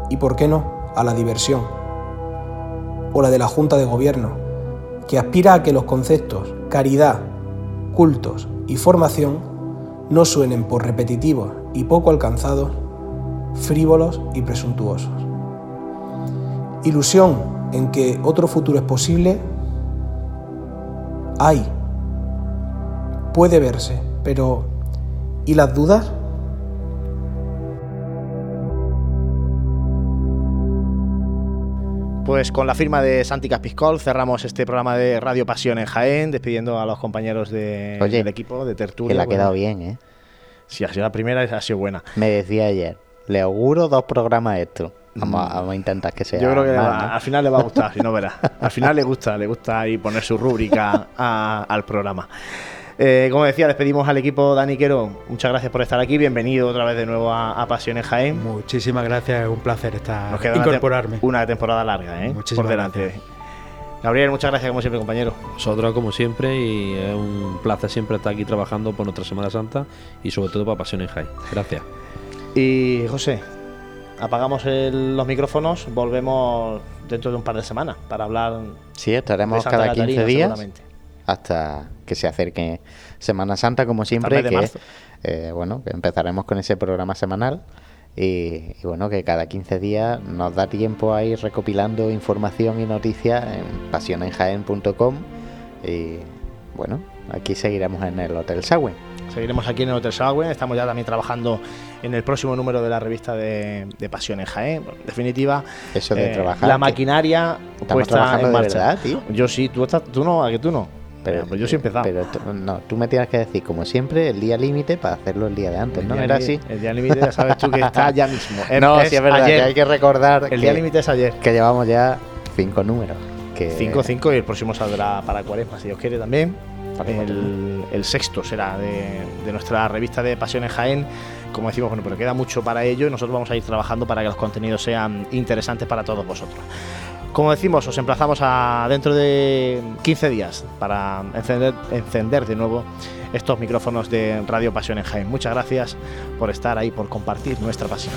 y, por qué no, a la diversión, o la de la Junta de Gobierno, que aspira a que los conceptos caridad, cultos y formación no suenen por repetitivos y poco alcanzados, frívolos y presuntuosos. Ilusión en que otro futuro es posible, hay, puede verse, pero ¿y las dudas? Pues con la firma de Santi Caspiscol cerramos este programa de Radio Pasión en Jaén, despidiendo a los compañeros de- Oye, del equipo de tertulia. Que le ha Bueno, quedado bien, ¿eh? Sí, ha sido la primera y ha sido buena. Me decía ayer, le auguro dos programas esto. Vamos, a- vamos a intentar que sea Mm. Yo creo que más, va- ¿no? al final le va a gustar, si no verás. Al final le gusta, le gusta ahí poner su rúbrica a- al programa. Eh, como decía, despedimos al equipo Dani Quero. Muchas gracias por estar aquí. Bienvenido otra vez de nuevo a, en Jaén. Muchísimas gracias, es un placer estar Nos queda incorporarme. Una, temporada larga, ¿eh? Muchísimas por delante. gracias. Gabriel, muchas gracias como siempre, compañero. Nosotros, como siempre, y es un placer siempre estar aquí trabajando por nuestra Semana Santa y sobre todo para Pasión en Jaén. Gracias. Y José, apagamos el- los micrófonos, volvemos dentro de un par de semanas para hablar Sí, de estaremos Santa cada 15 Catarina, días seguramente. Hasta que se acerque Semana Santa, como siempre. Que, eh, bueno, que empezaremos con ese programa semanal. Y, y bueno, que cada 15 días nos da tiempo a ir recopilando información y noticias en pasionenjaen.com. Y bueno, aquí seguiremos en el Hotel Sagüen. Seguiremos aquí en el Hotel Sagüen. Estamos ya también trabajando en el próximo número de la revista de, de Pasión en Jaén. En definitiva, Eso de eh, trabajar. la maquinaria Estamos puesta trabajando en marcha. verdad, tío. Yo sí, tú, estás, tú no, ¿a que tú no? Pero, pues yo sí he empezado. Pero tú, no, tú me tienes que decir, como siempre, el día límite para hacerlo el día de antes, El ¿no? ¿Era así? El día límite ya sabes tú que está ya mismo. no, Es sí es verdad, ayer. que hay que recordar El día límite es ayer. que llevamos ya cinco números. Que 5 5 y el próximo saldrá para Cuaresma, si Dios quiere también. El, el sexto será de, de nuestra revista de Pasiones Jaén. Como decimos, bueno, pero queda mucho para ello y nosotros vamos a ir trabajando para que los contenidos sean interesantes para todos vosotros. Como decimos, os emplazamos a dentro de 15 días para encender, encender de nuevo estos micrófonos de Radio Pasión en Jaén. Muchas gracias por estar ahí, por compartir nuestra pasión.